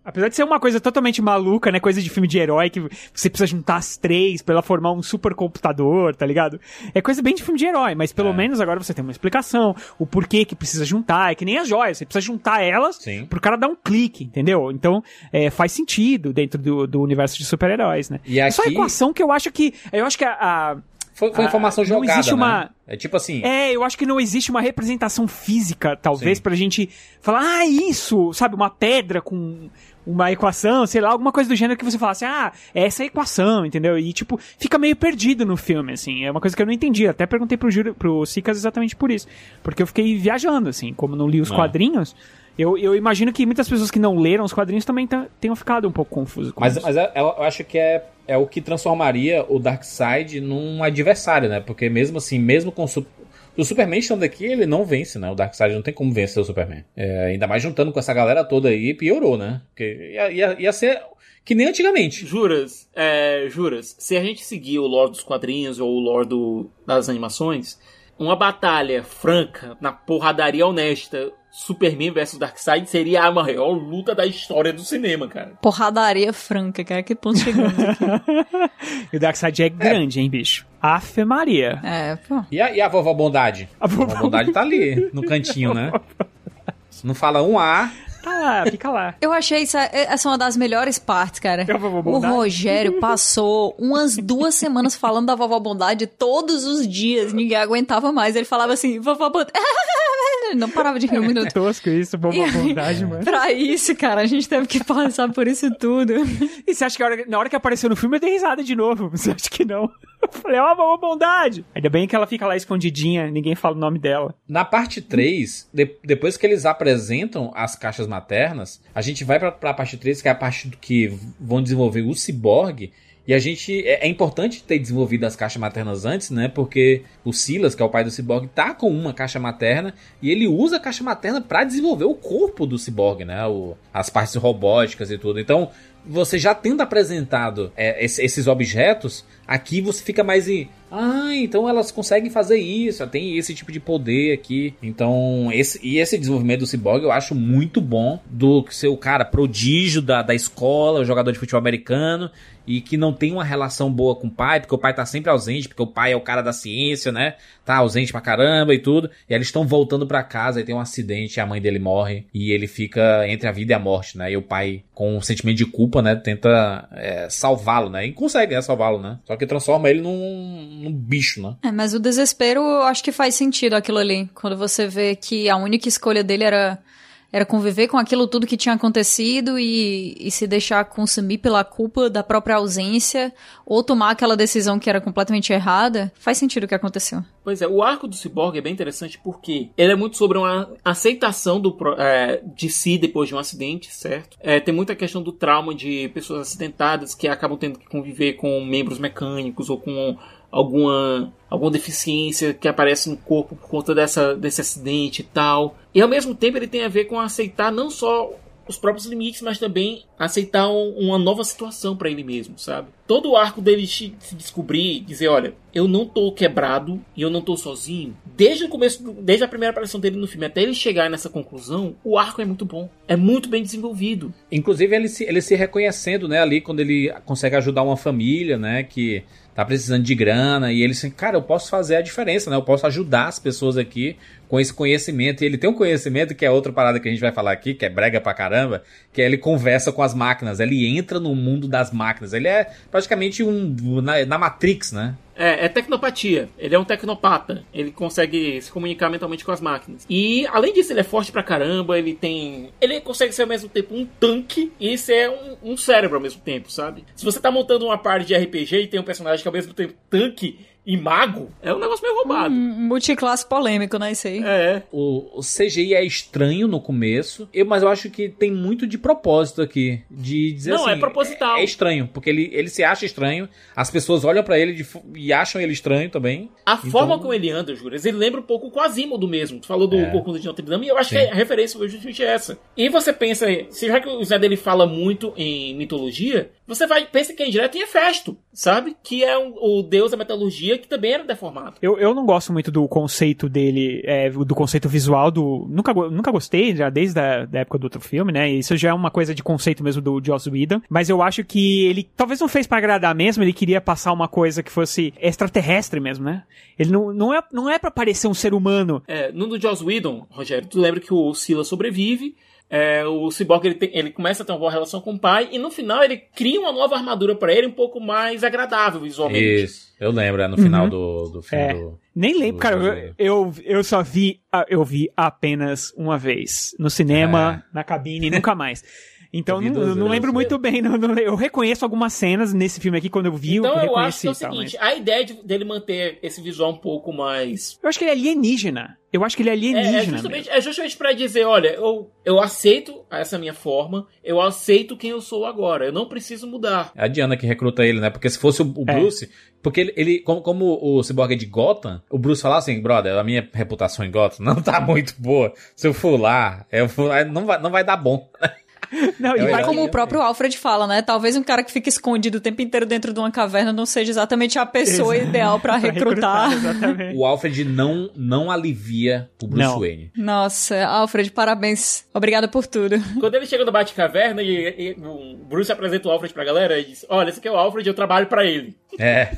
Apesar de ser uma coisa totalmente maluca, né? Coisa de filme de herói, que você precisa juntar as três pra ela formar um supercomputador, tá ligado? É coisa bem de filme de herói, mas pelo menos agora você tem uma explicação, o porquê que precisa juntar, é que nem as joias, você precisa juntar elas Sim. pro cara dar um clique, entendeu? Então, é, faz sentido dentro do, do universo de super-heróis, né? E É só a aqui- equação que eu acho que. Eu acho que a. a- Foi, foi informação não jogada, existe uma- né? É tipo assim... é, eu acho que não existe uma representação física, talvez, pra gente falar, ah, isso, sabe, uma pedra com uma equação, sei lá, alguma coisa do gênero que você falasse, ah, é essa a equação, entendeu? E, tipo, fica meio perdido no filme, assim, é uma coisa que eu não entendi, até perguntei pro, Júlio, pro Sicas exatamente por isso, porque eu fiquei viajando, assim, como não li os Ah. quadrinhos, eu, eu imagino que muitas pessoas que não leram os quadrinhos também tenham ficado um pouco confusos com Mas, isso. mas é- eu eu acho que é, é o que transformaria o Darkseid num adversário, né? Porque mesmo assim, mesmo com o, Su- o Superman estando aqui, ele não vence, né? O Darkseid não tem como vencer o Superman. É, ainda mais juntando com essa galera toda aí, piorou, né? Porque ia, ia, ia ser que nem antigamente. Juras, é, juras, se a gente seguir o lore dos quadrinhos ou o lore das animações, uma batalha franca, na porradaria honesta, Superman versus Darkseid seria a maior luta da história do cinema, cara. Porradaria franca, cara. Que ponto chegamos aqui? E o Darkseid é grande, hein, bicho? Afe Maria. É, pô. E a, e a vovó Bondade? A vovó Bondade tá ali, no cantinho, né? Não fala um A. Tá lá, fica lá. Eu achei essa, essa uma das melhores partes, cara. É a vovó O? Rogério passou umas duas semanas falando da vovó Bondade todos os dias. Ninguém aguentava mais. Ele falava assim, vovó Bondade. Não parava de rir um minuto. Tosco isso, boa aí, vontade, mano. Pra isso, cara, a gente teve que passar por isso tudo. E você acha que hora- na hora que apareceu no filme eu dei risada de novo? Você acha que não? Eu falei, ó, boa bondade. Ainda bem que ela fica lá escondidinha, ninguém fala o nome dela. Na parte 3, de- depois que eles apresentam as caixas maternas, a gente vai pra, pra parte 3, que é a parte do que vão desenvolver o ciborgue. E a gente. É, é importante ter desenvolvido as caixas maternas antes, né? Porque o Silas, que é o pai do ciborgue, tá com uma caixa materna e ele usa a caixa materna pra desenvolver o corpo do ciborgue, né? O, as partes robóticas e tudo. Então, você já tendo apresentado é, esse- esses objetos, aqui você fica mais. Ah, então elas conseguem fazer isso, tem esse tipo de poder aqui. Então, esse, e esse desenvolvimento do Cyborg eu acho muito bom. Do ser o cara prodígio da, da escola, o jogador de futebol americano, e que não tem uma relação boa com o pai, porque o pai tá sempre ausente, porque o pai é o cara da ciência, né? Tá ausente pra caramba e tudo. E eles estão voltando pra casa e tem um acidente, a mãe dele morre, e ele fica entre a vida e a morte, né? E o pai, com um sentimento de culpa, né, tenta é, salvá-lo, né? E consegue, né, salvá-lo, né? Só que transforma ele num, num bicho, né? É, mas o desespero, eu acho que faz sentido aquilo ali. Quando você vê que a única escolha dele era, era conviver com aquilo tudo que tinha acontecido e, e se deixar consumir pela culpa da própria ausência, ou tomar aquela decisão que era completamente errada, faz sentido o que aconteceu. Pois é, o arco do Cyborg é bem interessante porque ele é muito sobre uma aceitação do, é, de si depois de um acidente, certo? É, tem muita questão do trauma de pessoas acidentadas que acabam tendo que conviver com membros mecânicos ou com alguma, alguma deficiência que aparece no corpo por conta dessa, desse acidente e tal. E ao mesmo tempo ele tem a ver com aceitar não só os próprios limites, mas também aceitar um- uma nova situação pra ele mesmo, sabe? Todo o arco dele se descobrir, dizer, olha, eu não tô quebrado e eu não tô sozinho. Desde o começo, desde a primeira aparição dele no filme até ele chegar nessa conclusão, o arco é muito bom, é muito bem desenvolvido. Inclusive ele se, ele se reconhecendo, né, ali quando ele consegue ajudar uma família, né, que tá precisando de grana e ele assim, cara, eu posso fazer a diferença, né? Eu posso ajudar as pessoas aqui com esse conhecimento. E ele tem um conhecimento que é outra parada que a gente vai falar aqui, que é brega pra caramba, que é ele conversa com as máquinas, ele entra no mundo das máquinas. Ele é praticamente um na, na Matrix, né? É, é tecnopatia. Ele é um tecnopata. Ele consegue se comunicar mentalmente com as máquinas. E, além disso, ele é forte pra caramba. Ele tem. Ele consegue ser ao mesmo tempo um tanque e ser um, um cérebro ao mesmo tempo, sabe? Se você tá montando uma parte de RPG e tem um personagem que ao mesmo tempo tanque e mago, é um negócio meio roubado. Um multiclasse polêmico, né? Isso aí. É. O, o CGI é estranho no começo, eu, mas eu acho que tem muito de propósito aqui. De dizer Não, assim. é proposital. É, é estranho, porque ele, ele se acha estranho, as pessoas olham pra ele de e acham ele estranho também. A Então- forma como ele anda, Juras, ele lembra um pouco com Asimodo mesmo. Tu falou do É. Corcunda de Notre Dame, e eu acho Sim. que a referência foi justamente essa. E você pensa, se já que o Zé dele fala muito em mitologia, você vai pensa que é indireto em Hefesto, sabe? Que é um- o deus da metalurgia que também era deformado. Eu, eu não gosto muito do conceito dele, é, do conceito visual do. Nunca, nunca gostei, já desde a da época do outro filme, né? Isso já é uma coisa de conceito mesmo do Joss Whedon. Mas eu acho que ele talvez não fez pra agradar mesmo, ele queria passar uma coisa que fosse extraterrestre mesmo, né? Ele não, não, é, não é pra parecer um ser humano. É, no do Joss Whedon, Rogério, tu lembra que o Sila sobrevive, é, o Cyborg ele, tem- ele começa a ter uma boa relação com o pai, e no final ele cria uma nova armadura pra ele um pouco mais agradável visualmente. Isso, eu lembro, é no final Uhum. do, do filme É. do. Nem lembro, do cara. Eu, eu, eu só vi. Eu vi apenas uma vez. No cinema, na cabine, nunca mais. Então É. Eu não, não lembro muito bem. não- não- eu reconheço algumas cenas nesse filme aqui quando eu vi. Então eu eu acho que é o e tal, seguinte, mas- a ideia de- dele manter esse visual um pouco mais Eu acho que ele é alienígena. Eu acho que ele é É, alienígena. é justamente, é justamente pra dizer, olha, eu, eu aceito essa minha forma, eu aceito quem eu sou agora, eu não preciso mudar. É a Diana que recruta ele, né? Porque se fosse o, o É. Bruce. Porque ele, ele- como, como o Cyborg é de Gotham, o Bruce fala assim, brother, a minha reputação em Gotham não tá muito boa. Se eu for lá, eu for lá, não, vai, não vai dar bom. Não, É E verdade. como o próprio Alfred fala, né? Talvez um cara que fica escondido o tempo inteiro dentro de uma caverna não seja exatamente a pessoa Exato. ideal pra Pra recrutar. exatamente. O Alfred não, não alivia o Bruce Não. Wayne. Nossa, Alfred, parabéns. Obrigada por tudo. Quando ele chega no Batcaverna e, e o Bruce apresenta o Alfred pra galera e diz, olha, esse aqui é o Alfred, eu trabalho pra ele. É.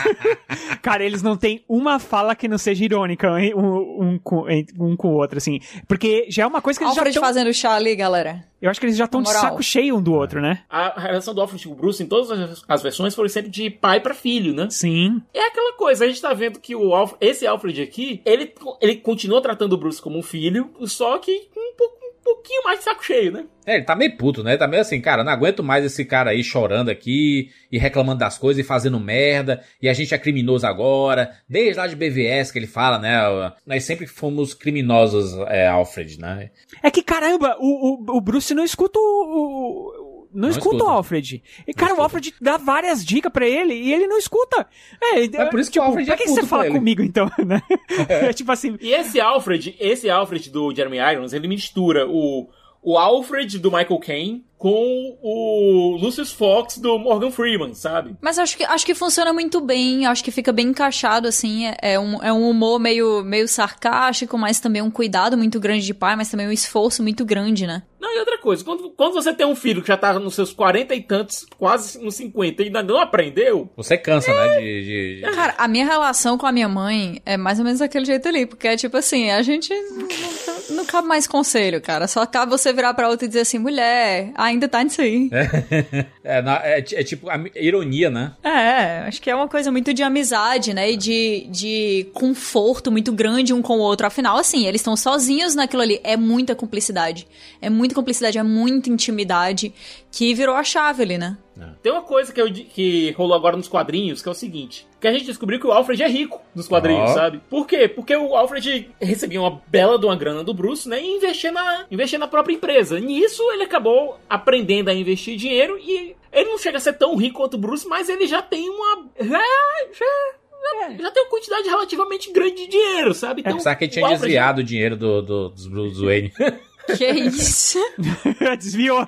Cara, eles não têm uma fala que não seja irônica hein, um, um, com, em- um com o outro, assim. Porque já é uma coisa que eles Alfred já estão... fazendo chá ali, galera. Eu acho que eles já estão de saco cheio um do outro, né? A relação do Alfred com o Bruce em todas as, versões foi sempre de pai pra filho, né? Sim. É aquela coisa, a gente tá vendo que o Alf- esse Alfred aqui, ele, ele continua tratando o Bruce como um filho, só que um, pouco- pouquinho mais de saco cheio, né? É, ele tá meio puto, né? Ele tá meio assim, cara, não aguento mais esse cara aí chorando aqui e reclamando das coisas e fazendo merda. E a gente é criminoso agora. Desde lá de BVS que ele fala, né? Nós sempre fomos criminosos, é, Alfred, né? É que, caramba, o, o, o Bruce não escuta o... não, Não escuta, escuta. o Alfred. E, cara, o Alfred dá várias dicas pra ele e ele não escuta. É, É por isso que o Alfred pra é que puto você fala ele. comigo, então, né? É tipo assim... E esse Alfred, esse Alfred do Jeremy Irons, ele mistura o, o Alfred do Michael Caine com o Lucius Fox do Morgan Freeman, sabe? Mas acho que, acho que funciona muito bem, acho que fica bem encaixado, assim. É, é um, é um humor meio, meio sarcástico, mas também um cuidado muito grande de pai, mas também um esforço muito grande, né? Não, e outra coisa, quando, quando você tem um filho que já tá nos seus 40 e tantos, quase nos 50, e ainda não aprendeu, Você cansa, né? De, de- de- Cara, a minha relação com a minha mãe é mais ou menos daquele jeito ali, porque é tipo assim, a gente não, não- não cabe mais conselho, cara. Só cabe você virar pra outra e dizer assim, mulher, ainda tá nisso aí. É, é ti- é tipo a ironia, né? É, acho que é uma coisa muito de amizade, né? E de, de conforto muito grande um com o outro. Afinal, assim, eles estão sozinhos naquilo ali. É muita cumplicidade. É muita cumplicidade, é muita intimidade que virou a chave ali, né? Tem uma coisa que, eu que rolou agora nos quadrinhos, que é o seguinte, que a gente descobriu que o Alfred é rico nos quadrinhos, sabe? Por quê? Porque o Alfred recebia uma bela de uma grana do Bruce, né? E investia na, investia na própria empresa. Nisso, ele acabou aprendendo a investir dinheiro e ele não chega a ser tão rico quanto o Bruce, mas ele já tem uma... Já, já, já tem uma quantidade relativamente grande de dinheiro, sabe? É, pensar que ele tinha Alfred- desviado o dinheiro do, do- dos Bruce Wayne. Que isso? Desviou.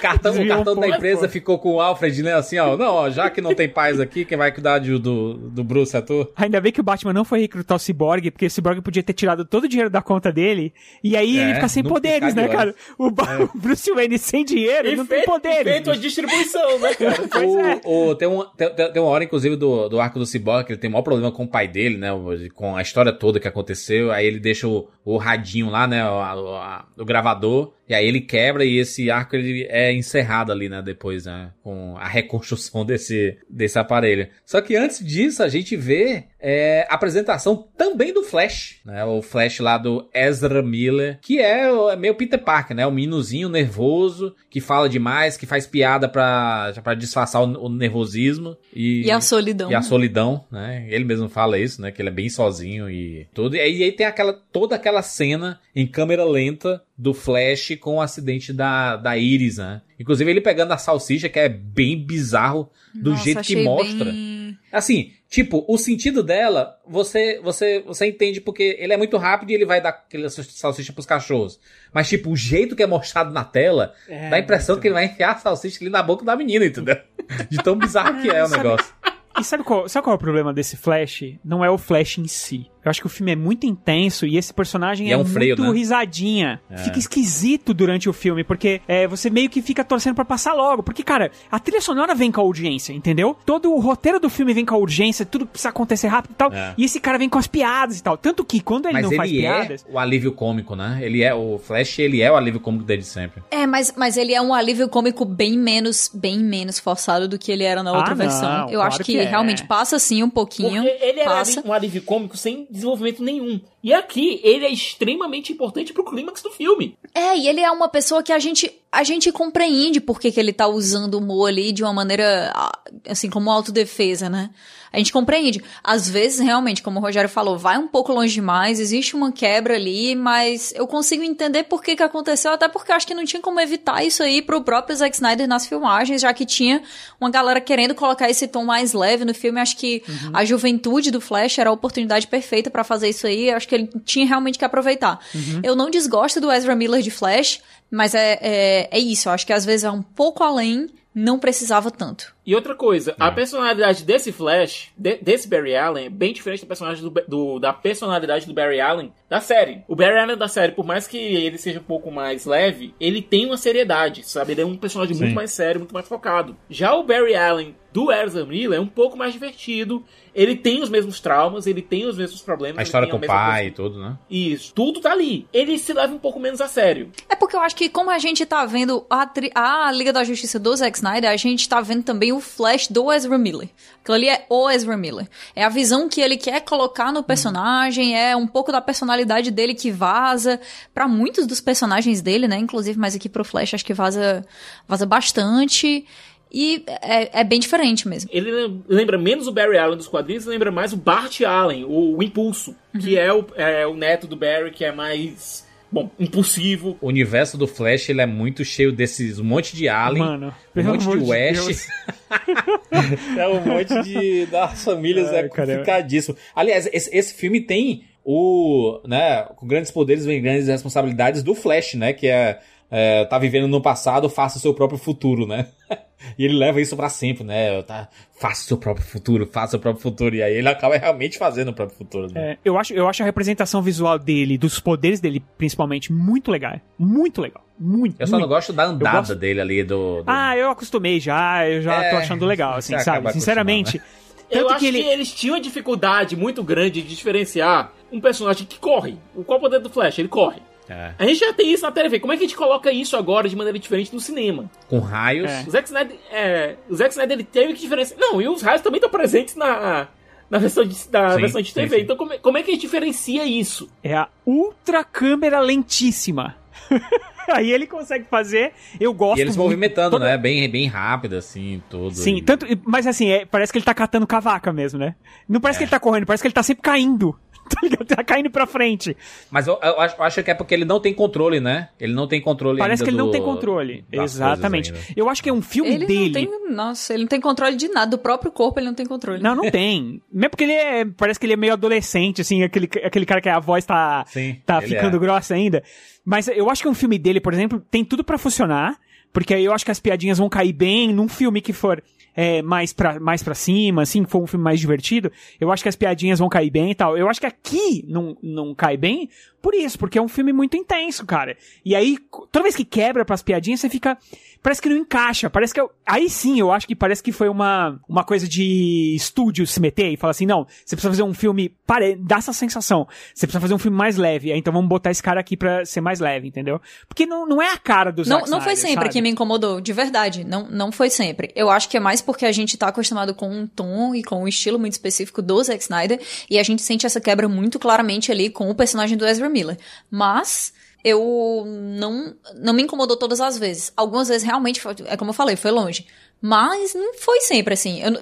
cartão, o Desviou cartão um da empresa ficou com o Alfred, né? Assim, ó. Não, ó, já que não tem paz aqui, quem vai cuidar de- do, do Bruce é tu. Ainda bem que o Batman não foi recrutar o Cyborg, porque o Cyborg podia ter tirado todo o dinheiro da conta dele, e aí É, ele fica sem poderes, né, cara? olhos. O, Ba- o Bruce Wayne sem dinheiro E não tem feito- poderes. feito a distribuição, né, cara? Pois é. O, o- tem, um, tem, tem- tem uma hora, inclusive, do, do arco do Cyborg, que ele tem o maior problema com o pai dele, né? o- Com a história toda que aconteceu. Aí ele deixa o, o radinho lá, né? O, a- o gravador. E aí ele quebra e esse arco ele é encerrado ali, né? Depois, né? Com a reconstrução desse, desse aparelho. Só que antes disso, a gente vê é, a apresentação também do Flash, né? O Flash lá do Ezra Miller, que é, é meio Peter Parker, né? O meninozinho nervoso, que fala demais, que faz piada pra, pra disfarçar o, o nervosismo. E, E a solidão, E a né? solidão, né? Ele mesmo fala isso, né? Que ele é bem sozinho e tudo. E aí, e aí tem aquela, toda aquela cena em câmera lenta do Flash com o acidente da, da Iris, né? Inclusive ele pegando a salsicha, que é bem bizarro do Nossa, jeito que mostra. bem- Assim, tipo, o sentido dela, você você você entende porque ele é muito rápido e ele vai dar aquela salsicha pros cachorros. Mas, tipo, o jeito que é mostrado na tela, É, dá a impressão que ele vai enfiar a salsicha ali na boca da menina, entendeu? De tão bizarro que é o negócio. E sabe qual, sabe qual é o problema desse Flash? Não é o Flash em si. Eu acho que o filme é muito intenso e esse personagem E é, é um freio, muito né? risadinha. É. Fica esquisito durante o filme, porque é, você meio que fica torcendo pra passar logo. Porque, cara, a trilha sonora vem com a audiência, entendeu? Todo o roteiro do filme vem com a urgência, tudo precisa acontecer rápido e tal. É. E esse cara vem com as piadas e tal. Tanto que quando ele Mas não ele faz é piadas. o alívio cômico, né? Ele é o Flash, ele é o alívio cômico desde sempre. É, mas, mas ele é um alívio cômico bem menos, bem menos forçado do que ele era na Ah, outra não, versão. Eu claro acho que, que é. realmente passa sim um pouquinho. Porque ele era passa. um alívio cômico sem desenvolvimento nenhum. E aqui, ele é extremamente importante pro clímax do filme. É, e ele é uma pessoa que a gente, a gente compreende por que, que ele tá usando o humor ali de uma maneira, ah, assim, como autodefesa, né? A gente compreende. Às vezes, realmente, como o Rogério falou, vai um pouco longe demais, existe uma quebra ali, mas eu consigo entender por que que aconteceu, até porque eu acho que não tinha como evitar isso aí pro próprio Zack Snyder nas filmagens, já que tinha uma galera querendo colocar esse tom mais leve no filme. Acho que a juventude do Flash era a oportunidade perfeita pra fazer isso aí. Acho que ele tinha realmente que aproveitar. Eu não desgosto do Ezra Miller de Flash, mas é, é, é isso. Eu acho que às vezes é um pouco além, não precisava tanto. E outra coisa, a personalidade desse Flash, de- desse Barry Allen, é bem diferente da personagem do, do- da personalidade do Barry Allen da série. O Barry Allen da série, por mais que ele seja um pouco mais leve, ele tem uma seriedade, sabe? Ele é um personagem Sim. muito mais sério, muito mais focado. Já o Barry Allen do Ezra Miller é um pouco mais divertido. Ele tem os mesmos traumas, ele tem os mesmos problemas. A ele história tem com o mesma pai e tudo, né? Isso, tudo tá ali. Ele se leva um pouco menos a sério. É porque eu acho que como a gente tá vendo a, tri- a Liga da Justiça do Zack Snyder, a gente tá vendo também o Flash do Ezra Miller. Aquilo ali é o Ezra Miller. É a visão que ele quer colocar no personagem, é um pouco da personalidade dele que vaza pra muitos dos personagens dele, né? Inclusive, mas aqui pro Flash acho que vaza, vaza bastante. E é, é bem diferente mesmo. Ele lem- lembra menos o Barry Allen dos quadrinhos, lembra mais o Bart Allen, o, o Impulso, que é o, é o neto do Barry, que é mais, bom, impulsivo. O universo do Flash, ele é muito cheio desses um monte de Alien, Mano, um monte de de West. Deus. é um monte de das famílias Ai, é caramba. complicadíssimo. Aliás, esse, esse filme tem o, né, com grandes poderes vem grandes responsabilidades do Flash, né, que é, é tá vivendo no passado, faça o seu próprio futuro, né? E ele leva isso pra sempre, né? Tá, faça o seu próprio futuro, faça o seu próprio futuro. E aí ele acaba realmente fazendo o próprio futuro. Né? É, eu, acho, eu acho a representação visual dele, dos poderes dele, principalmente, muito legal. Muito legal. Muito. Eu só não muito. gosto da Eu andada gosto- dele ali do. do- Ah, eu acostumei já, eu já É, tô achando legal, assim, sabe? Sinceramente. Eu Tanto acho que que, ele. eles tinham uma dificuldade muito grande de diferenciar um personagem que corre. O qual é o poder do Flash? Ele corre. É. A gente já tem isso na TV. Como é que a gente coloca isso agora de maneira diferente no cinema? Com raios. O Zack Snyder, é, o Zack Snyder ele teve que diferenciar. Não, e os raios também estão presentes na, na versão de, da Sim, versão de sim, TV. sim. Então, como é, como é que a gente diferencia isso? É a ultra câmera lentíssima. Aí ele consegue fazer. Eu gosto. E eles muito. movimentando, Toda- né? Bem, bem rápido, assim, tudo. Sim, E- tanto, mas assim, é- parece que ele tá catando cavaca mesmo, né? Não parece É. que ele tá correndo, parece que ele tá sempre caindo. Tá ligado? Tá caindo pra frente. Mas eu, eu acho, eu acho que é porque ele não tem controle, né? Ele não tem controle Parece ainda que ele não do- tem controle. Exatamente. Eu acho que é um filme Ele dele. não tem. Nossa, ele não tem controle de nada. Do próprio corpo ele não tem controle. Não, não tem. Mesmo porque ele é. Parece que ele é meio adolescente, assim, aquele, aquele cara que a voz tá, Sim, tá ficando é. grossa ainda. Mas eu acho que um filme dele, por exemplo, tem tudo pra funcionar. Porque aí eu acho que as piadinhas vão cair bem num filme que for é, mais, pra, mais pra cima, assim, for um filme mais divertido, eu acho que as piadinhas vão cair bem e tal. Eu acho que aqui não, não cai bem por isso, porque é um filme muito intenso, cara. E aí, toda vez que quebra pras piadinhas, você fica. Parece que não encaixa. Parece que. Eu, aí sim, eu acho que parece que foi uma, uma coisa de estúdio se meter e falar assim: não, você precisa fazer um filme. Pare, dá essa sensação. Você precisa fazer um filme mais leve. Então vamos botar esse cara aqui pra ser mais leve, entendeu? Porque não, não é a cara do Não, Zack não foi Snyder, sempre sabe? que me incomodou, de verdade. Não, não foi sempre. Eu acho que é mais porque a gente tá acostumado com um tom e com um estilo muito específico do Zack Snyder e a gente sente essa quebra muito claramente ali com o personagem do Ezra Miller. Mas eu não não me incomodou todas as vezes. Algumas vezes realmente foi, é como eu falei, foi longe. Mas não foi sempre assim. Eu não-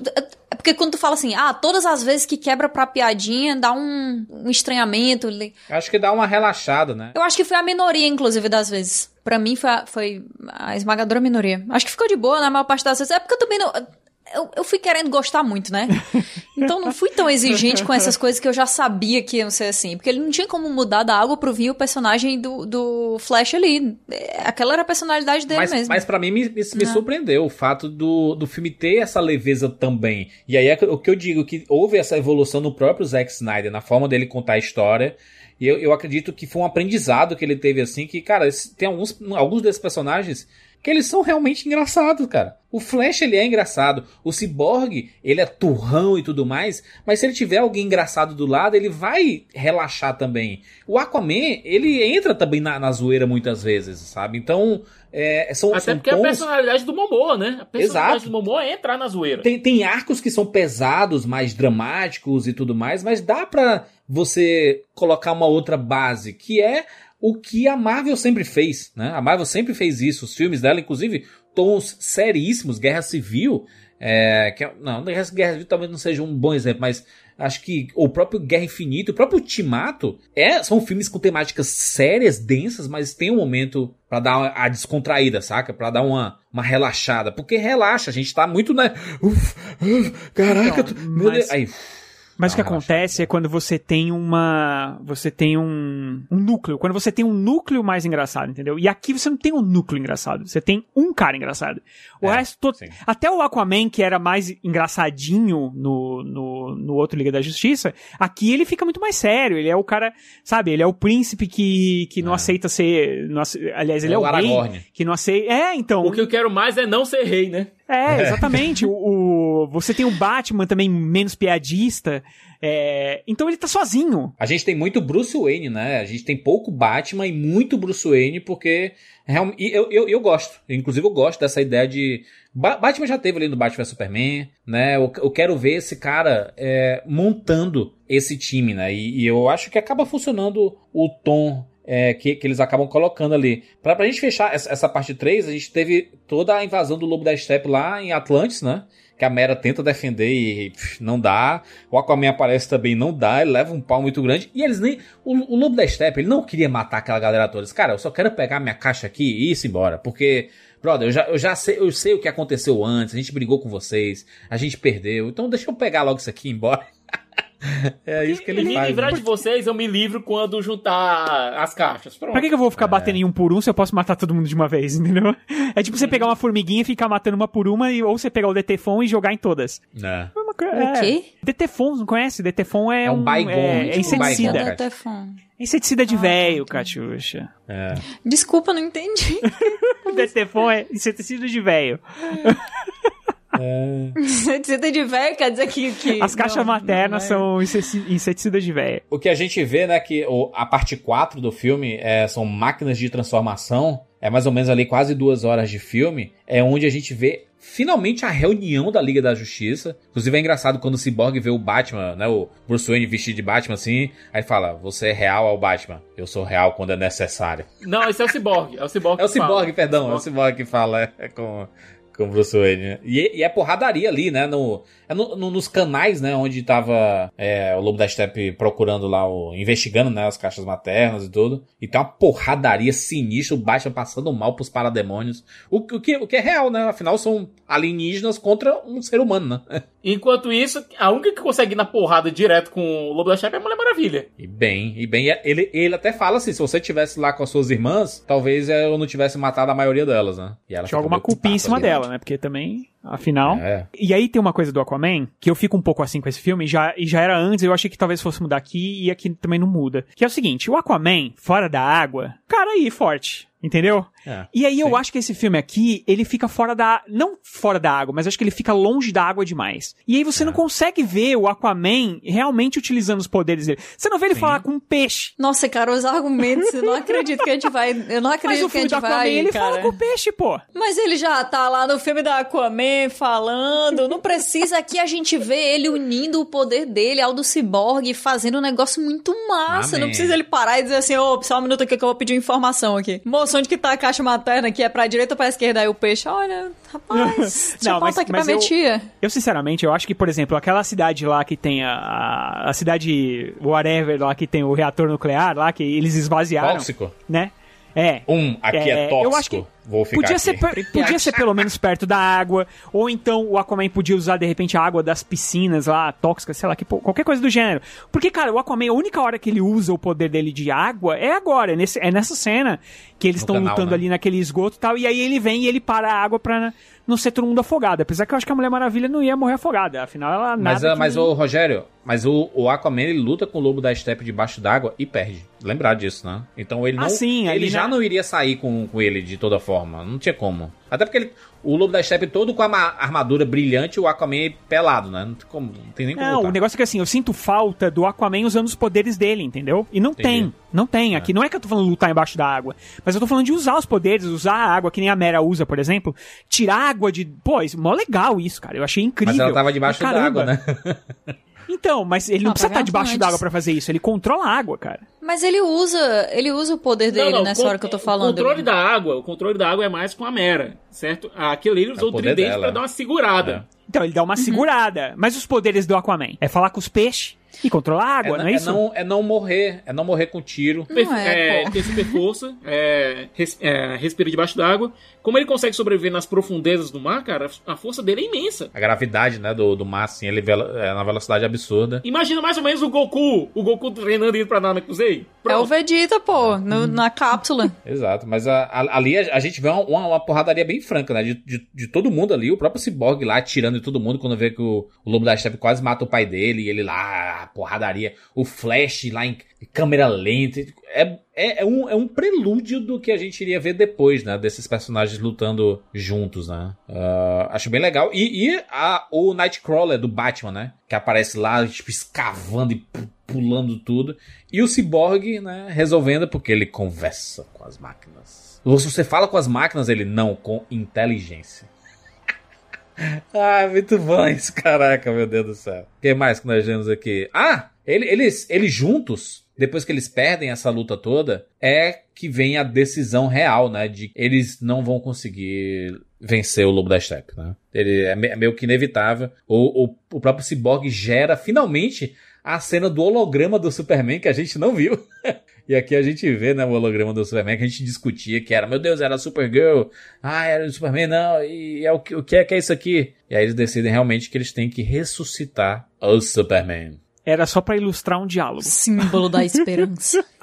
é porque quando tu fala assim, ah, todas as vezes que quebra pra piadinha dá um, um estranhamento. Acho que dá uma relaxada, né? Eu acho que foi a minoria, inclusive, das vezes. Pra mim foi a, foi a esmagadora minoria. Acho que ficou de boa na maior parte das vezes. É porque eu também não. Eu, eu fui querendo gostar muito, né? Então não fui tão exigente com essas coisas que eu já sabia que iam ser assim. Porque ele não tinha como mudar da água pro vinho o personagem do, do Flash ali. É, Aquela era a personalidade dele Mas, mesmo. mas para mim me, me, me Né? surpreendeu o fato do, do filme ter essa leveza também. E aí é o que eu digo, que houve essa evolução no próprio Zack Snyder, na forma dele contar a história. E eu, eu acredito que foi um aprendizado que ele teve assim, que, cara, tem alguns, alguns desses personagens que eles são realmente engraçados, cara. O Flash, ele é engraçado. O Cyborg, ele é turrão e tudo mais. Mas se ele tiver alguém engraçado do lado, ele vai relaxar também. O Aquaman, ele entra também na, na zoeira muitas vezes, sabe? Então, é, são, Até são porque a tons- personalidade do Momoa, né? A personalidade Exato. do Momoa é entrar na zoeira. Tem, tem arcos que são pesados, mais dramáticos e tudo mais, mas dá pra você colocar uma outra base, que é o que a Marvel sempre fez, né? A Marvel sempre fez isso, os filmes dela, inclusive tons seríssimos, Guerra Civil, é, que é- não, Guerra Guerra Civil talvez não seja um bom exemplo, mas acho que o próprio Guerra Infinita, o próprio Ultimato, é, são filmes com temáticas sérias, densas, mas tem um momento pra dar a descontraída, saca? Pra dar uma, uma relaxada, porque relaxa, a gente tá muito, né? Uf, uf, caraca, Então, tu- meu mas- Deus. Aí, Mas o que acontece é quando você tem uma. Você tem um, um núcleo. Quando você tem um núcleo mais engraçado, entendeu? E aqui você não tem um núcleo engraçado. Você tem um cara engraçado. O É, resto. to- Até o Aquaman, que era mais engraçadinho no, no, no outro Liga da Justiça, aqui ele fica muito mais sério. Ele é o cara. Sabe? Ele é o príncipe que, que não aceita ser. não ace- aliás, ele É é, o o rei. Que não aceita. É, então. O que eu quero mais é não ser rei, né? É, exatamente. o, o- você tem o Batman também menos piadista. é, então ele tá sozinho. A gente tem muito Bruce Wayne, né? A gente tem pouco Batman e muito Bruce Wayne, porque real- e eu, eu, eu gosto. Inclusive, eu gosto dessa ideia de. Ba- Batman já teve ali no Batman Superman, né? Eu, eu quero ver esse cara é, montando esse time, né? E, e eu acho que acaba funcionando o tom é, que, que eles acabam colocando ali. Pra, pra gente fechar essa, essa parte 3, a gente teve toda a invasão do Lobo da Steppe lá em Atlantis, né? Que a Mera tenta defender e pff, não dá. O Aquaman aparece também, não dá. Ele leva um pau muito grande. E eles nem. O, o Lobo da Steppe, ele não queria matar aquela galera toda. Ele disse, Cara, eu só quero pegar minha caixa aqui e ir embora. Porque, brother, eu já, eu já sei, eu sei o que aconteceu antes. A gente brigou com vocês. A gente perdeu. Então deixa eu pegar logo isso aqui e ir embora. é isso que ele me faz. livrar né? de vocês, eu me livro quando juntar as caixas. Pronto. Pra que, que eu vou ficar batendo em um por um se eu posso matar todo mundo de uma vez, entendeu? É tipo você pegar uma formiguinha e ficar matando uma por uma, e, ou você pegar o Detefon e jogar em todas. É. O quê? Detefon, não conhece? Detefon é, É um É, tipo é um inseticida. Detefon. É inseticida de véio, Catiuxa. É. Desculpa, não entendi. Detefon é inseticida de véio. Inseticida de velho quer dizer que. que As caixas não, maternas não é. são inseti- inseticidas de véio. O que a gente vê, né, que o- a parte 4 do filme é, são máquinas de transformação. É mais ou menos ali quase duas horas de filme. É onde a gente vê finalmente a reunião da Liga da Justiça. Inclusive é engraçado quando o Cyborg vê o Batman, né, o Bruce Wayne vestido de Batman assim. Aí fala, você é real ao Batman. Eu sou real quando é necessário. Não, esse é o Cyborg. É o Cyborg É o. Cyborg, perdão, é o Cyborg que fala é, é com, com o Bruce Wayne. né? E, e é porradaria ali, né? No, é no- no- nos canais, né? Onde tava é, o Lobo da Steppe procurando lá, o, investigando né, as caixas maternas e tudo. E tem uma porradaria sinistra, o Batman passando mal pros parademônios. O, o, que, o que é real, né? Afinal, são alienígenas contra um ser humano, né? Enquanto isso, a única que consegue ir na porrada direto com o Lobo da Steppe é a Mulher Maravilha. E bem, e bem, ele, ele até fala assim: se você tivesse lá com as suas irmãs, talvez eu não tivesse matado a maioria delas, né? E ela Joga uma culpinha em cima ali, dela, né? Porque também, afinal. É. E aí tem uma coisa do Aquaman, que eu fico um pouco assim com esse filme, já, e já era antes, eu achei que talvez fosse mudar aqui, e aqui também não muda. Que é o seguinte, o Aquaman, fora da água, cara aí, forte. Entendeu? É, E aí eu sim. acho que esse filme aqui, ele fica fora da. Não fora da água, mas acho que ele fica longe da água demais. E aí É. você não consegue ver o Aquaman realmente utilizando os poderes dele. Você não vê ele falar com um peixe. Nossa, cara, os argumentos, eu não acredito que a gente vai. Eu não Mas acredito que a filme gente do Aquaman, vai. ele cara. fala com o peixe, pô. Mas ele já tá lá no filme da Aquaman falando. Não precisa que a gente vê ele unindo o poder dele ao do Cyborg, fazendo um negócio muito massa. Amém. Não precisa ele parar e dizer assim: ô, só um minuto aqui que eu vou pedir informação aqui. Moço, onde que tá a caixa materna? Que é pra direita ou pra esquerda? Aí o peixe, olha, rapaz, Não, mas- aqui mas pra minha eu- tia. Eu, sinceramente, eu acho que, por exemplo, aquela cidade lá que tem a, a, cidade whatever lá que tem o reator nuclear lá, que eles esvaziaram. Tóxico? Né? É. Um, aqui é, tóxico. Eu acho que Vou ficar podia aqui. ser, per- podia ser pelo menos perto da água, ou então o Aquaman podia usar de repente a água das piscinas lá, tóxicas, sei lá, que, qualquer coisa do gênero. Porque, cara, o Aquaman, a única hora que ele usa o poder dele de água é agora, é, nesse, é nessa cena que eles estão lutando né? ali naquele esgoto e tal, e aí ele vem e ele para a água pra não ser todo mundo afogado. Apesar que eu acho que a Mulher Maravilha não ia morrer afogada, afinal ela Mas, nada ah, que- mas o Rogério, mas o, o Aquaman ele luta com o lobo da steppe debaixo d'água e perde. Lembrar disso, né? Então ele não. Ah, sim, ele já na- não iria sair com, com ele de toda forma. Não tinha como. Até porque ele- o lobo da steppe todo com a ma- armadura brilhante e o Aquaman pelado, né? Não tem, como, não tem nem como Não, o negócio é que assim, eu sinto falta do Aquaman usando os poderes dele, entendeu? E não Entendi. tem, não tem. Aqui não é que eu tô falando lutar embaixo da água, mas eu tô falando de usar os poderes, usar a água, que nem a Mera usa, por exemplo. Tirar água de. Pô, isso, mó legal isso, cara. Eu achei incrível. Mas ela tava debaixo d'água, caramba. né? Então, mas ele não Ah, precisa estar debaixo antes. d'água pra fazer isso, ele controla a água, cara. Mas ele usa, ele usa o poder dele Não, não, nessa hora que eu tô O falando. controle da água, o controle da água é mais com a Mera, certo? Aquilo ali ele usou É o o tridente dela. pra dar uma segurada. Então, ele dá Uhum. uma segurada. Mas os poderes do Aquaman é falar com os peixes e controlar a água, é, não é isso? não, é não morrer. É não morrer com tiro. Não é, é, tem super força, é, res- é, respira debaixo d'água. Como ele consegue sobreviver nas profundezas do mar, cara, a força dele é imensa. A gravidade, né, do, do mar, assim, ele vela- é na velocidade absurda. Imagina mais ou menos o Goku, o Goku treinando indo pra Namekusei. É o Vegeta, pô, no- na cápsula. Exato, mas a- a- ali a, a gente vê uma, uma, uma porradaria bem franca, né? De, de, de todo mundo ali, o próprio Cyborg lá atirando em todo mundo quando vê que o, o Lobo da Steppe quase mata o pai dele, e ele lá, porradaria. O Flash lá em câmera lenta. É, é, é, um, é um prelúdio do que a gente iria ver depois, né? Desses personagens lutando juntos, né? Ah, acho bem legal. E, e a, o Nightcrawler do Batman, né? Que aparece lá, tipo, escavando e pu- pulando tudo. E o Cyborg, né? Resolvendo, porque ele conversa com as máquinas. Se você fala com as máquinas, ele não, com inteligência. Ah, muito bom isso, caraca, meu Deus do céu. O que mais que nós vemos aqui? Ah, ele- eles, eles juntos, depois que eles perdem essa luta toda, é que vem a decisão real, né? De eles não vão conseguir vencer o Lobo da Steppe, né? Ele é, é meio que inevitável. O, o, o próprio Cyborg gera finalmente a cena do holograma do Superman que a gente não viu. E aqui a gente vê, né, o holograma do Superman que a gente discutia que era, meu Deus, era a Supergirl. Ah, era o Superman, não. E é o, que- o que é que é isso aqui? E aí eles decidem realmente que eles têm que ressuscitar o Superman. Era só pra ilustrar um diálogo. Símbolo da esperança.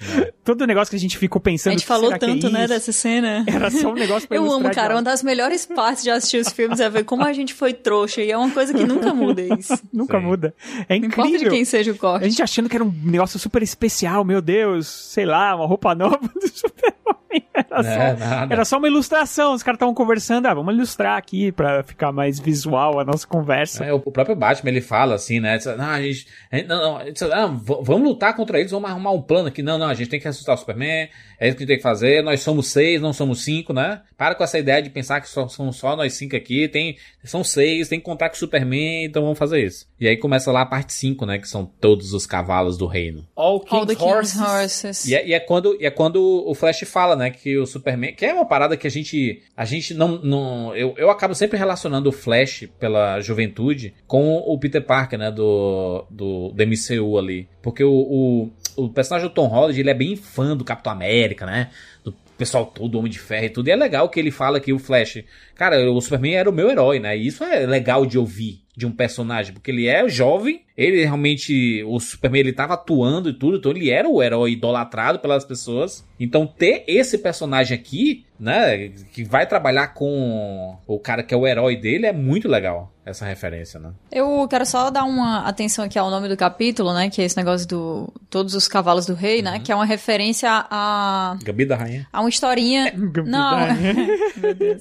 Todo negócio que a gente ficou A pensando. gente "Que falou é tanto, né, isso?" dessa cena. Era só um negócio pra Eu amo, cara. Uma das melhores partes de assistir os filmes é ver como a gente foi trouxa. E é uma coisa que nunca muda isso. Nunca Sim. muda. É Não importa de incrível. quem seja o A corte. gente achando que era um negócio super especial, meu Deus, sei lá, uma roupa nova do Super-Homem. Era, É, era só uma ilustração. Os caras estavam conversando, ah, vamos ilustrar aqui pra ficar mais visual a nossa conversa. É, o próprio Batman, ele fala assim, né? diz, Não, a gente, a gente- não, não, a gente diz, ah, vamos lutar contra eles, vamos arrumar um plano aqui. Não, não, a gente tem que ressuscitar o Superman, é isso que a gente tem que fazer. Nós somos seis, não somos cinco, né? Para com essa ideia de pensar que só, são só nós cinco aqui. Tem, são seis, tem que contar com o Superman, então vamos fazer isso. E aí começa lá a parte 5, né? Que são todos os cavalos do reino. All King's All the King's Horses. Horses. E é, e é quando, e é quando o Flash fala, né, que o Superman, que é uma parada que a gente, a gente não, não eu, eu acabo sempre relacionando o Flash pela juventude com o Peter Parker, né, do, do, do MCU ali, porque o, o, o personagem do Tom Holland, ele é bem fã do Capitão América, né, do pessoal todo, Homem de Ferro e tudo. E é legal que ele fala que o Flash, cara, o Superman era o meu herói, né? E isso é legal de ouvir de um personagem, porque ele é jovem, ele realmente, o Superman ele tava atuando e tudo, então ele era o herói idolatrado pelas pessoas. Então ter esse personagem aqui, né, que vai trabalhar com o cara que é o herói dele é muito legal, essa referência, né? Eu quero só dar uma atenção aqui ao nome do capítulo, né? Que é esse negócio do Todos os Cavalos do Rei, né? Que é uma referência a. Gabi da Rainha. A uma historinha. Não. Meu Deus.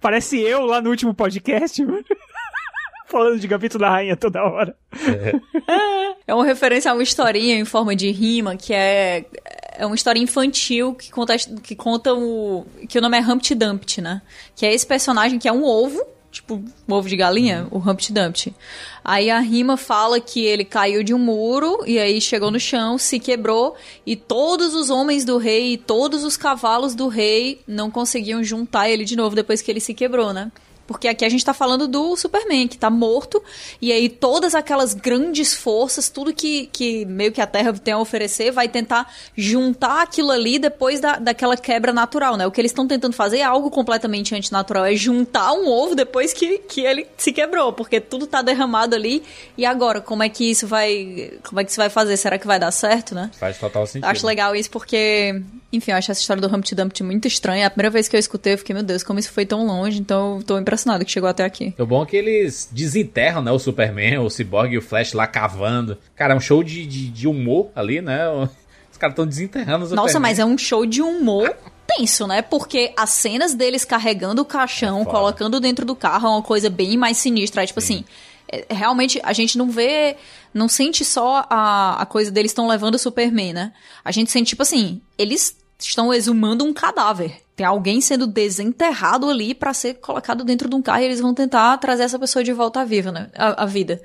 Parece eu lá no último podcast, mano. Falando de Gambito da Rainha toda hora. É uma referência a uma historinha em forma de rima, que é, é uma história infantil que conta, que conta o. que o nome é Humpty Dumpty, né? Que é esse personagem que é um ovo, tipo um ovo de galinha, o Humpty Dumpty. Aí a rima fala que ele caiu de um muro e aí chegou no chão, se quebrou e todos os homens do rei e todos os cavalos do rei não conseguiam juntar ele de novo depois que ele se quebrou, né? Porque aqui a gente tá falando do Superman, que tá morto, e aí todas aquelas grandes forças, tudo que, que meio que a Terra tem a oferecer, vai tentar juntar aquilo ali depois da, daquela quebra natural, né? O que eles estão tentando fazer é algo completamente antinatural, é juntar um ovo depois que, que ele se quebrou, porque tudo tá derramado ali, e agora, como é que isso vai. Como é que isso vai fazer? Será que vai dar certo, né? Faz total sentido. Acho legal isso porque, enfim, eu acho essa história do Humpty Dumpty muito estranha. A primeira vez que eu escutei, eu fiquei, meu Deus, como isso foi tão longe, então eu tô impressionado que chegou até aqui. O bom é que eles desenterram, né, o Superman, o Cyborg e o Flash lá cavando. Cara, é um show de, de, de humor ali, né? Os caras estão desenterrando o Superman. Nossa, mas é um show de humor tenso, né? Porque as cenas deles carregando o caixão, É colocando dentro do carro, é uma coisa bem mais sinistra. É tipo assim, é, realmente a gente não vê, não sente só a, a coisa deles estão levando o Superman, né? A gente sente tipo assim, eles estão exumando um cadáver. Tem alguém sendo desenterrado ali pra ser colocado dentro de um carro e eles vão tentar trazer essa pessoa de volta à viva, né? À, à vida.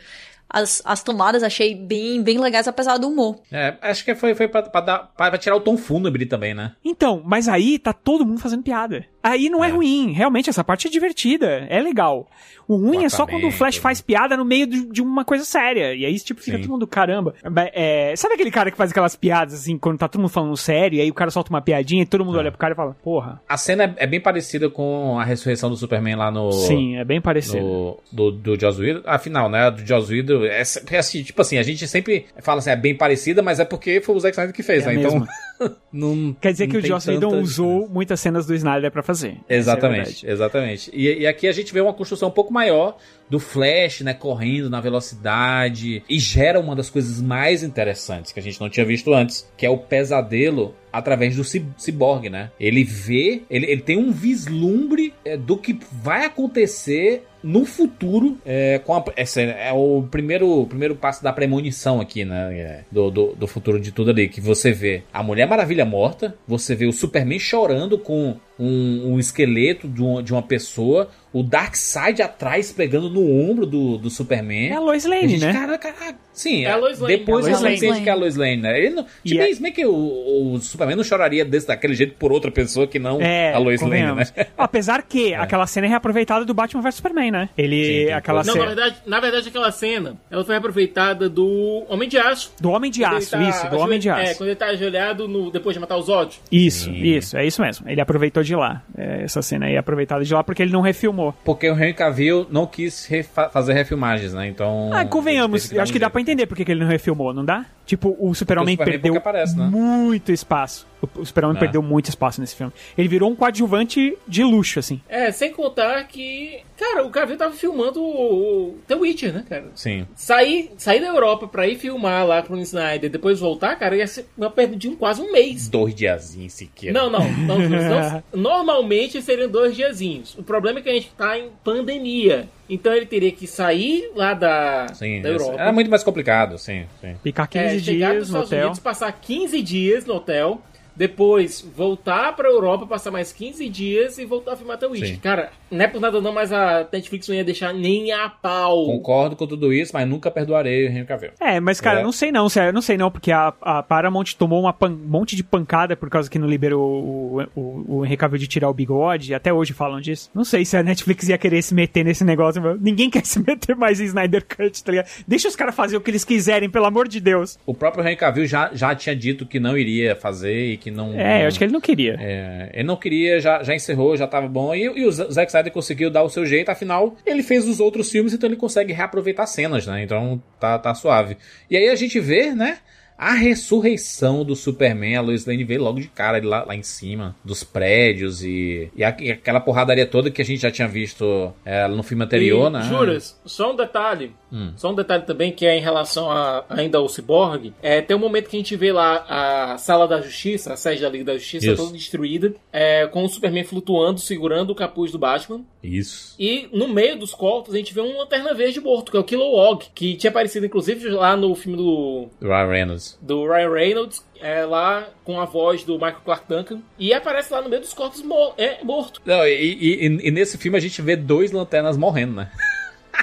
As, as tomadas achei bem, bem legais, apesar do humor. É, acho que foi, foi pra, pra, dar, pra, pra tirar o tom fúnebre também, né? Então, mas aí tá todo mundo fazendo piada. Aí não é, ruim. Realmente, essa parte é divertida. É legal. O ruim é só quando o Flash faz piada no meio de, de uma coisa séria. E aí, tipo, fica todo mundo, caramba. É, sabe aquele cara que faz aquelas piadas, assim, quando tá todo mundo falando sério, e aí o cara solta uma piadinha e todo mundo olha pro cara e fala, porra. A cena é, é bem parecida com a ressurreição do Superman lá no. Sim, é bem parecido. no- do, do Joss Whedon. Afinal, né? Do Joss Whedon. É, sempre assim, tipo assim, a gente sempre fala assim, é bem parecida, mas é porque foi o Zack Snyder que fez, É né? Então. não, Quer dizer não que o Joss Whedon tanta usou muitas cenas do Snyder pra fazer. É Exatamente, verdade. exatamente. E, e aqui a gente vê uma construção um pouco maior do Flash, né, correndo na velocidade e gera uma das coisas mais interessantes que a gente não tinha visto antes, que é o pesadelo através do ci- ciborgue, né? Ele vê, ele, ele tem um vislumbre é, do que vai acontecer no futuro é, com a, esse é o primeiro, primeiro passo da premonição aqui, né? é, do, do, do futuro de tudo ali. Que você vê a Mulher Maravilha morta, você vê o Superman chorando com um, um esqueleto de, um- de uma pessoa, o Darkseid atrás pegando no ombro do, do Superman. É a Lois Lane, A gente, né? Caraca, caraca, sim, É a Lois Lane. depois É a Lois entende Lane. que é a Lois Lane, né? Ele não, tipo, é- é... meio que o, o Superman não choraria desse, daquele jeito por outra pessoa que não É, a Lois Lane, né? Apesar que aquela cena é reaproveitada do Batman vs Superman, né? Ele, Sim, aquela Não, na cena verdade, na verdade, aquela cena, ela foi aproveitada do Homem de Aço. do Homem de Aço, tá isso, do Homem de ajoelhado- É, Aço. quando ele tá ajoelhado no, depois de matar os Zod. Isso, isso, é isso mesmo. Ele aproveitou de lá. É, essa cena aí é aproveitada de lá porque ele não refilmou. Porque o Henry Cavill não quis refa- fazer refilmagens, né? Então. Ah, convenhamos, eu acho que dá pra entender porque que ele não refilmou, não dá? Tipo, o Super-Homem perdeu aparece, né? muito espaço. O- Super-Homem É. perdeu muito espaço nesse filme. Ele virou um coadjuvante de luxo, assim. É, sem contar que. Cara, o Cavill tava filmando o, o The Witcher, né, cara? Sim. Sair, sair da Europa pra ir filmar lá com o Snyder depois voltar, cara, ia ser uma perda de um, quase um mês. Dois diazinhos sequer. Não, não, não, não. Normalmente seriam dois diazinhos. O problema é que a gente tá em pandemia. Então ele teria que sair lá da, Sim, da Europa. era muito mais complicado, sim, sim. Ficar 15 É, chegar dias nos no Estados hotel. Unidos, passar 15 dias no hotel, depois voltar pra Europa, passar mais 15 dias e voltar a filmar The Witch. Sim. Cara, não é por nada não, mas a Netflix não ia deixar nem a pau. Concordo com tudo isso, mas nunca perdoarei o Henry Cavill. É, mas cara, É. não sei não, sério, não sei não, porque a, a Paramount tomou um monte de pancada por causa que não liberou o, o, o Henry Cavill de tirar o bigode, até hoje falam disso. Não sei se a Netflix ia querer se meter nesse negócio, meu. ninguém quer se meter mais em Snyder Cut, tá ligado? Deixa os caras fazer o que eles quiserem, pelo amor de Deus. O próprio Henry Cavill já, já tinha dito que não iria fazer e que não. É, eu acho que ele não queria. É, ele não queria, já, já encerrou, já tava bom. E, e o Zack Snyder conseguiu dar o seu jeito, afinal, ele fez os outros filmes, então ele consegue reaproveitar cenas, né? Então tá, tá suave. E aí a gente vê, né? A ressurreição do Superman, a Lois Lane veio logo de cara lá, lá em cima, dos prédios e, e, a- e aquela porradaria toda que a gente já tinha visto é, no filme anterior, e, né? Juras, só um detalhe. Hum. Só um detalhe também que é em relação a, ainda ao Cyborg. É, tem um momento que a gente vê lá a Sala da Justiça, a sede da Liga da Justiça, Isso. toda destruída, é, com o Superman flutuando, segurando o capuz do Batman. Isso. E no meio dos corpos a gente vê um Lanterna Verde morto, que é o Kilowog, que tinha aparecido inclusive lá no filme do, Ryan Reynolds. do Ryan Reynolds, é, lá com a voz do Michael Clark Duncan. E aparece lá no meio dos corpos mor é, morto. Não, e, e- e- nesse filme a gente vê dois lanternas morrendo, né?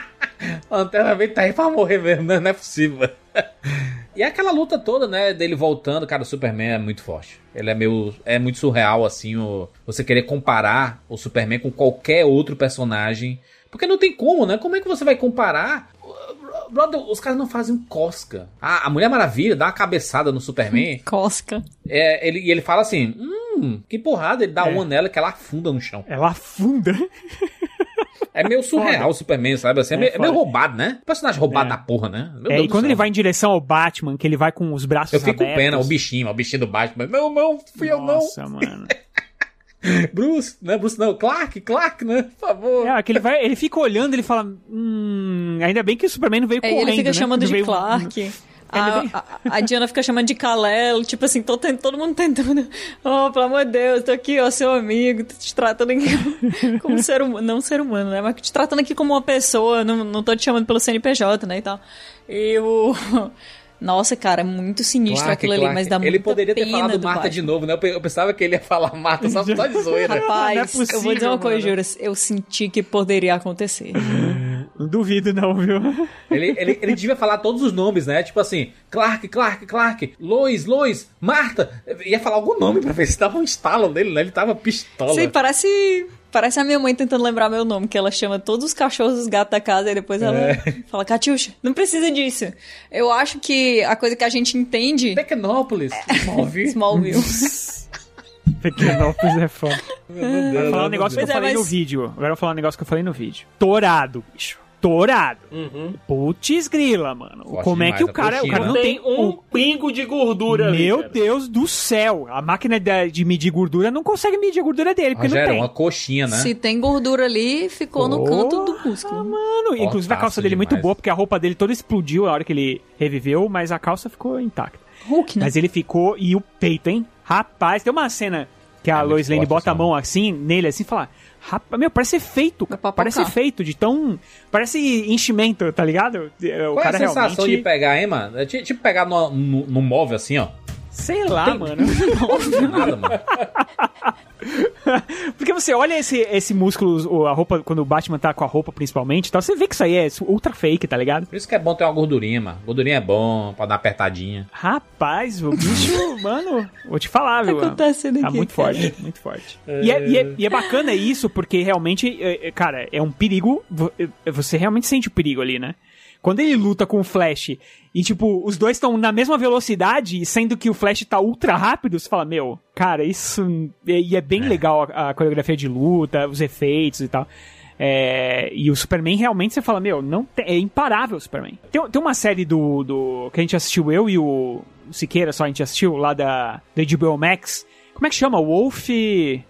lanterna verde tá aí pra morrer mesmo, né? não é possível. e aquela luta toda, né, dele voltando, cara, o Superman é muito forte. Ele é meio. É muito surreal, assim, o, você querer comparar o Superman com qualquer outro personagem. Porque não tem como, né? Como é que você vai comparar? Brother, os caras não fazem cosca. A, a Mulher Maravilha dá uma cabeçada no Superman. Cosca. É, ele, e ele fala assim: Hum, que porrada. Ele dá uma nela que ela afunda no chão. Ela afunda. É meio surreal o Superman, sabe? Assim, é, É meio, é meio roubado, né? Personagem roubado É. da porra, né? Meu É, Deus e do quando céu. ele vai em direção ao Batman, que ele vai com os braços Eu fico com pena, o bichinho, o bichinho do Batman. Não, não, fui eu não. Nossa, mano. Bruce, né? Bruce não, Clark, Clark, né? Por favor. É, que ele, vai, ele fica olhando, ele fala. Hum, ainda bem que o Superman não veio É, correndo. ele fica né? chamando Não de veio- Clark. A, a, a Diana fica chamando de Kalel, tipo assim, tô todo mundo tentando. Oh, pelo amor de Deus, tô aqui, ó, seu amigo, tô te tratando aqui como ser humano, não ser humano, né? Mas te tratando aqui como uma pessoa, não, não tô te chamando pelo CNPJ, né, e tal. E o. Nossa, cara, é muito sinistro Clark, aquilo ali, Clark. mas dá Ele muita poderia ter falado do Marta Batman. de novo, né? Eu pe- Eu pensava que ele ia falar Marta só, só de zoeira. Rapaz, Não é eu vou dizer uma possível, coisa, mano. Juras, eu senti que poderia acontecer. Não duvido, não, viu? Ele, ele, ele devia falar todos os nomes, né? Tipo assim, Clark, Clark, Clark, Lois, Lois, Marta. Ia falar algum nome pra ver se dava um estalo nele, né? Ele tava pistola. Sim, parece. Parece a minha mãe tentando lembrar meu nome, que ela chama todos os cachorros dos gatos da casa e depois ela É. fala, Catiuxa, não precisa disso. Eu acho que a coisa que a gente entende. Pequenópolis, Smallville. Smallville. Pequenópolis é foda. Vou falar um negócio que eu é, falei no mas- vídeo. Agora eu vou falar um negócio que eu falei no vídeo. Torado, bicho. Torado. Uhum. Putz grila, mano. Forte Como é que o cara, o cara não tem um o pingo de gordura ali, Meu cara. Deus do céu. A máquina de, de medir gordura não consegue medir a gordura dele, porque Rogério, não tem. uma coxinha, né? Se tem gordura ali, ficou no canto do músculo. Mano, inclusive a calça Fortaço dele é muito boa, porque a roupa dele toda explodiu na hora que ele reviveu, mas a calça ficou intacta. Hulk, né? Mas ele ficou. E o peito, hein? Rapaz, tem uma cena que a É Lois Lane bota a mão assim, nele, assim, e fala. Rapaz, meu, parece feito. cara. Parece feito, de tão. Parece enchimento, tá ligado? O Qual é a cara sensação realmente. de pegar, hein, mano? É ti- tipo pegar no, no, no móvel assim, ó. Sei lá, Tem- mano. Nada, mano. Porque você olha esse, esse músculo, a roupa, quando o Batman tá com a roupa principalmente e tal, você vê que isso aí é ultra fake, tá ligado? Por isso que é bom ter uma gordurinha, mano. Gordurinha é bom pra dar uma apertadinha. Rapaz, o bicho, mano, vou te falar, viu? acontecendo Tá aqui, muito cara? forte, muito forte. E, é, e, é, e é bacana isso, porque realmente, é, é, cara, é um perigo. vo- é, Você realmente sente o perigo ali, né? Quando ele luta com o Flash e, tipo, os dois estão na mesma velocidade, sendo que o Flash tá ultra rápido, você fala, meu, cara, isso. E é bem legal a, a coreografia de luta, os efeitos e tal. É, e o Superman realmente você fala, meu, não tem- é imparável o Superman. Tem, tem uma série do, do. que a gente assistiu, eu e o Siqueira só a gente assistiu, lá da, da HBO Max. Como é que chama? Wolf.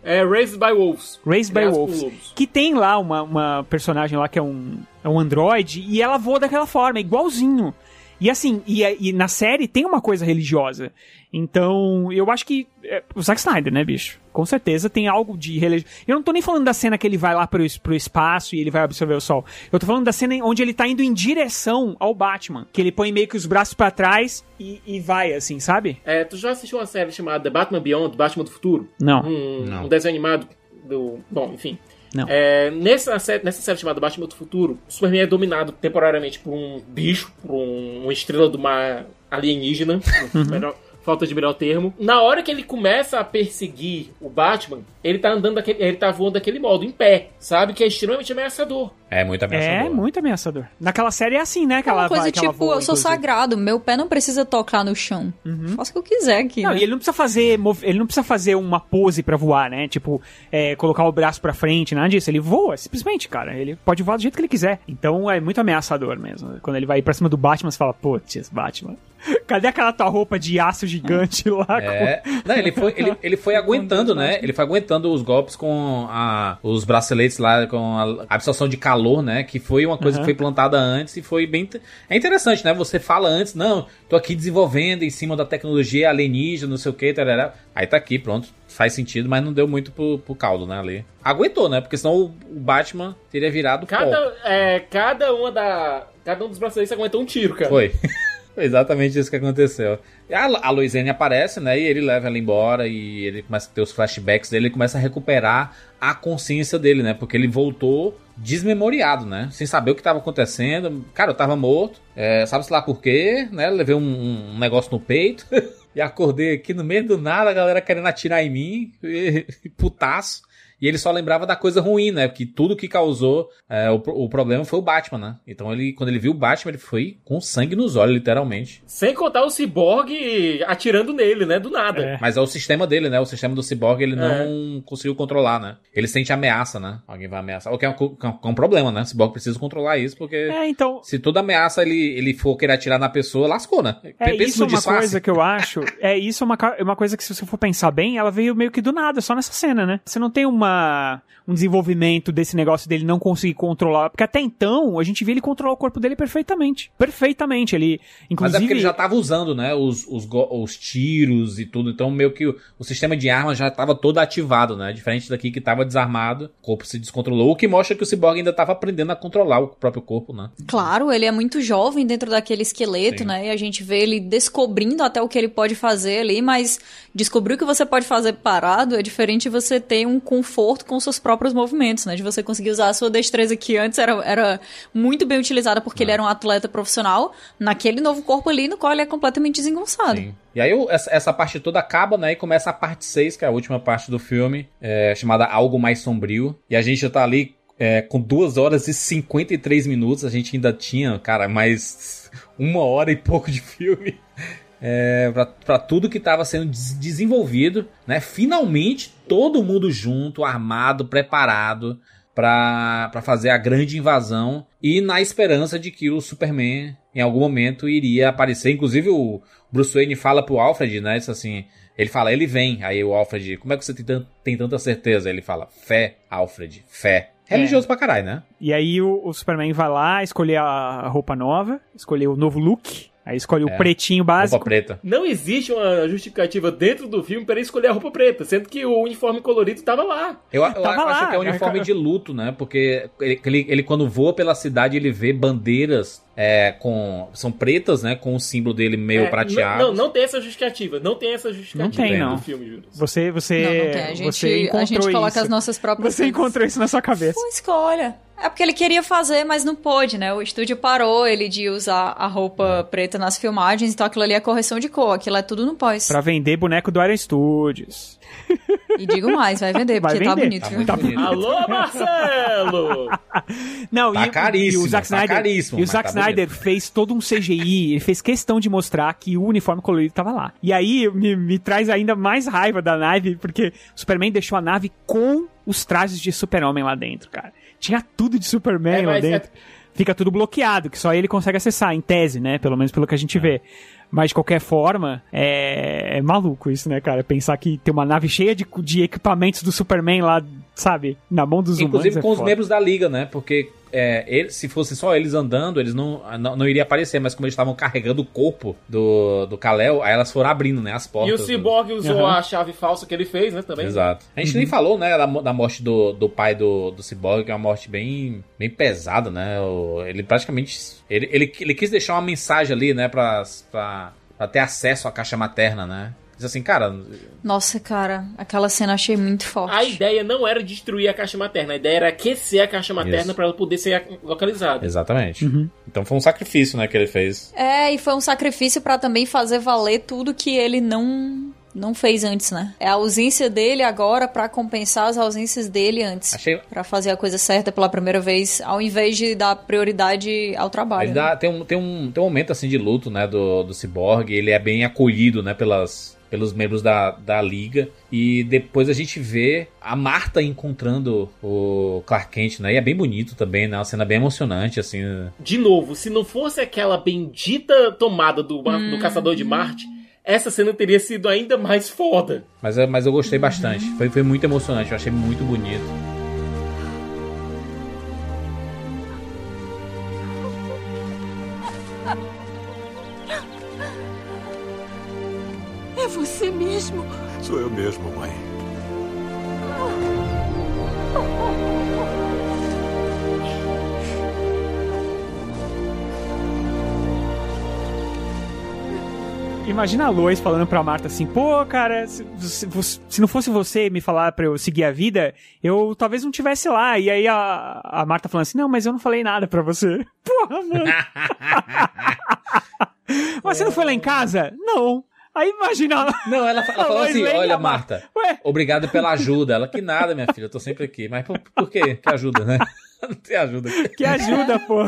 É Raised by Wolves. Raised by Wolves. Que tem lá uma, uma personagem lá que é um, é um androide e ela voa daquela forma, igualzinho. E assim, e, e na série tem uma coisa religiosa. Então, eu acho que. É, o Zack Snyder, né, bicho? Com certeza tem algo de religião. Eu não tô nem falando da cena que ele vai lá pro, pro espaço e ele vai absorver o sol. Eu tô falando da cena em- onde ele tá indo em direção ao Batman. Que ele põe meio que os braços pra trás e, e vai, assim, sabe? É, tu já assistiu uma série chamada The Batman Beyond, Batman do Futuro? Não. Um, Não. um desenho animado do... Bom, enfim. Não. É, nessa, série, nessa série chamada Batman do Futuro, o Superman é dominado temporariamente por um bicho, por um- uma estrela do mar alienígena, Uhum. o menor, falta de melhor termo. Na hora que ele começa a perseguir o Batman, ele tá andando daquele, ele tá voando daquele modo, em pé, sabe? Que é extremamente ameaçador. É muito É muito ameaçador. Naquela série é assim, né? Que É uma coisa vai, tipo, voa, eu sou inclusive. sagrado, meu pé não precisa tocar no chão. Faço o que eu quiser aqui. Não, né? e ele não precisa fazer, ele não precisa fazer uma pose pra voar, né? Tipo, é, colocar o braço pra frente, nada disso. Ele voa, simplesmente, cara. Ele pode voar do jeito que ele quiser. Então é muito ameaçador mesmo. Quando ele vai pra cima do Batman, você fala, putz, Batman. Cadê aquela tua roupa de aço gigante lá? É. com- Não, ele foi, ele, ele foi aguentando, né? Ele foi aguentando os golpes com a, os braceletes lá, com a absorção de calor, né? Que foi uma coisa Aham. que foi plantada antes e foi bem. É interessante, né? Você fala antes, não, tô aqui desenvolvendo em cima da tecnologia alienígena, não sei o que, tarará. Aí tá aqui, pronto. Faz sentido, mas não deu muito pro, pro caldo, né? Ali. Aguentou, né? Porque senão o, o Batman teria virado pó. Cada, é, cada uma da. Cada um dos braceletes aguentou um tiro, cara. Foi. Foi exatamente isso que aconteceu. A, a aparece, né? E ele leva ela embora e ele começa a ter os flashbacks dele, ele começa a recuperar a consciência dele, né? Porque ele voltou desmemoriado, né? Sem saber o que estava acontecendo. Cara, eu tava morto, é, sabe-se lá por quê, né? Levei um, um negócio no peito e acordei aqui no meio do nada, a galera querendo atirar em mim, e, putaço. E ele só lembrava da coisa ruim, né? Que tudo que causou é, o, o problema foi o Batman, né? Então ele, quando ele viu o Batman, ele foi com sangue nos olhos, literalmente. Sem contar o Cyborg atirando nele, né? Do nada. Mas é o sistema dele, né? O sistema do Cyborg ele É. não conseguiu controlar, né? Ele sente ameaça, né? Alguém vai ameaçar. O que é um, que é um- é um problema, né? O Cyborg precisa controlar isso, porque É, então. se toda ameaça ele, ele for querer atirar na pessoa, lascou, né? É Pensa isso no é uma disfarce. coisa que eu acho. É isso é uma, é uma coisa que, se você for pensar bem, ela veio meio que do nada, só nessa cena, né? Você não tem uma um desenvolvimento desse negócio dele não conseguir controlar. Porque até então, a gente via ele controlar o corpo dele perfeitamente. Perfeitamente. Ele, Mas inclusive. é porque ele já tava usando, né? Os, os, os tiros e tudo. Então, meio que o, o sistema de armas já tava todo ativado, né? Diferente daqui que tava desarmado, o corpo se descontrolou. O que mostra que o Cyborg ainda tava aprendendo a controlar o próprio corpo, né? Claro, ele é muito jovem dentro daquele esqueleto, Sim. né? E a gente vê ele descobrindo até o que ele pode fazer ali, mas descobrir o que você pode fazer parado é diferente de você ter um conforto com seus próprios movimentos, né? De você conseguir usar a sua destreza que antes era, era muito bem utilizada porque ele era um atleta profissional, naquele novo corpo ali no qual ele é completamente desengonçado. E aí essa, essa parte toda acaba, né? E começa a parte 6, que é a última parte do filme, é, chamada Algo Mais Sombrio. E a gente já tá ali é, com 2 horas e 53 minutos. A gente ainda tinha, cara, mais uma hora e pouco de filme. É, pra, pra tudo que tava sendo des- desenvolvido, né? Finalmente, todo mundo junto, armado, preparado pra pra fazer a grande invasão. E na esperança de que o Superman, em algum momento, iria aparecer. Inclusive, o Bruce Wayne fala pro Alfred, né? Isso assim. Ele fala, ele vem. Aí o Alfred, como é que você tem, tem tanta certeza? Ele fala, fé, Alfred, fé. Religioso pra caralho, né? E aí o, o Superman vai lá escolher a roupa nova, escolher o novo look. Aí escolhe É. o pretinho básico. Roupa preta. Não existe uma justificativa dentro do filme para ele escolher a roupa preta, sendo que o uniforme colorido tava lá. Eu, eu Tava acho lá, que é um cara. uniforme de luto, né? Porque ele, ele, ele, quando voa pela cidade, ele vê bandeiras é, com. São pretas, né? Com o símbolo dele meio É, prateado. Não, não, não tem essa justificativa. Não tem essa justificativa Não tem, não. do filme, Júlio. Você, você, Não, não tem. A gente- você a encontrou gente coloca isso. as nossas próprias Você coisas. encontrou isso na sua cabeça. Foi escolha. É porque ele queria fazer, mas não pôde, né? O estúdio parou ele de usar a roupa preta nas filmagens, então aquilo ali é correção de cor, aquilo é tudo no pós. Pra vender boneco do Iron Studios. E digo mais, vai vender, Vai porque tá vender. bonito, Tá viu? muito bonito. Alô, Marcelo! Não, Tá e, caríssimo, e o Zack tá Snyder, caríssimo, e o Zack tá Snyder fez todo um CGI, ele fez questão de mostrar que o uniforme colorido tava lá. E aí me, me traz ainda mais raiva da nave, porque o Superman deixou a nave com os trajes de Super-Homem lá dentro, cara. Tinha tudo de Superman É, lá é- dentro. Fica tudo bloqueado, que só ele consegue acessar, em tese, né? Pelo menos pelo que a gente É. vê. Mas de qualquer forma, é, é maluco isso, né, cara? Pensar que tem uma nave cheia de, de equipamentos do Superman lá, sabe? Na mão dos Inclusive humanos. é com os foda. membros da liga, né? Porque é, ele- se fosse só eles andando, eles não, não, não iria aparecer, mas como eles estavam carregando o corpo do, do Kal-El, aí elas foram abrindo, né? As E portas. o do- Cyborg usou Uhum. a chave falsa que ele fez, né? Também. Exato. A gente nem falou, né, da, da morte do, do pai do, do Cyborg, que é uma morte bem, bem pesada, né? O- ele praticamente. Ele, ele, ele quis deixar uma mensagem ali, né, pra, pra, pra ter acesso à caixa materna, né? Diz assim, cara, Nossa, cara, aquela cena achei muito forte. A ideia não era destruir a caixa materna, a ideia era aquecer a caixa materna pra ela poder ser localizada. exatamente. Então foi um sacrifício, né, que ele fez. É, e foi um sacrifício pra também fazer valer tudo que ele não não fez antes, né? É a ausência dele agora pra compensar as ausências dele antes. Achei- Pra fazer a coisa certa pela primeira vez, ao invés de dar prioridade ao trabalho. Ele né? dá, tem, um, tem, um, tem um momento assim de luto, né, do, do Cyborg, ele é bem acolhido, né, pelas, pelos membros da, da liga, e depois a gente vê a Marta encontrando o Clark Kent, né, e é bem bonito também, né, uma cena bem emocionante, assim, De novo, se não fosse aquela bendita tomada do, Hum. do Caçador de Marte, essa cena teria sido ainda mais foda. mas, mas eu gostei bastante, foi, foi muito emocionante, eu achei muito bonito. Mesmo? Sou eu mesmo, mãe. Imagina a Lois falando pra Marta assim, pô, cara, se, se- se não fosse você me falar pra eu seguir a vida, eu talvez não tivesse lá. E aí a, a Marta falando assim, não, mas eu não falei nada pra você. Porra, mano. mas você não foi lá em casa? Não. Aí imagina. Não, ela, ela falou assim: olha, Marta, obrigado pela ajuda. Ela, que nada, minha filha, eu tô sempre aqui. Mas por, por quê? Que ajuda, né? Não tem ajuda. Que ajuda, pô.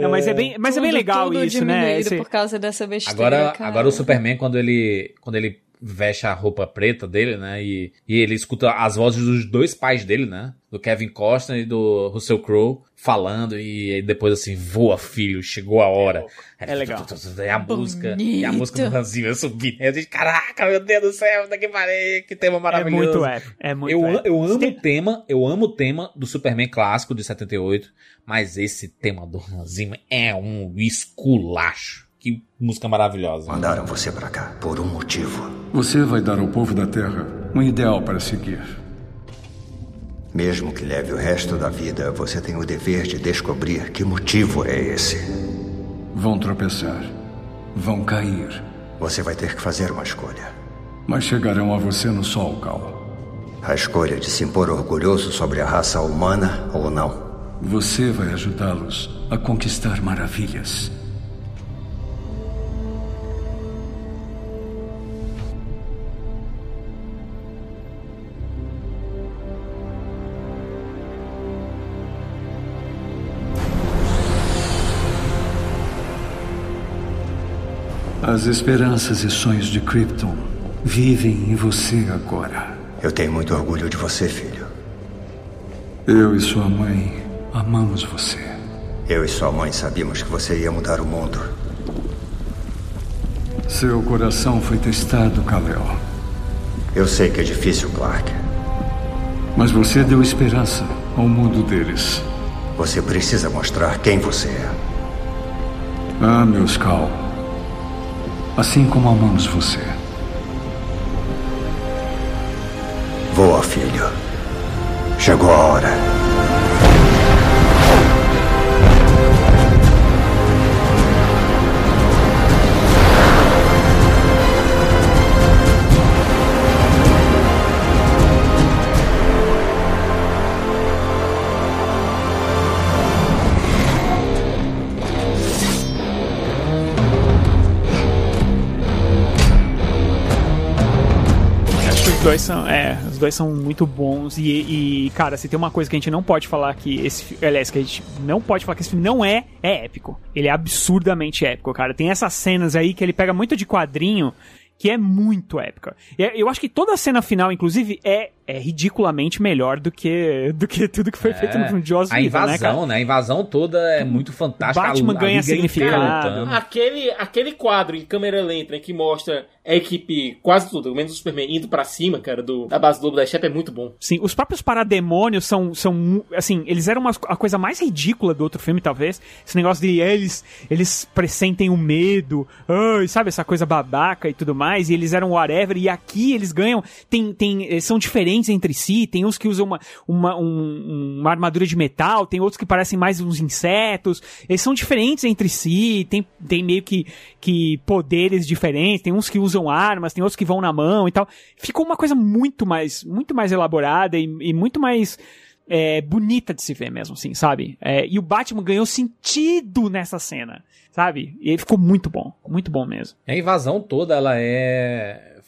Não, mas é bem, mas é bem Tudo- legal tudo isso, né? Esse- por causa dessa besteira, Agora, cara. agora o Superman, quando ele, quando ele veste a roupa preta dele, né? E, e ele escuta as vozes dos dois pais dele, né? Do Kevin Costner e do Russell Crowe falando. E aí depois assim, voa filho, chegou a hora. É legal. É a música. E a música do Hans Zimmer subindo. Eu disse, caraca, meu Deus do céu, daqui parei, que tema maravilhoso. muito épico, é muito eu, épico. eu amo o tema, eu amo o tema do Superman clássico de 78, mas esse tema do Hans Zimmer é um esculacho. Que música maravilhosa. Mandaram você pra cá por um motivo. Você vai dar ao povo da Terra um ideal para seguir. Mesmo que leve o resto da vida, você tem o dever de descobrir que motivo é esse. Vão tropeçar. Vão cair. Você vai ter que fazer uma escolha. Mas chegarão a você no sol, Cal. A escolha de se impor orgulhoso sobre a raça humana ou não. Você vai ajudá-los a conquistar maravilhas. As esperanças e sonhos de Krypton vivem em você agora. Eu tenho muito orgulho de você, filho. Eu e sua mãe amamos você. Eu e sua mãe sabíamos que você ia mudar o mundo. Seu coração foi testado, Kal-El. Eu sei que é difícil, Clark. Mas você deu esperança ao mundo deles. Você precisa mostrar quem você é. Ah, meus Cal. Assim como amamos você. Voa, filho. Chegou a hora. Os dois são, é, os dois são muito bons e, e, cara, se tem uma coisa que a gente não pode falar que esse, aliás, que a gente não pode falar que esse filme não é, é épico. Ele é absurdamente épico, cara. Tem essas cenas aí que ele pega muito de quadrinho que é muito épica. É- Eu acho que toda a cena final, inclusive, é, é ridiculamente melhor do que, do que tudo que foi feito no filme de Joss É. a né, invasão, cara? né? A invasão toda é muito fantástica. Batman A- a ganha significado. Aquele, aquele quadro em câmera lenta né, que mostra a equipe, quase tudo, menos o Superman, indo pra cima, cara, do, da base do Lobo da Steppe é muito bom. Sim, os próprios parademônios são, são assim, eles eram uma, a coisa mais ridícula do outro filme, talvez. Esse negócio de eles, eles pressentem o medo, ai, sabe, essa coisa babaca e tudo mais, e eles eram whatever, e aqui eles ganham, tem, tem, eles são diferentes diferentes entre si. Tem uns que usam uma, uma, um- uma armadura de metal, tem outros que parecem mais uns insetos. Eles são diferentes entre si, tem, tem meio que, que poderes diferentes, tem uns que usam armas, tem outros que vão na mão e tal. Ficou uma coisa muito mais, muito mais elaborada e, e muito mais é, bonita de se ver mesmo, assim, sabe? É, e o Batman ganhou sentido nessa cena, sabe? E ele ficou muito bom, muito bom mesmo. A invasão toda, ela é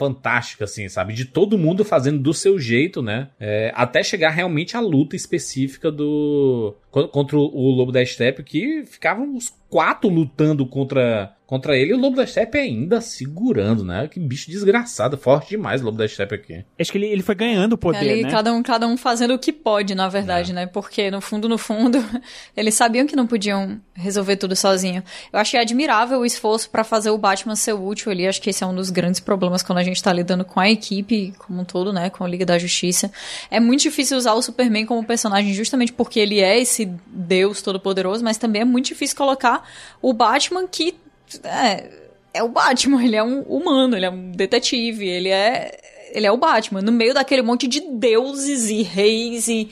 fantástica, assim, sabe? De todo mundo fazendo do seu jeito, né? É, até chegar realmente à luta específica do... co- Contra o Lobo da Steppe, que ficavam os quatro lutando contra, contra ele, e o Lobo da Steppe ainda segurando, né? Que bicho desgraçado, forte demais o Lobo da Steppe aqui. Acho que ele, ele foi ganhando o poder, Ali, né? cada, um, cada um fazendo o que pode, na verdade, né? Porque, no fundo, no fundo, eles sabiam que não podiam resolver tudo sozinho. Eu achei admirável o esforço pra fazer o Batman ser útil ali. Acho que esse é um dos grandes problemas quando a gente tá lidando com a equipe como um todo, né? Com a Liga da Justiça. É muito difícil usar o Superman como personagem justamente porque ele é esse deus todo-poderoso, mas também é muito difícil colocar o Batman que... É, é o Batman, ele é um humano, ele é um detetive, ele é ele é o Batman, no meio daquele monte de deuses e reis e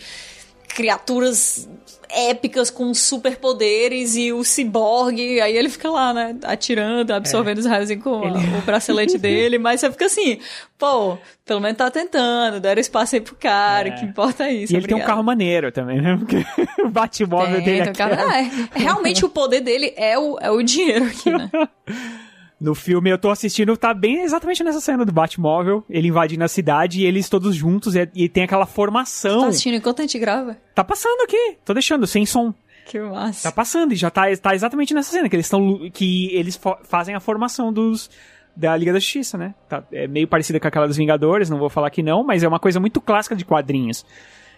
criaturas épicas com superpoderes e o ciborgue, aí ele fica lá, né, atirando, absorvendo os raios com a- o bracelete dele, mas você fica assim, pô, pelo menos tá tentando, deram espaço aí pro cara, que importa é isso. E ele tem um carro maneiro também, né? Porque o Batmóvel dele tem um aqui carro- é- é, realmente o poder dele é o, é o dinheiro aqui, né? No filme eu tô assistindo, tá bem exatamente nessa cena do Batmóvel, ele invadindo a cidade e eles todos juntos e, e tem aquela formação. Tá assistindo enquanto a gente grava? Tá passando aqui, tô deixando, sem som. Que massa. Tá passando e já tá, tá exatamente nessa cena que eles estão que eles fazem a formação dos da Liga da Justiça, né? Tá, é meio parecida com aquela dos Vingadores, não vou falar que não, mas é uma coisa muito clássica de quadrinhos.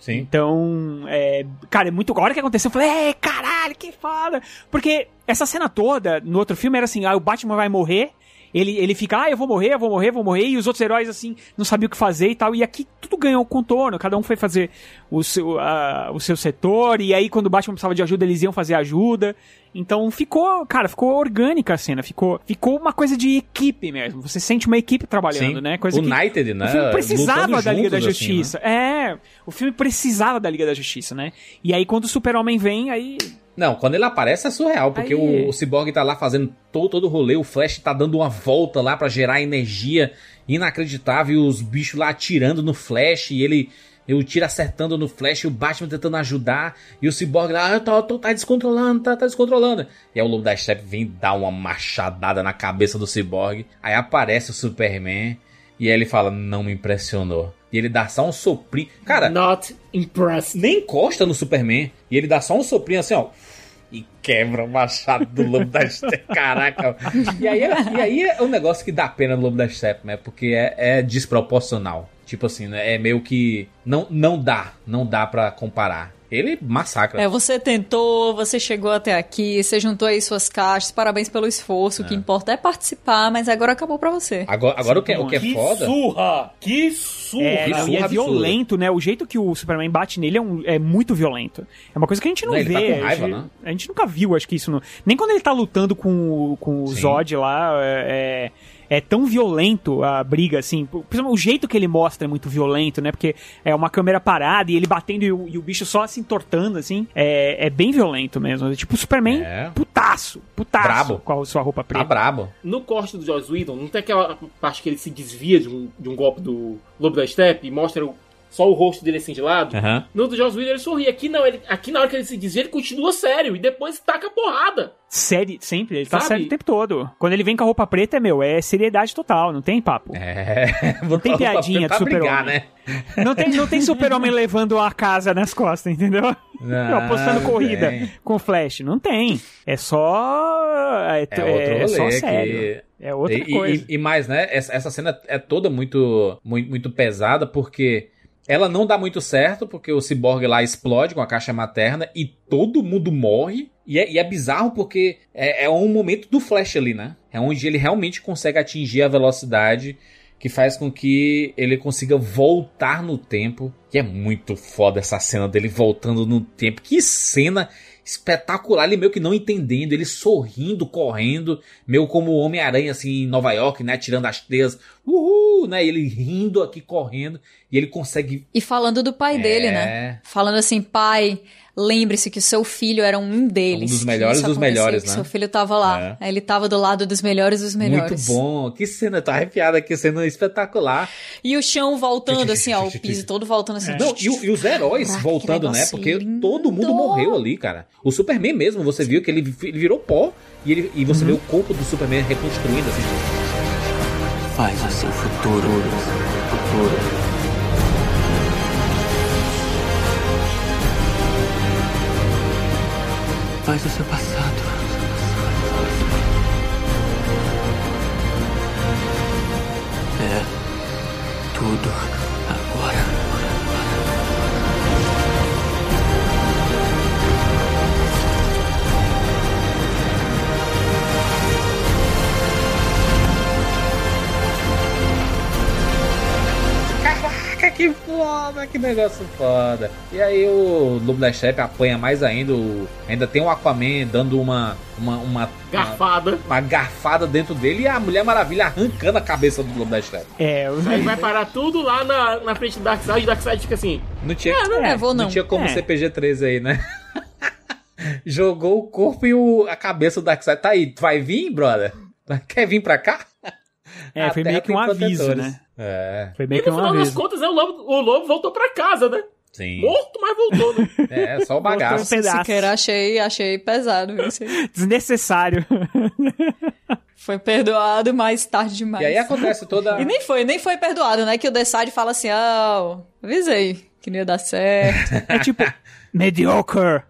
Sim. Então, é, cara, é muito. A hora que aconteceu, eu falei, é, caralho, que foda! Porque essa cena toda, no outro filme, era assim: ah, o Batman vai morrer. Ele, ele fica, ah, eu vou morrer, eu vou morrer, eu vou morrer, e os outros heróis, assim, não sabiam o que fazer e tal. E aqui tudo ganhou contorno, cada um foi fazer o seu, a- o seu setor, e aí quando o Batman precisava de ajuda, eles iam fazer ajuda. Então ficou, cara, ficou orgânica a cena, ficou, ficou uma coisa de equipe mesmo. Você sente uma equipe trabalhando, Sim. né? Coisa United, que né? O filme precisava Lutando da Liga da juntos, assim, Justiça. É, o filme precisava da Liga da Justiça, né? E aí quando o Super-Homem vem, aí Não, quando ele aparece é surreal, porque Aí- o, o Cyborg tá lá fazendo todo, todo o rolê, o Flash tá dando uma volta lá pra gerar energia inacreditável, e os bichos lá atirando no Flash, e ele. E o tiro acertando no Flash, e o Batman tentando ajudar, e o Cyborg lá, ah, tá, tá, tá descontrolando, tá, tá descontrolando. E aí o Lobo da Steppe vem dar uma machadada na cabeça do Cyborg, aí aparece o Superman, e aí ele fala, não me impressionou. E ele dá só um soprinho. Cara, Not impressed. nem encosta no Superman. E ele dá só um soprinho assim, ó. E quebra o machado do Lobo da Steppe. Caraca. E aí, é- e aí é um negócio que dá pena no Lobo da Steppe, né? Porque é, é desproporcional. Tipo assim, né? É meio que. Não, não dá. Não dá pra comparar. Ele massacra. É, você tentou, você chegou até aqui, você juntou aí suas caixas, parabéns pelo esforço, o que importa é participar, mas agora acabou pra você. Agora, agora o, que, é- o que é Que foda. surra! Que surra! É, Que não, e surra é absurda. violento, né? O jeito que o Superman bate nele é, um- é muito violento. É uma coisa que a gente não, Não, ele vê. tá com raiva, a, gente, né? a gente nunca viu, acho que isso. No, nem quando ele tá lutando com, o- com o Sim. Zod lá, é, é tão violento a briga, assim. O jeito que ele mostra é muito violento, né? Porque é uma câmera parada e ele batendo e o, e o bicho só se entortando, assim. É, é bem violento mesmo. É tipo o Superman É. putaço. Putaço. Brabo. Com a sua roupa Tá preta. brabo. No corte do Joss Whedon, não tem aquela parte que ele se desvia de um, de um golpe do Lobo da Steppe e mostra o- só o rosto dele assim de lado? Aham. No do Joss Whedon ele sorri. Aqui não, ele, aqui na hora que ele se desvia, ele continua sério e depois taca a porrada. Sério, sempre. Ele tá Sabe? sério o tempo todo. Quando ele vem com a roupa preta, é meu, é seriedade total, não tem papo. É. Não tem piadinha de super-homem. né? Não tem, não tem super-homem levando a casa nas costas, entendeu? Não, Apostando corrida tem. com Flash. Não tem. É só. É, É outro rolê. é só que- sério. É outra e, coisa. E, e mais, né? Essa, essa cena é toda muito, muito, muito pesada porque ela não dá muito certo, porque o ciborgue lá explode com a caixa materna e todo mundo morre. E é, e é bizarro porque é, é um momento do Flash ali, né? É onde ele realmente consegue atingir a velocidade que faz com que ele consiga voltar no tempo. E é muito foda essa cena dele voltando no tempo. Que cena espetacular, ele meio que não entendendo, ele sorrindo, correndo, meio como o Homem-Aranha assim em Nova York, né, tirando as teias, uhul, né? Ele rindo aqui, correndo, e ele consegue. E falando do pai É. dele, né? Falando assim, pai, lembre-se que o seu filho era um deles. Um dos que melhores dos melhores, que né? Seu filho tava lá. É. Ele tava do lado dos melhores dos melhores. Muito bom. Que cena, tô arrepiado aqui, cena espetacular. E o chão voltando assim, ó, o piso todo voltando assim. Não, e, o- e os heróis Caraca, voltando, que né? Porque todo mundo morreu ali, cara. O Superman mesmo, você viu que ele, ele virou pó e, ele, e você vê o corpo do Superman reconstruindo assim. Faz o seu futuro. Futuro. Faz o seu passado. É tudo Caraca, que foda, que negócio foda. E aí o Lobo da Steppe apanha mais ainda. o- ainda tem o Aquaman dando uma. Uma, uma Garfada. Uma, uma garfada dentro dele e a Mulher Maravilha arrancando a cabeça do Lobo da Steppe. É, Aí vai parar tudo lá na, na frente do Darkseid e o Darkseid fica assim. Não tinha, É, não levou, não. não tinha como É. ser PG-13 aí, né? Jogou o corpo e o, a cabeça do Darkseid. Tá aí, tu vai vir, brother? Quer vir pra cá? É, A foi meio que um aviso, né? É. Foi E meio que no um final das aviso. contas, né, o, lobo, o lobo voltou pra casa, né? Sim. Morto, mas voltou, né? É, só o bagaço. Siqueira, achei, achei pesado. Desnecessário. Foi perdoado, mas tarde demais. E aí acontece toda. E nem foi, nem foi perdoado, né? Que o Decide fala assim, ah, avisei que não ia dar certo. É tipo, mediocre.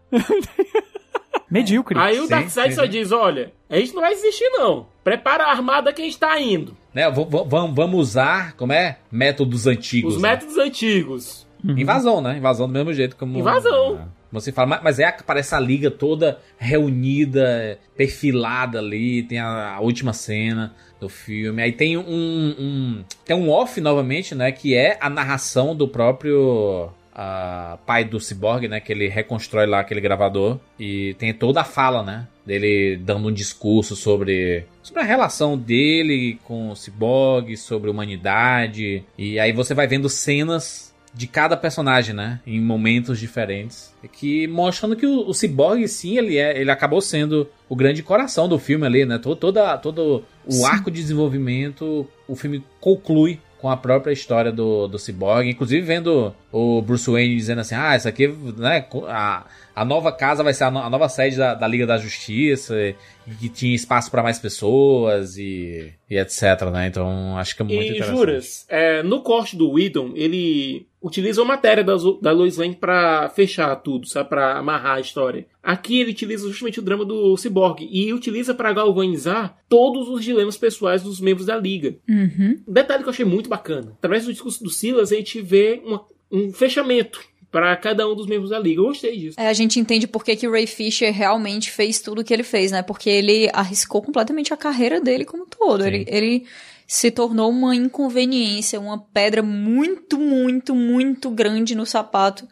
Medíocre. Aí o Darkseid só diz: olha, a gente não vai desistir, não. Prepara a armada que a gente tá indo. Né, vamos, usar, como é? Métodos antigos. Os né? métodos antigos. Invasão, né? Invasão do mesmo jeito como. Invasão. Você fala, mas, mas é, parece a liga toda reunida, perfilada ali, tem a, a última cena do filme. Aí tem um, um- Tem um off novamente, né? Que é a narração do próprio. Ah, pai do Cyborg, né? Que ele reconstrói lá aquele gravador. E tem toda a fala, né? Dele dando um discurso sobre. Sobre a relação dele com o Cyborg, sobre humanidade. E aí você vai vendo cenas de cada personagem, né? Em momentos diferentes. Que mostrando que o, o Cyborg, sim, ele, é, ele acabou sendo o grande coração do filme ali, né? Todo, toda, todo o Sim. arco de desenvolvimento, o filme conclui com a própria história do, do Cyborg. Inclusive vendo o Bruce Wayne dizendo assim, ah, isso aqui, né? A, a nova casa vai ser a, no- a nova sede da, da Liga da Justiça. E, e que tinha espaço para mais pessoas e, e etc, né? Então acho que é muito E interessante. juras, é, no corte do Whedon, ele utiliza uma matéria da, da Lois Lane pra fechar tudo, sabe? Pra amarrar a história. Aqui ele utiliza justamente o drama do Cyborg e utiliza pra galvanizar todos os dilemas pessoais dos membros da Liga. Uhum. Um detalhe que eu achei muito bacana. Através do discurso do Silas, a gente vê uma- um fechamento pra cada um dos membros da Liga. Eu gostei disso. É, a gente entende por que, que o Ray Fisher realmente fez tudo o que ele fez, né? Porque ele arriscou completamente a carreira dele como um todo. Ele, ele se tornou uma inconveniência, uma pedra muito, muito, muito grande no sapato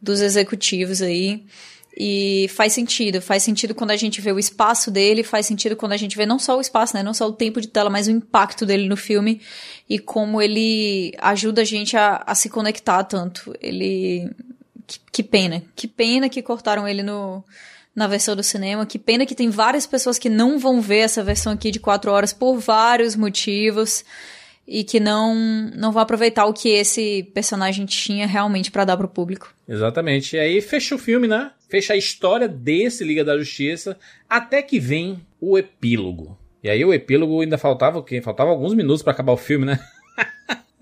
dos executivos aí. E faz sentido, faz sentido quando a gente vê o espaço dele, faz sentido quando a gente vê não só o espaço, né, não só o tempo de tela, mas o impacto dele no filme e como ele ajuda a gente a, a se conectar tanto. Ele que, que pena, que pena que cortaram ele no na versão do cinema, que pena que tem várias pessoas que não vão ver essa versão aqui de quatro horas por vários motivos e que não não vão aproveitar o que esse personagem tinha realmente pra dar pro público. Exatamente. E aí fecha o filme, né? Fecha a história desse Liga da Justiça, até que vem o epílogo. E aí o epílogo ainda faltava o quê? Faltava alguns minutos pra acabar o filme, né?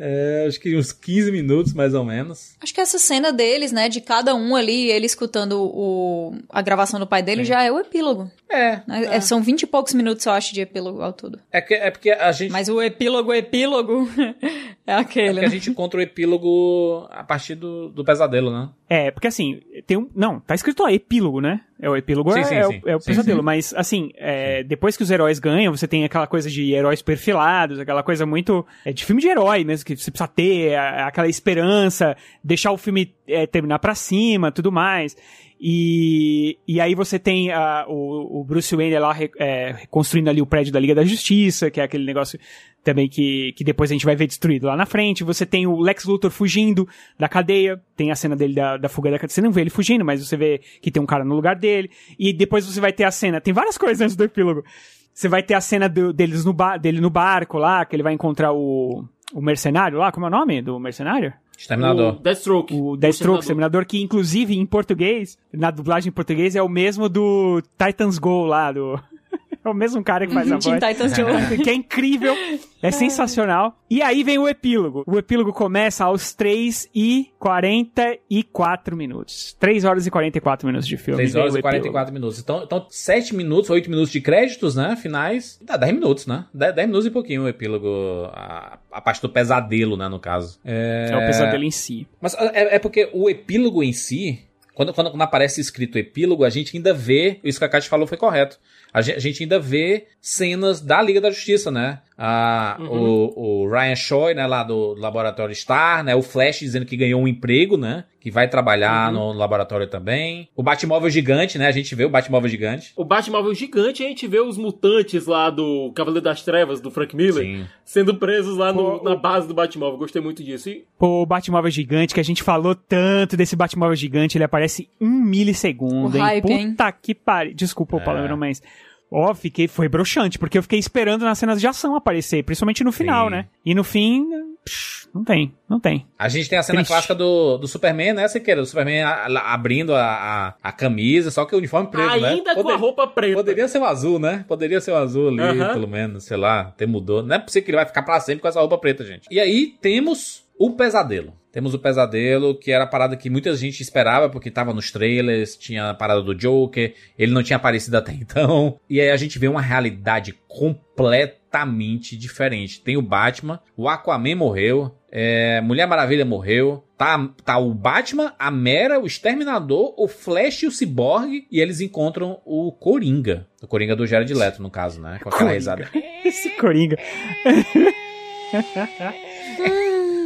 é, acho que uns 15 minutos mais ou menos. Acho que essa cena deles, né, de cada um ali, ele escutando o, a gravação do pai dele, já é o epílogo. É, Né? É, São vinte e poucos minutos, eu acho, de epílogo ao todo. É, que, é porque a gente. Mas o epílogo, epílogo, é aquele. É porque a gente encontra o epílogo a partir do, do pesadelo, né? É, porque assim, tem um. Não, tá escrito lá, epílogo, né? É o epílogo Sim, é, sim, é o- sim. é o pesadelo, mas assim, é, depois que os heróis ganham, você tem aquela coisa de heróis perfilados, aquela coisa muito é, de filme de herói mesmo, que você precisa ter a- aquela esperança, deixar o filme é, terminar pra cima, tudo mais. E, e aí você tem a- o, o Bruce Wayne lá é, reconstruindo ali o prédio da Liga da Justiça, que é aquele negócio também que, que depois a gente vai ver destruído lá na frente. Você tem o Lex Luthor fugindo da cadeia, tem a cena dele da, da fuga da cadeia. Você não vê ele fugindo, mas você vê que tem um cara no lugar dele. E depois você vai ter a cena, tem várias coisas antes do epílogo. Você vai ter a cena do- deles no ba- dele no barco lá, que ele vai encontrar o, o mercenário lá, como é o nome do mercenário? Exterminador. O Deathstroke. O Deathstroke, Exterminador. Exterminador, que inclusive em português, na dublagem em português, é o mesmo do Titans Go lá, do... É o mesmo cara que faz a Teen voz. Titans que é incrível, é sensacional. E aí vem o epílogo. O epílogo começa aos 3 e 44 minutos. 3 horas e 44 minutos de filme. 3 Vem horas e epílogo. 44 minutos. Então, então 7 minutos, 8 minutos de créditos, né? Finais. Dá 10 minutos, né? 10, 10 minutos e pouquinho o epílogo. A, a parte do pesadelo, né? No caso. É, É o pesadelo em si. Mas é, é porque o epílogo em si, quando, quando, quando aparece escrito epílogo, a gente ainda vê, isso que a Kátia falou foi correto. A gente, ainda vê cenas da Liga da Justiça, né? Ah, o, o Ryan Choi, né, lá do, laboratório Star, né? O Flash dizendo que ganhou um emprego, né? Que vai trabalhar no laboratório também. O Batmóvel gigante, né? A gente vê o Batmóvel gigante. O Batmóvel gigante, a gente vê os mutantes lá do Cavaleiro das Trevas, do Frank Miller, sendo presos lá no- na base do Batmóvel. Gostei muito disso. E Pô, o Batmóvel gigante, que a gente falou tanto desse Batmóvel gigante, ele aparece um milissegundo, O hein? hype, hein? Puta que pariu. Desculpa o É. palavrão, mas... Ó, fiquei, foi broxante, porque eu fiquei esperando nas cenas de ação aparecer, principalmente no final, Sim. né? E no fim, psh, não tem, não tem. A gente tem a cena Triste. clássica do, do Superman, né, Siqueira? Do Superman a- a- abrindo a, a, a camisa, só que o uniforme preto, né? ainda com a Poder- roupa preta. Poderia ser um azul, né? Poderia ser um azul ali, pelo menos, sei lá, até mudou. Não é possível que ele vai ficar pra sempre com essa roupa preta, gente. E aí temos o pesadelo. Temos o pesadelo, que era a parada que muita gente esperava, porque tava nos trailers, tinha a parada do Joker, ele não tinha aparecido até então. E aí a gente vê uma realidade completamente diferente. Tem o Batman, o Aquaman morreu, é, Mulher Maravilha morreu, tá, tá o Batman, a Mera, o Exterminador, o Flash e o Cyborg, e eles encontram o Coringa. O Coringa do Jared Leto, no caso, né? Com aquela Coringa. risada. Esse Coringa.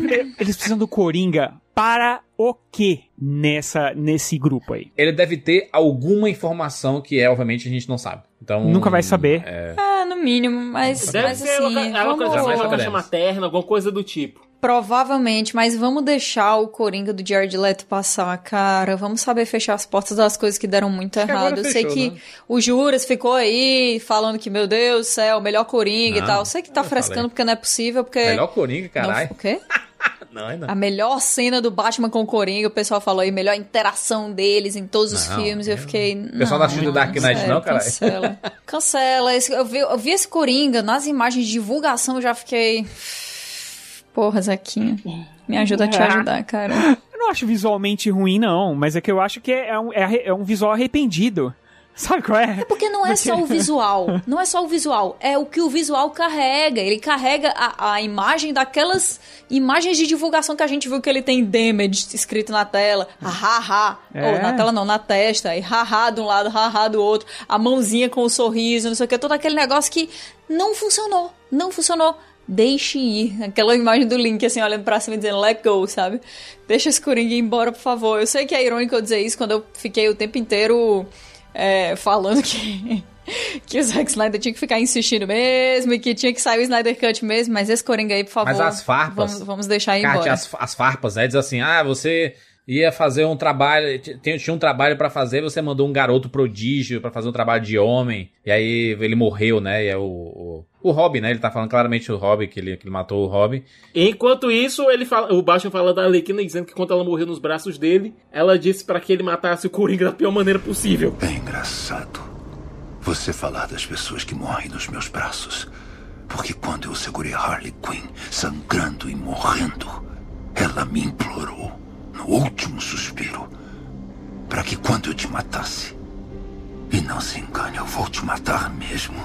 Eles precisam do Coringa para o quê nessa, nesse grupo aí? Ele deve ter alguma informação que, é, obviamente, a gente não sabe. Então. Nunca vai saber. É. Ah, no mínimo, mas, deve mas ser assim, loca- a vamos... localização da Vamos- caixa materna, alguma coisa do tipo. Provavelmente, mas vamos deixar o Coringa do Jared Leto passar, cara. Vamos saber fechar as portas das coisas que deram muito agora errado. Eu sei fechou, que né? o Juras ficou aí falando que, meu Deus do céu, melhor Coringa Não, e tal. Eu sei que tá eu frescando falei. porque não é possível, porque... Melhor Coringa, caralho. Não, o quê? Não, ainda. A melhor cena do Batman com o Coringa, o pessoal falou aí, melhor interação deles em todos os Não, filmes. Eu fiquei. O pessoal tá assistindo Dark Knight, sério, não, caralho? Cancela. Cancela. Esse- Eu vi, eu vi esse Coringa nas imagens de divulgação, eu já fiquei. Porra, Zequinha. Me ajuda a te Ah. ajudar, cara. Eu não acho visualmente ruim, não, mas é que eu acho que é um, é é um visual arrependido. Sabe qual é? É porque não é só o visual. Não é só o visual. É o que o visual carrega. Ele carrega a, a imagem daquelas imagens de divulgação que a gente viu que ele tem damage escrito na tela. Haha. É. Ou na tela não, na testa. E haha de um lado, haha do outro. A mãozinha com o sorriso, não sei o que. Todo aquele negócio que não funcionou. Não funcionou. Deixe ir. Aquela imagem do Link, assim, olhando pra cima e dizendo let go, sabe? Deixa esse Coringa ir embora, por favor. Eu sei que é irônico eu dizer isso quando eu fiquei o tempo inteiro é, falando que, que o Zack Snyder tinha que ficar insistindo mesmo e que tinha que sair o Snyder Cut mesmo, mas esse Coringa aí, por favor. Mas as farpas. Vamos, vamos deixar ir Kátia, embora. as, as farpas, né? Diz assim: ah, você ia fazer um trabalho, tinha, tinha um trabalho pra fazer, você mandou um garoto prodígio pra fazer um trabalho de homem, e aí ele morreu, né? E é o, o, o Robin, né? Ele tá falando claramente o Robin, que ele, que ele matou o Robin. Enquanto isso, ele fala, o Batman fala da Arlequina dizendo que quando ela morreu nos braços dele, ela disse pra que ele matasse o Coringa da pior maneira possível. É engraçado você falar das pessoas que morrem nos meus braços. Porque quando eu segurei Harley Quinn, sangrando e morrendo, ela me implorou, no último suspiro, para que quando eu te matasse, e não se engane, eu vou te matar mesmo,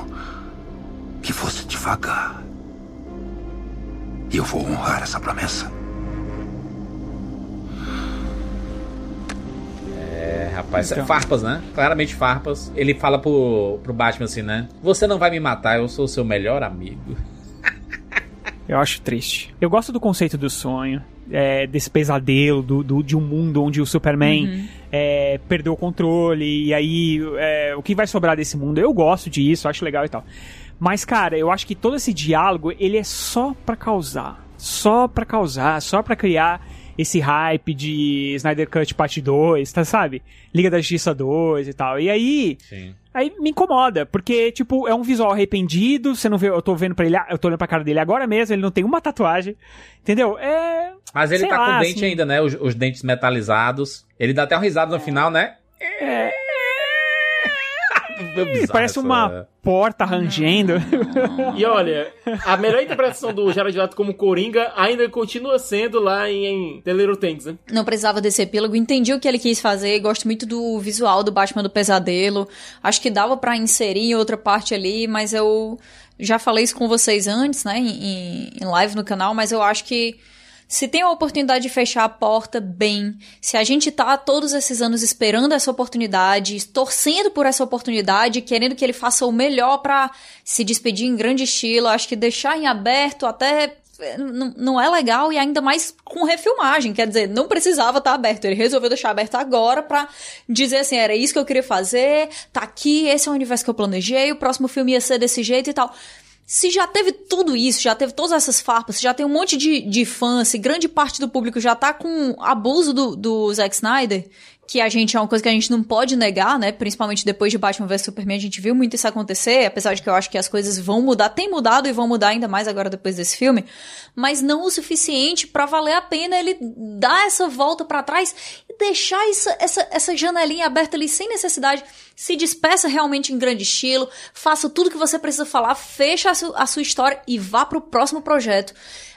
que fosse devagar. E eu vou honrar essa promessa. É, rapaz. Então. Farpas, né? Claramente farpas. Ele fala pro, pro Batman assim, né? Você não vai me matar, eu sou o seu melhor amigo. Eu acho triste. Eu gosto do conceito do sonho, é, desse pesadelo, do, do- de um mundo onde o Superman Uhum. é, perdeu o controle, e aí é, o que vai sobrar desse mundo? Eu gosto disso, acho legal e tal. Mas, cara, eu acho que todo esse diálogo, ele é só pra causar. Só pra causar, só pra criar esse hype de Snyder Cut parte 2, tá, sabe? Liga da Justiça 2 e tal. E aí, Sim. Aí me incomoda, porque, tipo, é um visual arrependido, você não vê, eu tô vendo pra ele, eu tô olhando pra cara dele agora mesmo, ele não tem uma tatuagem, entendeu? É... Mas ele tá com lá, o dente assim, ainda, né? Os, os dentes metalizados. Ele dá até um risado no final, né? É... Bizarro Parece uma porta rangendo. E olha, a melhor interpretação do Jared Leto como Coringa ainda continua sendo lá em, em The Little Things, né? Não precisava desse epílogo, entendi o que ele quis fazer, gosto muito do visual do Batman do Pesadelo. Acho que dava pra inserir em outra parte ali, mas eu já falei isso com vocês antes, né, em, em live no canal, mas eu acho que se tem a oportunidade de fechar a porta bem, se a gente tá todos esses anos esperando essa oportunidade, torcendo por essa oportunidade, querendo que ele faça o melhor pra se despedir em grande estilo, acho que deixar em aberto até é, não, é legal e ainda mais com refilmagem, quer dizer, não precisava estar aberto, ele resolveu deixar aberto agora pra dizer assim, era isso que eu queria fazer, tá aqui, esse é o universo que eu planejei, o próximo filme ia ser desse jeito e tal. Se já teve tudo isso, já teve todas essas farpas, já tem um monte de, de fãs, se grande parte do público já tá com abuso do, do Zack Snyder, que a gente é uma coisa que a gente não pode negar, né? Principalmente depois de Batman vs Superman, a gente viu muito isso acontecer, apesar de que eu acho que as coisas vão mudar, tem mudado e vão mudar ainda mais agora depois desse filme, mas não o suficiente pra valer a pena ele dar essa volta pra trás e deixar essa, essa, essa janelinha aberta ali sem necessidade. Se despeça realmente em grande estilo, faça tudo que você precisa falar, fecha a, su- a sua história e vá pro próximo projeto.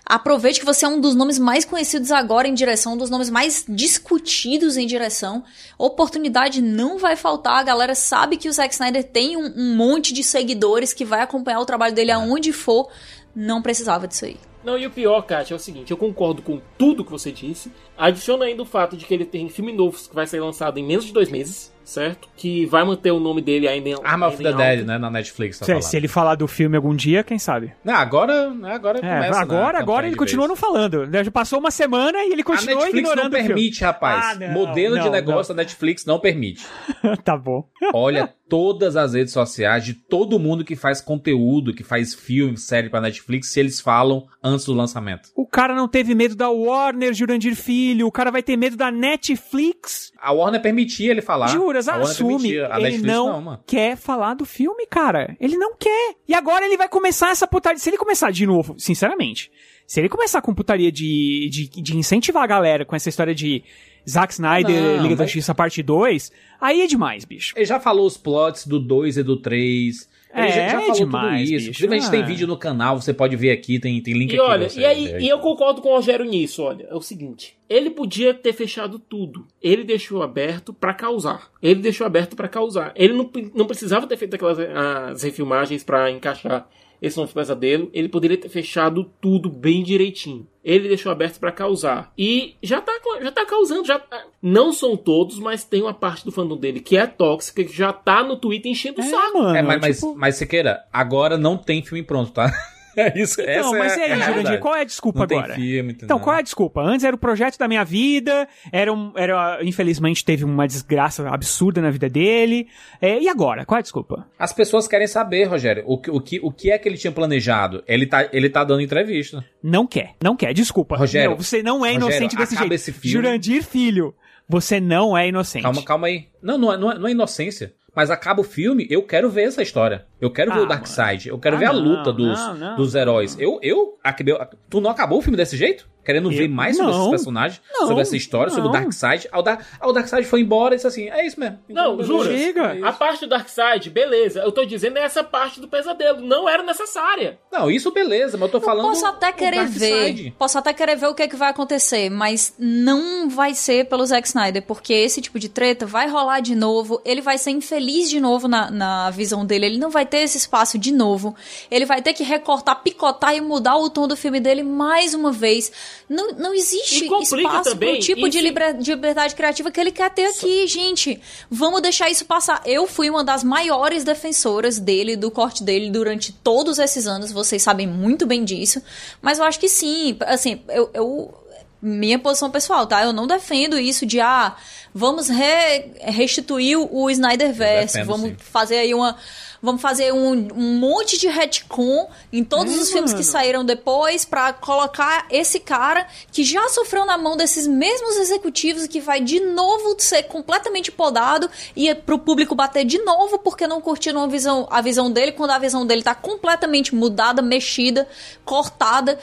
Aproveite que você é um dos nomes mais conhecidos agora em direção, um dos nomes mais discutidos em direção. Oportunidade não vai faltar. A galera sabe que o Zack Snyder tem um, um monte de seguidores que vai acompanhar o trabalho dele aonde for. Não precisava disso aí. Não, e o pior, Kátia, é o seguinte, eu concordo com tudo que você disse. Adiciona ainda o fato de que ele tem filme novo que vai ser lançado em menos de dois meses, certo? Que vai manter o nome dele ainda em Arma of the em alta. Dead, né? Na Netflix, tá se, se ele falar do filme algum dia, quem sabe? Não, agora, agora É, começa, né, a agora, campanha agora ele de continua não falando. Já passou uma semana e ele A continua Netflix ignorando não permite, rapaz. Ah, não, Modelo de não, negócio da Netflix não permite. tá bom. Olha todas as redes sociais de todo mundo que faz conteúdo, que faz filme, série pra Netflix, se eles falam antes do lançamento. O cara não teve medo da Warner, Jurandir Filho. O cara vai ter medo da Netflix. A Warner permitia ele falar. Juras, a assume. A Ele Netflix não, não, quer falar do filme, cara. Ele não quer. E agora ele vai começar essa putaria. Se ele começar de novo, sinceramente, se ele começar com putaria de, de, de incentivar a galera com essa história de Zack Snyder, Não, Liga da mas- Justiça parte 2, aí é demais, bicho. Ele já falou os plots do 2 e do 3. Ele É, já, já é falou demais, tudo isso. bicho. Inclusive, a gente tem Ah. vídeo no canal, você pode ver aqui, tem, tem link E aqui. olha, e aí, ver. e eu concordo com o Rogério nisso, olha, é o seguinte, ele podia ter fechado tudo. Ele deixou aberto pra causar. Ele deixou aberto pra causar. Ele não, não precisava ter feito aquelas as refilmagens pra encaixar esse novo pesadelo. Ele poderia ter fechado tudo bem direitinho. Ele deixou aberto pra causar. E já tá, já tá causando. Já tá- Não são todos, mas tem uma parte do fandom dele que é tóxica, que já tá no Twitter enchendo o saco. É, mas, mas, mas Siqueira, agora não tem filme pronto, tá? É isso, Então, mas é, e aí, é Jurandir, qual é a desculpa não agora? Tem filme, Então, qual é a desculpa? Antes era o projeto da minha vida, era, um, era infelizmente teve uma desgraça absurda na vida dele. É, e agora? Qual é a desculpa? As pessoas querem saber, Rogério, o, que- o, que, o que é que ele tinha planejado. Ele tá, ele tá dando entrevista. Não quer, não quer, desculpa. Rogério, Não, você não é Rogério, inocente desse acaba jeito. esse filme. Jurandir Filho, você não é inocente. Calma, calma aí. Não, não é, não é, não é inocência. Mas acaba o filme, eu quero ver essa história. Eu quero ver Ah, o Darkseid. Eu quero Ah, ver a não, luta dos, não, não, dos heróis. Eu, eu, acabei- tu não acabou o filme desse jeito? Querendo Eu- ver mais sobre não. esses personagens, Não, sobre essa história, sobre o não. Darkseid. Aí o, Dar, aí o Darkseid foi embora e disse assim: é isso mesmo. Não, Então, jura? beleza. A parte do Darkseid, beleza. Eu tô dizendo é essa parte do pesadelo. Não era necessária. Não, isso beleza, mas eu tô falando. Posso até querer ver. Posso até querer ver o que, é que vai acontecer, mas não vai ser pelo Zack Snyder, porque esse tipo de treta vai rolar de novo, ele vai ser infeliz de novo na, na visão dele, ele não vai ter esse espaço de novo. Ele vai ter que recortar, picotar e mudar o tom do filme dele mais uma vez. Não, não existe E espaço também, pro tipo de, liber- de liberdade criativa que ele quer ter aqui, gente. Vamos deixar isso passar. Eu fui uma das maiores defensoras dele, do corte dele, durante todos esses anos. Vocês sabem muito bem disso. Mas eu acho que sim. Assim, eu- eu minha posição pessoal, tá? Eu não defendo isso de, ah, vamos re- restituir o Snyderverse, defendo, vamos sim. fazer aí uma... Vamos fazer um, um monte de retcon em todos É, os filmes que mano. saíram depois pra colocar esse cara que já sofreu na mão desses mesmos executivos que vai de novo ser completamente podado e é pro público bater de novo porque não curtiram a visão, a visão dele quando a visão dele tá completamente mudada, mexida, cortada,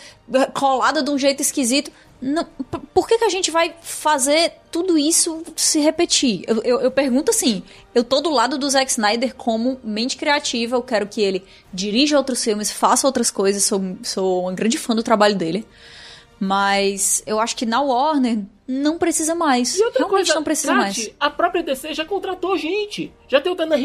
colada de um jeito esquisito. Não, por que, que a gente vai fazer tudo isso se repetir? Eu, eu, eu pergunto assim: eu tô do lado do Zack Snyder como mente criativa, eu quero que ele dirija outros filmes, faça outras coisas, sou, sou uma grande fã do trabalho dele. Mas eu acho que na Warner não precisa mais. E outra Realmente coisa, não precisa mais. a própria DC já contratou gente. Já tem o Tanner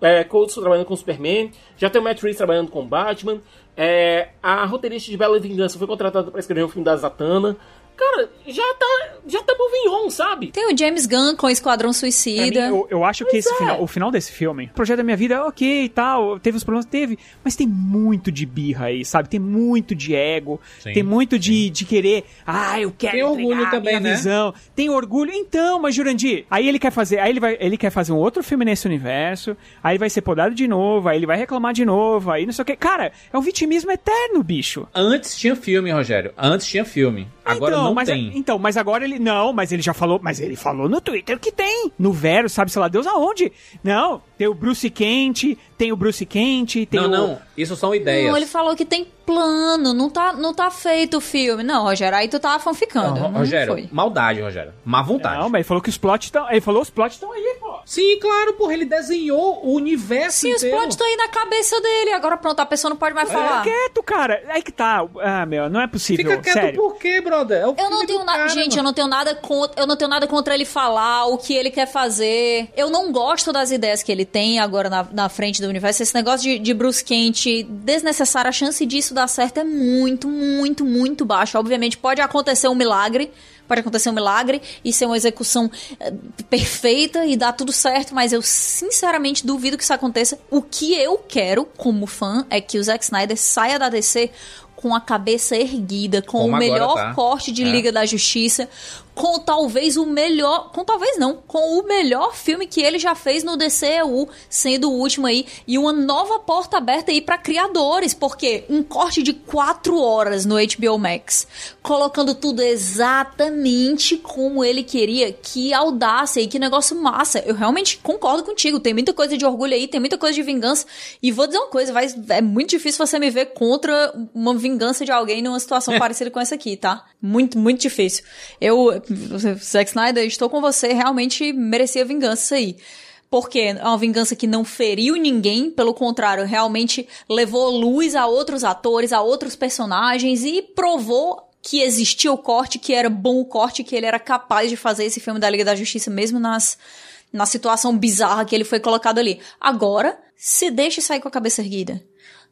é, Coates trabalhando com o Superman, já tem o Matt Reeves trabalhando com o Batman, é, a roteirista de Bela Vingança foi contratada pra escrever o filme da Zatanna. Cara, já tá, já tá moving on, sabe? Tem o James Gunn com Esquadrão Pra mim, Suicida. eu, eu acho que Pois esse é. final, o final desse filme, o projeto da minha vida, ok e tal, teve os problemas, teve, mas tem muito de birra aí, sabe? Tem muito de ego, Sim, tem muito de, de querer, ah, eu quero Tem orgulho também, minha né? visão. Tem orgulho, então, mas Jurandir, aí ele quer fazer, aí ele vai, ele quer fazer um outro filme nesse universo, aí vai ser podado de novo, aí ele vai reclamar de novo, aí não sei o que. Cara, é um vitimismo eterno, bicho. Antes tinha filme, Rogério. Antes tinha filme. Agora então, não mas, tem. Então, mas agora ele. Não, mas ele já falou. Mas ele falou no Twitter que tem. No Vero, sabe, sei lá, Deus aonde? Não, tem o Bruce Quente, tem o Bruce Quente, tem Não, o. não. Isso são ideias. Não, ele falou que tem plano, não tá, não tá feito o filme. Não, Rogério, aí tu tava fanficando. Não, Não, Rogério, foi. maldade, Rogério. Má vontade. Não, mas ele falou que os plots estão. Ele falou os plots estão aí, pô. Sim, claro, porra. Ele desenhou o universo Sim, os inteiro. plots estão aí na cabeça dele. Agora pronto, a pessoa não pode mais falar. Fica quieto, cara. Aí que tá. Ah, meu, não é possível. Fica quieto sério. por quê, brother? É o Eu não tenho nada, gente, eu não tenho nada contra, eu não tenho nada contra ele falar o que ele quer fazer. Eu não gosto das ideias que ele tem agora na, na frente do universo. Esse negócio de, de Bruce Kent desnecessário, a chance disso dar certo é muito, muito, muito baixa. Obviamente pode acontecer um milagre, pode acontecer um milagre e ser uma execução eh, perfeita e dar tudo certo, mas eu sinceramente duvido que isso aconteça. O que eu quero como fã é que o Zack Snyder saia da DC com a cabeça erguida, com Como o agora melhor tá. corte de É. Liga da Justiça, com talvez o melhor, com talvez não, com o melhor filme que ele já fez no DCEU, sendo o último aí, e uma nova porta aberta aí pra criadores, porque um corte de quatro horas no HBO Max, colocando tudo exatamente como ele queria, que audácia e que negócio massa. Eu realmente concordo contigo, tem muita coisa de orgulho aí, tem muita coisa de vingança, e vou dizer uma coisa, vai, é muito difícil você me ver contra uma vingança de alguém numa situação parecida com essa aqui, tá? Muito, muito difícil. Eu, Zack Snyder, estou com você, realmente merecia vingança aí. Porque é uma vingança que não feriu ninguém, pelo contrário, realmente levou luz a outros atores, a outros personagens e provou que existia o corte, que era bom o corte, que ele era capaz de fazer esse filme da Liga da Justiça mesmo nas na situação bizarra que ele foi colocado ali. Agora, se deixe sair com a cabeça erguida.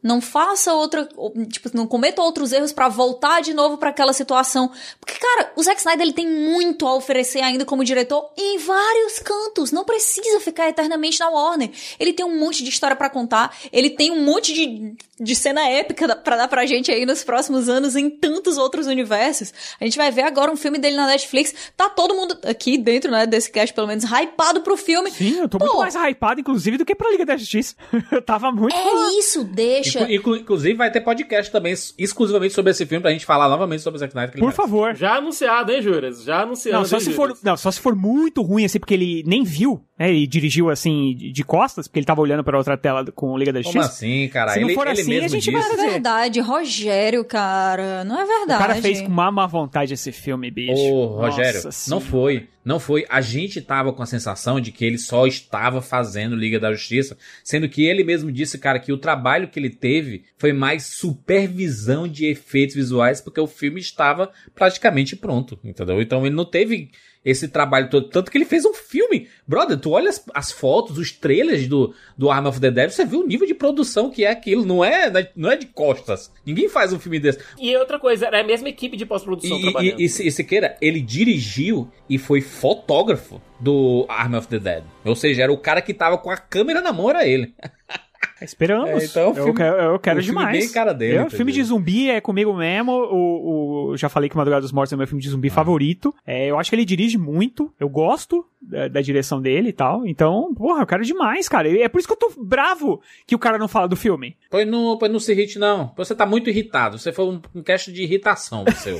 Não faça outra, tipo, não cometa outros erros pra voltar de novo pra aquela situação. Porque, cara, o Zack Snyder ele tem muito a oferecer ainda como diretor em vários cantos. Não precisa ficar eternamente na Warner. Ele tem um monte de história pra contar. Ele tem um monte de, de cena épica pra dar pra gente aí nos próximos anos em tantos outros universos. A gente vai ver agora um filme dele na Netflix. Tá todo mundo aqui dentro, né, desse cast, pelo menos, hypado pro filme. Sim, eu tô muito mais hypado, inclusive, do que pra Liga da Justiça. eu tava muito. É isso, deixa. Inclu- inclu- inclusive vai ter podcast também exclusivamente sobre esse filme pra gente falar novamente sobre o Zack Snyder. Por favor. Já anunciado, hein, Juras? Já anunciado. Não, só hein, se for, não, só se for muito ruim, assim, porque ele nem viu, né? Ele dirigiu assim de costas, porque ele tava olhando pra outra tela com Liga da Como Justiça. assim, cara? Se não ele, for ele assim, mesmo a gente disse. vai Não é verdade, Rogério, cara. Não é verdade. O cara fez com má má vontade esse filme, bicho. Ô, Rogério, Nossa não foi. Não foi. A gente tava com a sensação de que ele só estava fazendo Liga da Justiça, sendo que ele mesmo disse, cara, que o trabalho que ele teve foi mais supervisão de efeitos visuais, porque o filme estava praticamente pronto, entendeu? Então ele não teve esse trabalho todo. Tanto que ele fez um filme. Brother, tu olha as, as fotos, os trailers do, do Arm of the Dead, você vê o nível de produção que é aquilo. Não é, não é de costas. Ninguém faz um filme desse. E outra coisa, era a mesma equipe de pós-produção trabalhando. e, e, e Siqueira, ele dirigiu e foi fotógrafo do Arm of the Dead. Ou seja, era o cara que tava com a câmera na mão, era ele. Esperamos. É, então, eu, filme- quero, eu quero o filme demais. bem cara dele, Eu, filme de zumbi é comigo mesmo. O, o- já falei que Madrugada dos Mortos é meu filme de Ah. zumbi favorito. É, eu acho que ele dirige muito. Eu gosto da, da direção dele e tal. Então, porra, eu quero demais, cara. É por isso que eu tô bravo que o cara não fala do filme. Pois não, pois não se irrite, não. Você tá muito irritado. Você foi um, um cast de irritação, seu.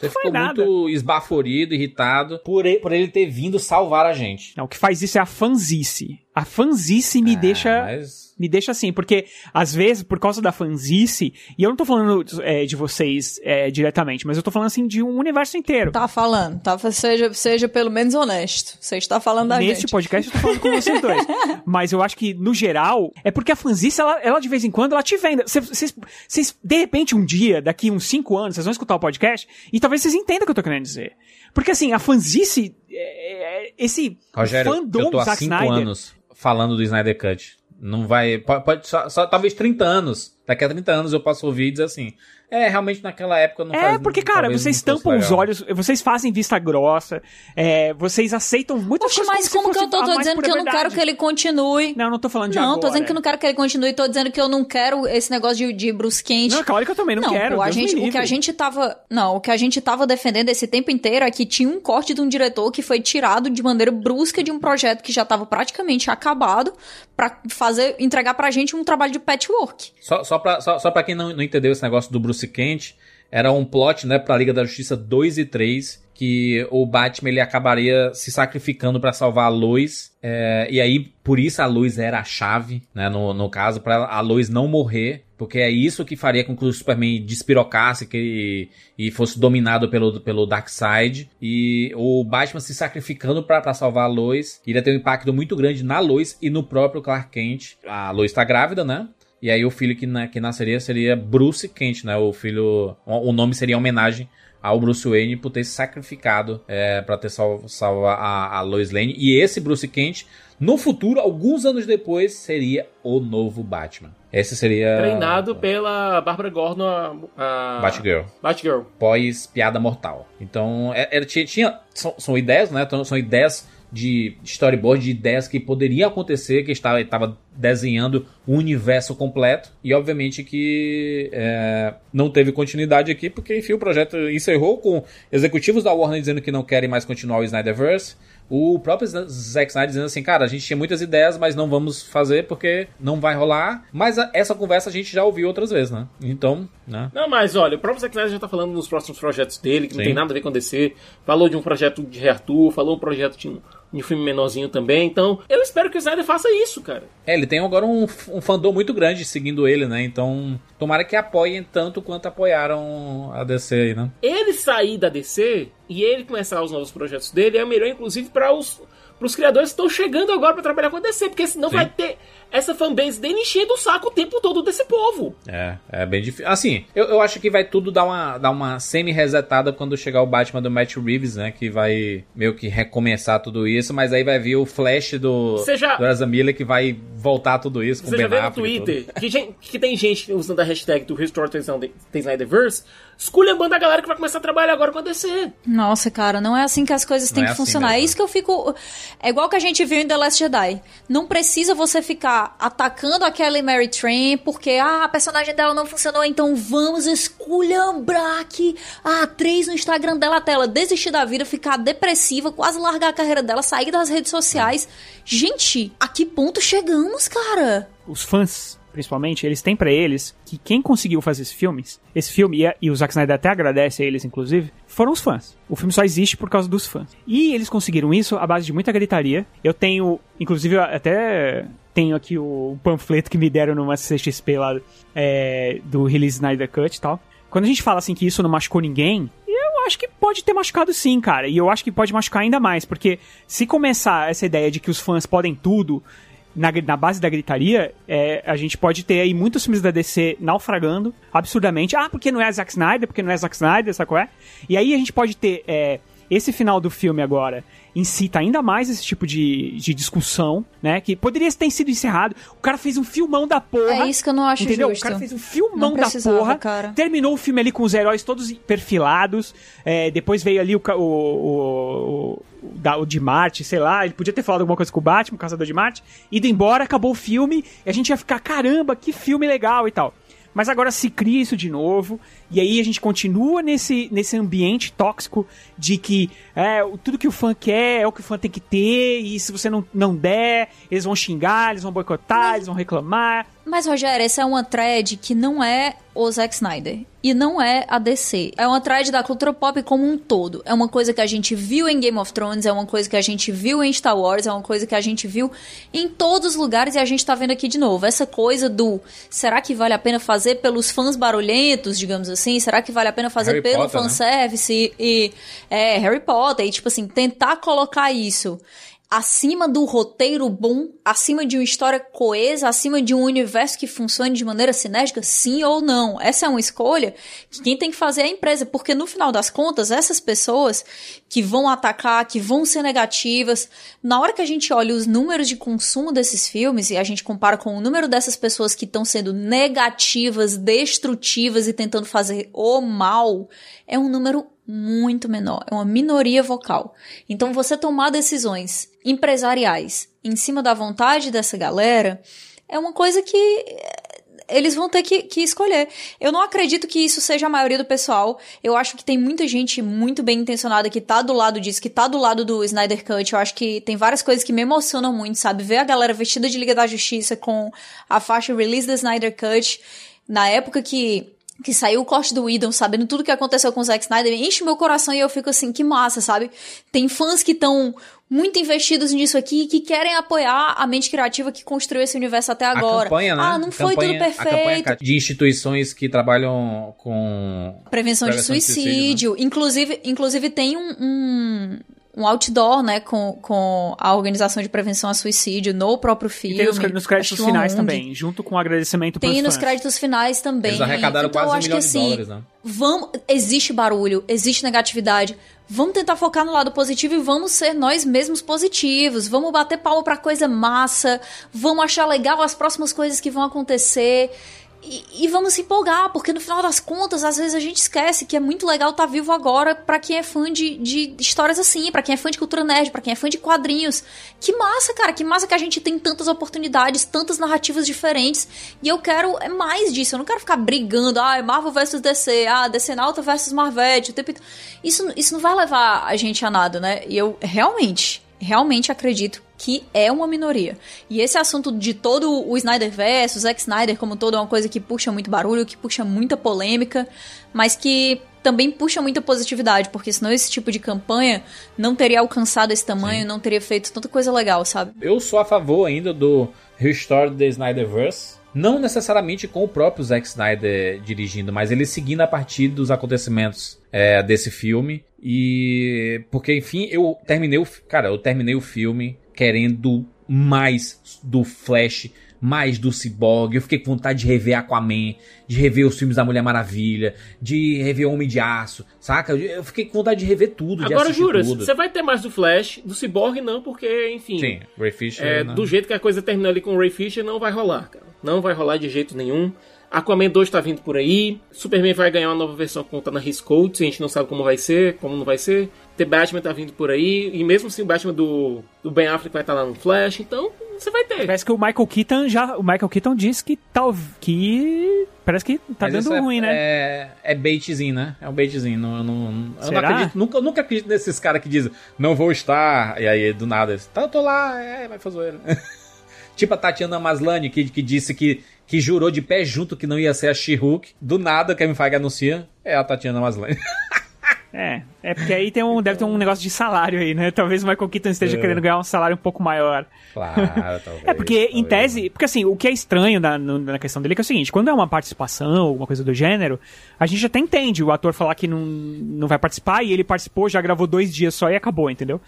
Você ficou nada. muito esbaforido, irritado, por ele, por ele ter vindo salvar a gente. Não, o que faz isso é a fanzice. A fanzice me deixa. mas- Me deixa assim, porque às vezes, por causa da fanzice, e eu não tô falando é, de vocês é, diretamente, mas eu tô falando assim de um universo inteiro. Tá falando, tá? Seja, seja pelo menos honesto. Você está falando da Neste gente. podcast eu tô falando com vocês dois. Mas eu acho que, no geral, é porque a fanzice, ela, ela de vez em quando, ela te vende. Vocês, de repente, um dia, daqui uns cinco anos, vocês vão escutar o podcast e talvez vocês entendam o que eu tô querendo dizer. Porque, assim, a fanzice, é, é, esse Rogério, fandom eu tô há Zack cinco Snyder... anos falando do Snyder Cut. Não vai. Pode, pode só, só- talvez 30 anos. Daqui a 30 anos eu posso ouvir e dizer assim. É, realmente naquela época não É, faz- porque, cara, talvez vocês não tampam os olhos, vocês fazem vista grossa, é, vocês aceitam muitas Poxa, coisas mas como, que eu tô, tô dizendo que eu não verdade. quero que ele continue? Não, não tô falando de Não, agora. tô dizendo que eu não quero que ele continue, tô dizendo que eu não quero esse negócio de, de Bruce Kent. Não, claro que eu também não quero, pô, a gente, o que a gente tava. Não, o que a gente tava defendendo esse tempo inteiro é que tinha um corte de um diretor que foi tirado de maneira brusca de um projeto que já tava praticamente acabado pra fazer, entregar pra gente um trabalho de patchwork. Só, só, pra, só, só pra quem não, não entendeu esse negócio do Bruce Kent, era um plot, né, pra Liga da Justiça 2 e 3, que o Batman ele acabaria se sacrificando pra salvar a Lois, é, e aí por isso a Lois era a chave, né, no, no caso, pra a Lois não morrer, porque é isso que faria com que o Superman despirocasse que, e fosse dominado pelo, pelo Darkseid, e o Batman se sacrificando pra salvar a Lois, iria ter um impacto muito grande na Lois e no próprio Clark Kent. A Lois tá grávida, né? E aí o filho que, na- que nasceria seria Bruce Kent, né? O filho. O nome seria em homenagem ao Bruce Wayne por ter se sacrificado é, para ter salvo, salvo a, a Lois Lane. E esse Bruce Kent, no futuro, alguns anos depois, seria o novo Batman. Esse seria. Treinado pela Bárbara Gordon, a, a... Batgirl. Batgirl. Pós Piada Mortal. Então, é- era, tinha. tinha- são, são ideias, né? Então, são ideias de storyboard, de ideias que poderiam acontecer, que estava, estava desenhando o universo completo. E obviamente que é, não teve continuidade aqui, porque enfim, o projeto encerrou com executivos da Warner dizendo que não querem mais continuar o Snyderverse. O próprio Zack Snyder dizendo assim, cara, a gente tinha muitas ideias, mas não vamos fazer porque não vai rolar. Mas essa conversa a gente já ouviu outras vezes, né? Então, né? Não, mas olha, o próprio Zack Snyder já tá falando nos próximos projetos dele, que não Sim. tem nada a ver com DC. Falou de um projeto de Rearthur, falou um projeto de um, de um filme menorzinho também. Então, eu espero que o Snyder faça isso, cara. É, ele tem agora um, um fandom muito grande seguindo ele, né? Então, tomara que apoiem tanto quanto apoiaram a DC aí, né? Ele sair da DC e ele começar os novos projetos dele é melhor, inclusive, para os pros criadores que estão chegando agora pra trabalhar com a DC, porque senão Sim. vai ter essa fanbase dele enchendo o saco o tempo todo desse povo. É, é bem difícil. Assim, eu, eu acho que vai tudo dar uma, dar uma semi-resetada quando chegar o Batman do Matt Reeves, né? Que vai meio que recomeçar tudo isso, mas aí vai vir o Flash do, já- do Ezra Miller que vai voltar tudo isso com Você o já Ben vê no. Twitter que, que tem gente usando a hashtag do Restore the Snyderverse, esculhambando a galera que vai começar a trabalhar agora com a DC. Nossa, cara, não é assim que as coisas têm Não é que assim funcionar. mesmo. É isso que eu fico. É igual que a gente viu em The Last Jedi. Não precisa você ficar atacando a Kelly Mary Train porque ah, a personagem dela não funcionou, então vamos esculhambrar aqui a atriz no Instagram dela até ela desistir da vida, ficar depressiva, quase largar a carreira dela, sair das redes sociais. Gente, a que ponto chegamos, cara? Os fãs, principalmente, eles têm pra eles que quem conseguiu fazer esses filmes, esse filme, e, e o Zack Snyder até agradece a eles, inclusive, foram os fãs. O filme só existe por causa dos fãs. E eles conseguiram isso à base de muita gritaria. Eu tenho, inclusive, até tenho aqui o panfleto que me deram numa CXP lá é, do Release Snyder Cut e tal. Quando a gente fala assim que isso não machucou ninguém, eu acho que pode ter machucado sim, cara. E eu acho que pode machucar ainda mais, porque se começar essa ideia de que os fãs podem tudo na, na base da gritaria, é, a gente pode ter aí muitos filmes da DC naufragando absurdamente. Ah, porque não é Zack Snyder, porque não é Zack Snyder, sabe qual é? E aí a gente pode ter é, esse final do filme agora incita ainda mais esse tipo de, de discussão, né? Que poderia ter sido encerrado. O cara fez um filmão da porra. É isso que eu não acho entendeu? justo. O cara fez um filmão da porra. cara. Terminou o filme ali com os heróis todos perfilados. É, depois veio ali o, o, o, o, da- o de Marte, sei lá. Ele podia ter falado alguma coisa com o Batman, o Caçador de Marte. Ido embora, acabou o filme. E a gente ia ficar, caramba, que filme legal e tal. Mas agora se cria isso de novo, e aí a gente continua nesse, nesse ambiente tóxico de que é, tudo que o fã quer é o que o fã tem que ter, e se você não, não der, eles vão xingar, eles vão boicotar, eles vão reclamar. Mas, Rogério, essa é uma thread que não é o Zack Snyder. E não é a DC. É uma thread da cultura pop como um todo. É uma coisa que a gente viu em Game of Thrones, é uma coisa que a gente viu em Star Wars, é uma coisa que a gente viu em todos os lugares e a gente tá vendo aqui de novo. Essa coisa do será que vale a pena fazer pelos fãs barulhentos, digamos assim? Será que vale a pena fazer Harry pelo Potter, né? fanservice e, e é, Harry Potter? E, tipo assim, tentar colocar isso acima do roteiro bom, acima de uma história coesa, acima de um universo que funcione de maneira sinérgica, sim ou não? Essa é uma escolha que quem tem que fazer é a empresa, porque no final das contas, essas pessoas que vão atacar, que vão ser negativas, na hora que a gente olha os números de consumo desses filmes e a gente compara com o número dessas pessoas que estão sendo negativas, destrutivas e tentando fazer o mal, é um número muito menor, é uma minoria vocal. Então você tomar decisões empresariais em cima da vontade dessa galera é uma coisa que eh, eles vão ter que, que escolher. Eu não acredito que isso seja a maioria do pessoal. Eu acho que tem muita gente muito bem intencionada que tá do lado disso, que tá do lado do Snyder Cut. Eu acho que tem várias coisas que me emocionam muito, sabe? Ver a galera vestida de Liga da Justiça com a faixa Release the Snyder Cut. Na época que que saiu o corte do Whedon, sabendo tudo que aconteceu com o Zack Snyder, enche meu coração e eu fico assim, que massa, sabe? Tem fãs que estão muito investidos nisso aqui, que querem apoiar a mente criativa que construiu esse universo até agora. A campanha, né? Ah, não foi Campanha- tudo A perfeito. de instituições que trabalham com Prevenção, de suicídio. né? Inclusive, inclusive tem um, um, um outdoor, né, com, com a Organização de Prevenção a Suicídio no próprio E filme. tem nos, nos créditos uma finais também, junto com o agradecimento Tem pros nos fãs. créditos finais também. Eles arrecadaram então, eu quase um acho milhão que de assim, dólares, né? Vamos, existe barulho, existe negatividade. Vamos tentar focar no lado positivo e vamos ser nós mesmos positivos. Vamos bater palma pra coisa massa. Vamos achar legal as próximas coisas que vão acontecer. E, e vamos se empolgar, porque no final das contas, às vezes a gente esquece que é muito legal estar vivo agora pra quem é fã de, de histórias assim, pra quem é fã de cultura nerd, pra quem é fã de quadrinhos. Que massa, cara, que massa que a gente tem tantas oportunidades, tantas narrativas diferentes. E eu quero é mais disso, eu não quero ficar brigando, ah, é Marvel versus DC, ah, DC Nauta versus Marvete, o tempo inteiro. Isso, isso não vai levar a gente a nada, né? E eu realmente, realmente acredito que é uma minoria. E esse assunto de todo o Snyder versus, o Zack Snyder como todo é uma coisa que puxa muito barulho, que puxa muita polêmica, mas que também puxa muita positividade, porque senão esse tipo de campanha não teria alcançado esse tamanho, não teria feito tanta coisa legal, sabe? Eu sou a favor ainda do Restore the Snyderverse. Não necessariamente com o próprio Zack Snyder dirigindo, mas ele seguindo a partir dos acontecimentos é, desse filme. E. Porque, enfim, eu terminei o. Cara, eu terminei o filme querendo mais do Flash, mais do Cyborg. Eu fiquei com vontade de rever Aquaman, de rever os filmes da Mulher Maravilha, de rever Homem de Aço, saca? Eu- fiquei com vontade de rever tudo, Agora, tudo. você vai ter mais do Flash, do Cyborg não, porque, enfim. Sim, Ray Fisher. É, do jeito que a coisa terminou ali com o Ray Fisher, não vai rolar, cara. Não vai rolar de jeito nenhum. Aquaman 2 tá vindo por aí. Superman vai ganhar uma nova versão contando na His Codes. A gente não sabe como vai ser, como não vai ser. The Batman tá vindo por aí. E mesmo assim, o Batman do, do Ben Affleck vai estar lá no Flash. Então, você vai ter. Parece que o Michael Keaton já. O Michael Keaton disse que tal. que. Parece que tá Mas dando é- ruim, né? É, é baitzinho, né? É um baitzinho. Não, eu não, eu não acredito. Nunca, eu nunca acredito nesses caras que dizem, não vou estar. E aí, do nada, tá, eu tô lá, é, vai fazer tipo a Tatiana Maslany, que, que disse que, que jurou de pé junto que não ia ser a She-Hulk. Do nada, Kevin Feige anuncia, é a Tatiana Maslany. É, é porque aí tem um, deve ter um negócio de salário aí, né? Talvez o Michael Keaton esteja É. querendo ganhar um salário um pouco maior. claro, talvez. É porque, em tese, porque assim, o que é estranho na, na questão dele é que é o seguinte: quando é uma participação, alguma coisa do gênero, a gente até entende o ator falar que não, não vai participar e ele participou, já gravou dois dias só e acabou, entendeu?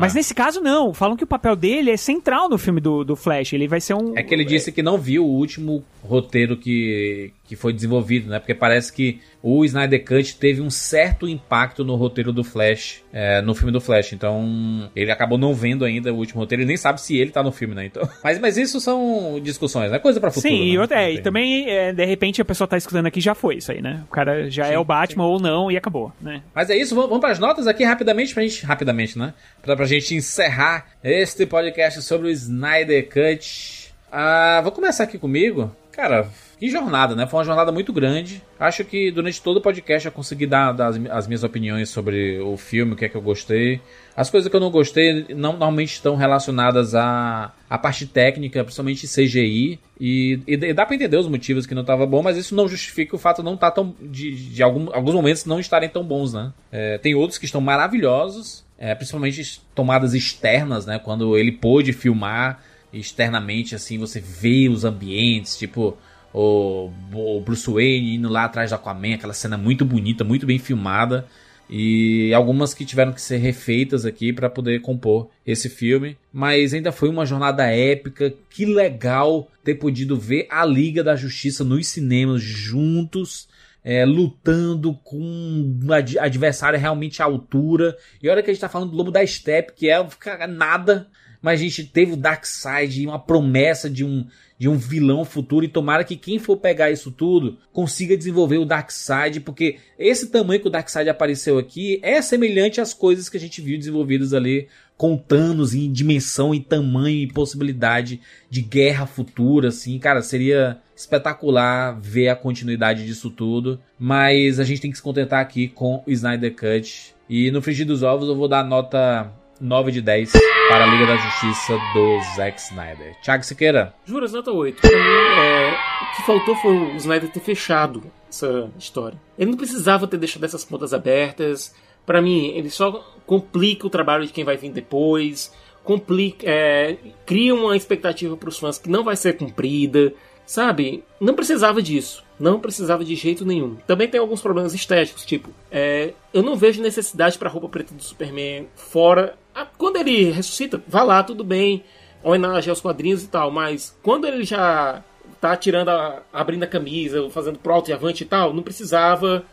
Mas nesse caso, não. Falam que o papel dele é central no filme do, do Flash. Ele vai ser um. É que ele disse que não viu o último roteiro que, que foi desenvolvido, né? Porque parece que o Snyder Cut teve um certo impacto no roteiro do Flash, é, no filme do Flash. Então, ele acabou não vendo ainda o último roteiro. Ele nem sabe se ele tá no filme, né? Então, mas, mas isso são discussões, né? Coisa pra futuro. Sim, e, né? é, e também, é, de repente, a pessoa tá escutando aqui já foi isso aí, né? O cara já é o Batman ou não e acabou, né? Mas é isso, vamos, vamos para as notas aqui rapidamente pra gente. Rapidamente, né? Pra, pra gente encerrar este podcast sobre o Snyder Cut. Ah, vou começar aqui comigo. Cara, que jornada, né? Foi uma jornada muito grande. Acho que durante todo o podcast eu consegui dar, dar as, as minhas opiniões sobre o filme, o que é que eu gostei. As coisas que eu não gostei não, normalmente estão relacionadas à, à parte técnica, principalmente CGI. E, e, e dá pra entender os motivos que não tava bom, mas isso não justifica o fato de não estar tão. de, de algum- alguns momentos não estarem tão bons, né? É, tem outros que estão maravilhosos, é, principalmente tomadas externas, né? Quando ele pôde filmar externamente, assim, você vê os ambientes, tipo o, o Bruce Wayne indo lá atrás do Aquaman, aquela cena muito bonita, muito bem filmada. E algumas que tiveram que ser refeitas aqui para poder compor esse filme. Mas ainda foi uma jornada épica. Que legal ter podido ver a Liga da Justiça nos cinemas juntos. é, lutando com um ad- adversário realmente à altura. E olha que a gente tá falando do Lobo da Steppe, que é nada. Mas a gente teve o Darkseid e uma promessa de um, de um vilão futuro. E tomara que quem for pegar isso tudo consiga desenvolver o Darkseid. Porque esse tamanho que o Darkseid apareceu aqui é semelhante às coisas que a gente viu desenvolvidas ali com Thanos em dimensão, em tamanho e possibilidade de guerra futura, assim, cara, seria espetacular ver a continuidade disso tudo, mas a gente tem que se contentar aqui com o Snyder Cut. E no frigir dos ovos eu vou dar nota 9 de 10 para a Liga da Justiça do Zack Snyder. Thiago Siqueira. Juras, nota 8. Pra mim, é, o que faltou foi o Snyder ter fechado essa história. Ele não precisava ter deixado essas pontas abertas. Pra mim, ele só complica o trabalho de quem vai vir depois. Complica, é, cria uma expectativa pros fãs que não vai ser cumprida. Sabe? Não precisava disso. Não precisava de jeito nenhum. Também tem alguns problemas estéticos, tipo, é, eu não vejo necessidade pra roupa preta do Superman fora. Quando ele ressuscita, vá lá, tudo bem. Homenagem aos quadrinhos e tal, mas quando ele já tá tirando a, abrindo a camisa, fazendo pro alto e avante e tal, não precisava.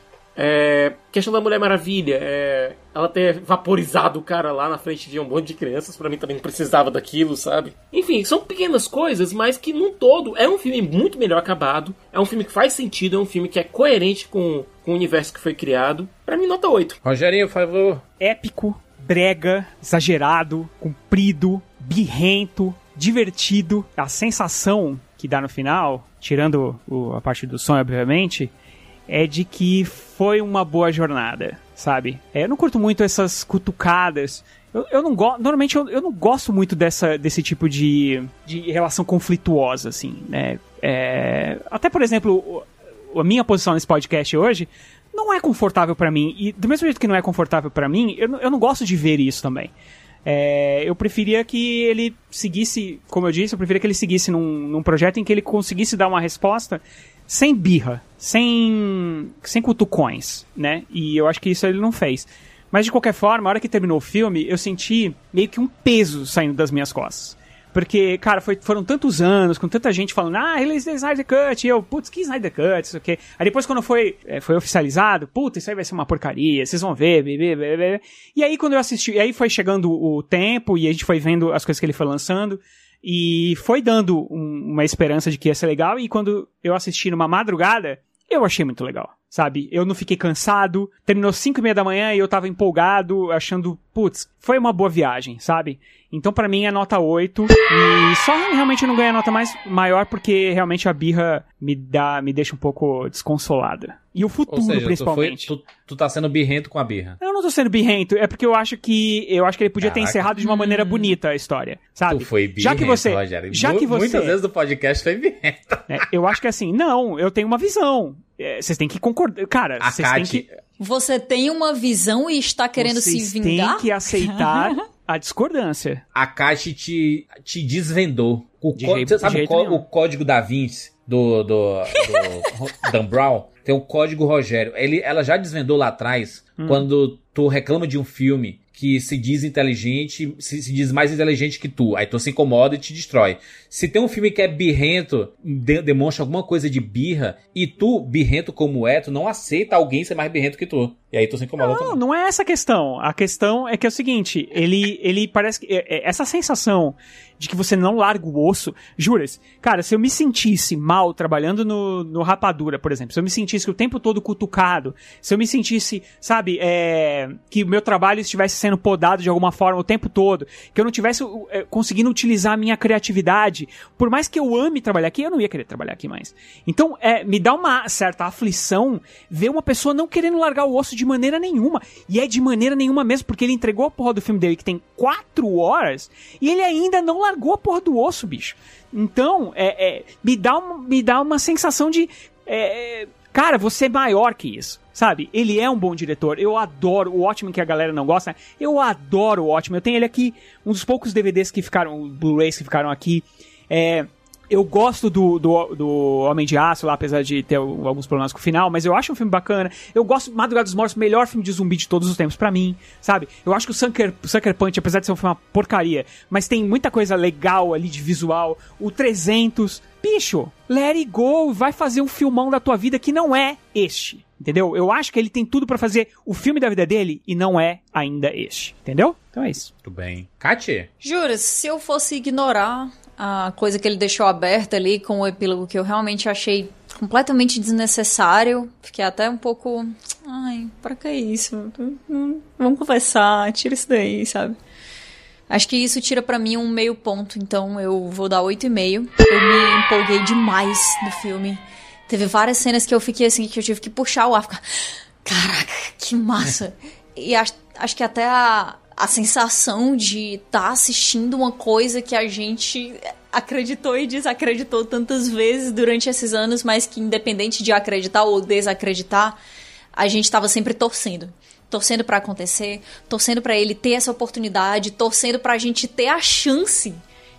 É, questão da Mulher Maravilha, é, ela ter vaporizado o cara lá na frente de um monte de crianças, pra mim também não precisava daquilo, sabe? Enfim, são pequenas coisas, mas que num todo é um filme muito melhor acabado, é um filme que faz sentido, é um filme que é coerente com, com o universo que foi criado. Pra mim, nota 8. Rogerinho, por favor. Épico, brega, exagerado, comprido, birrento, divertido. A sensação que dá no final, tirando o- a parte do som, obviamente, é de que foi uma boa jornada, sabe? É, eu não curto muito essas cutucadas. Eu, eu não gosto. Normalmente eu, eu não gosto muito dessa, desse tipo de, de relação conflituosa, assim, né? É, até, por exemplo, a minha posição nesse podcast hoje não é confortável pra mim. E do mesmo jeito que não é confortável pra mim, eu, eu não gosto de ver isso também. É, eu preferia que ele seguisse, como eu disse, eu preferia que ele seguisse num, num projeto em que ele conseguisse dar uma resposta sem birra, sem, sem cutucões, né? E eu acho que isso ele não fez. Mas de qualquer forma, a hora que terminou o filme, eu senti meio que um peso saindo das minhas costas. Porque, cara, foi- foram tantos anos, com tanta gente falando, ah, ele é Snyder Cut, e eu, putz, que Snyder Cut, isso aqui. Aí depois, quando foi, é, foi oficializado, puta, isso aí vai ser uma porcaria, vocês vão ver, bebê, bebê. E aí, quando eu assisti, aí foi chegando o tempo, e a gente foi vendo as coisas que ele foi lançando, e foi dando um- uma esperança de que ia ser legal, e quando eu assisti numa madrugada, eu achei muito legal, sabe? Eu não fiquei cansado, terminou 5 e meia da manhã e eu tava empolgado, achando, putz, foi uma boa viagem, sabe? Então pra mim é nota 8 e só realmente não ganha nota mais maior porque realmente a birra me dá, me deixa um pouco desconsolada. E o futuro seja, tu, foi, principalmente. tu, tu tá sendo birrento com a birra. Eu não tô sendo birrento, é porque eu acho que eu acho que ele podia ter Caraca. encerrado de uma maneira bonita a história, sabe? Tu foi birrento, já que você, Rogério. já que você, Muitas vezes no podcast foi birrento. né, eu acho que assim, não, eu tenho uma visão. É, Vocês têm que concordar, cara, vocês têm que Você tem uma visão e está querendo vocês se vingar? têm que aceitar a discordância. A Kate te, te desvendou. O De jeito- você sabe o, o código da Vinci do, do, do Dan Brown? Tem o código Rogério. Ele, ela já desvendou lá atrás, Hum. quando tu reclama de um filme que se diz inteligente, se, se diz mais inteligente que tu. Aí tu se incomoda e te destrói. Se tem um filme que é birrento, de, demonstra alguma coisa de birra, e tu, birrento como é, tu não aceita alguém ser mais birrento que tu. E aí tu se incomoda Não, também. não é essa a questão. A questão é que é o seguinte, ele, ele parece que. é- é- Essa sensação de que você não larga o osso. Juras, cara, se eu me sentisse mal trabalhando no, no Rapadura, por exemplo, se eu me sentisse o tempo todo cutucado, se eu me sentisse, sabe, é, que o meu trabalho estivesse sendo podado de alguma forma o tempo todo, que eu não tivesse é, conseguindo utilizar a minha criatividade, por mais que eu ame trabalhar aqui, eu não ia querer trabalhar aqui mais. Então, é, me dá uma certa aflição ver uma pessoa não querendo largar o osso de maneira nenhuma. E é de maneira nenhuma mesmo, porque ele entregou a porra do filme dele que tem quatro horas e ele ainda não largou a porra do osso, bicho. Então, é, é, me, dá uma, me dá uma sensação de. é, cara, você é maior que isso. Sabe? Ele é um bom diretor. Eu adoro o Watchmen que a galera não gosta. Eu adoro o Watchmen. Eu tenho ele aqui, um dos poucos DVDs que ficaram, Blu-rays que ficaram aqui. É, eu gosto do, do, do Homem de Aço lá, apesar de ter alguns problemas com o final, mas eu acho um filme bacana. Eu gosto Madrugada dos Mortos, melhor filme de zumbi de todos os tempos pra mim, sabe? Eu acho que o Sucker, Sucker Punch, apesar de ser um filme uma porcaria, mas tem muita coisa legal ali de visual. O 300, bicho, let it go, vai fazer um filmão da tua vida que não é este. Entendeu? Eu acho que ele tem tudo pra fazer o filme da vida dele e não é ainda este. Entendeu? Então é isso. Tudo bem. Katia? Jura, se eu fosse ignorar a coisa que ele deixou aberta ali com o epílogo que eu realmente achei completamente desnecessário, fiquei até um pouco. Ai, pra que isso? Vamos conversar, tira isso daí, sabe? Acho que isso tira pra mim um meio ponto, então eu vou dar 8,5. Eu me empolguei demais no filme. Teve várias cenas que eu fiquei assim, que eu tive que puxar o ar. Ficar, Caraca, que massa! E acho, acho que até a, a sensação de estar tá assistindo uma coisa que a gente acreditou e desacreditou tantas vezes durante esses anos, mas que independente de acreditar ou desacreditar, a gente estava sempre torcendo. Torcendo para acontecer, torcendo para ele ter essa oportunidade, torcendo para a gente ter a chance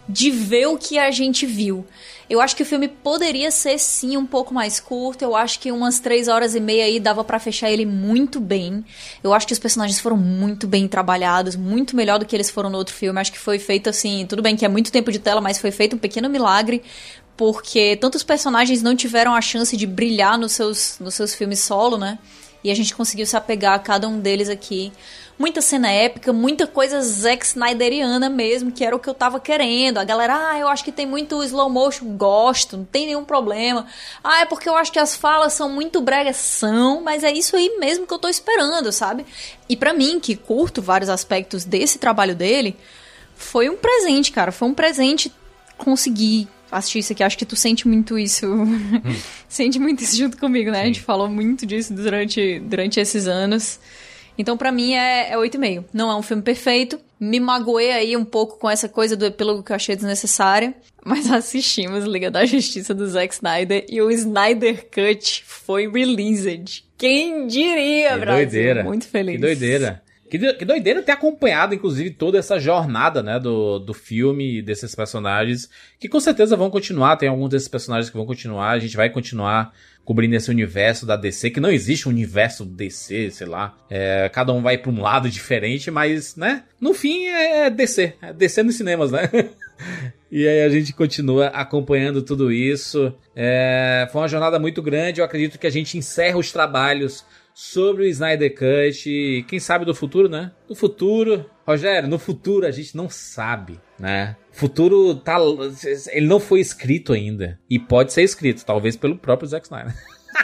de ver o que a gente viu. Eu acho que o filme poderia ser sim um pouco mais curto. Eu acho que umas três horas e meia aí dava para fechar ele muito bem. Eu acho que os personagens foram muito bem trabalhados, muito melhor do que eles foram no outro filme. Acho que foi feito assim, tudo bem que é muito tempo de tela, mas foi feito um pequeno milagre porque tantos personagens não tiveram a chance de brilhar nos seus, nos seus filmes solo, né? E a gente conseguiu se apegar a cada um deles aqui. Muita cena épica, muita coisa Zack Snyderiana mesmo, que era o que eu tava querendo. A galera, ah, eu acho que tem muito slow motion. Gosto, não tem nenhum problema. Ah, é porque eu acho que as falas são muito bregas. São, mas é isso aí mesmo que eu tô esperando, sabe? E para mim, que curto vários aspectos desse trabalho dele, foi um presente, cara. Foi um presente conseguir assistir isso aqui. Acho que tu sente muito isso. sente muito isso junto comigo, né? A gente falou muito disso durante, durante esses anos. Então, pra mim, é, é 8,5. Não é um filme perfeito. Me magoei aí um pouco com essa coisa do epílogo que eu achei desnecessária. Mas assistimos Liga da Justiça do Zack Snyder e o Snyder Cut foi released. Quem diria, Que Brasil? doideira. Muito feliz. Que doideira. Que, que doideira ter acompanhado, inclusive, toda essa jornada, né, do, do filme e desses personagens, que com certeza vão continuar, tem alguns desses personagens que vão continuar, a gente vai continuar cobrindo esse universo da DC, que não existe um universo DC, sei lá, é, cada um vai pra um lado diferente, mas, né, no fim é DC, é DC nos cinemas, né? E aí a gente continua acompanhando tudo isso. É, foi uma jornada muito grande. Eu acredito que a gente encerra os trabalhos sobre o Snyder Cut. E quem sabe do futuro, né? No futuro, Rogério, no futuro a gente não sabe, né? O futuro tá. Ele não foi escrito ainda. E pode ser escrito, talvez pelo próprio Zack Snyder.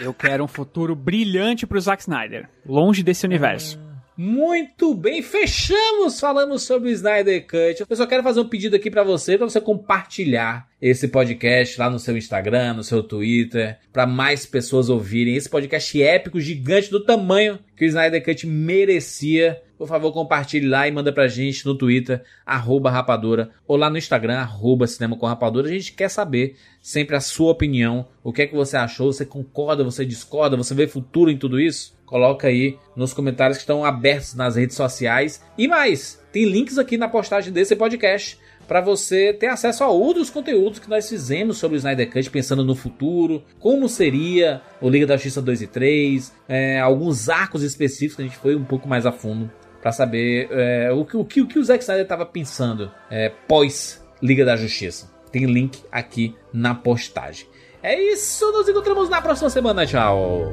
Eu quero um futuro brilhante pro Zack Snyder, longe desse universo. Muito bem, fechamos, falamos sobre o Snyder Cut. Eu só quero fazer um pedido aqui pra você, pra você compartilhar esse podcast lá no seu Instagram, no seu Twitter, pra mais pessoas ouvirem esse podcast épico, gigante do tamanho que o Snyder Cut merecia. Por favor, compartilhe lá e manda pra gente no Twitter, arroba rapadura, ou lá no Instagram, arroba cinema com rapadura. A gente quer saber sempre a sua opinião, o que é que você achou, você concorda, você discorda, você vê futuro em tudo isso? Coloca aí nos comentários que estão abertos nas redes sociais. E mais, tem links aqui na postagem desse podcast para você ter acesso a outros conteúdos que nós fizemos sobre o Snyder Cut, pensando no futuro, como seria o Liga da Justiça 2 e 3, é, alguns arcos específicos que a gente foi um pouco mais a fundo Pra saber é, o, que, o, que, o que o Zack Snyder tava pensando é, pós Liga da Justiça. Tem link aqui na postagem. É isso, nos encontramos na próxima semana. Tchau.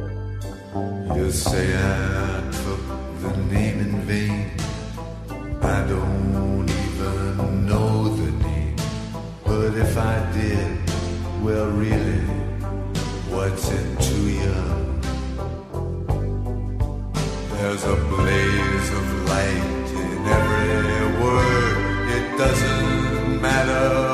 There's a blaze of light in every word. It doesn't matter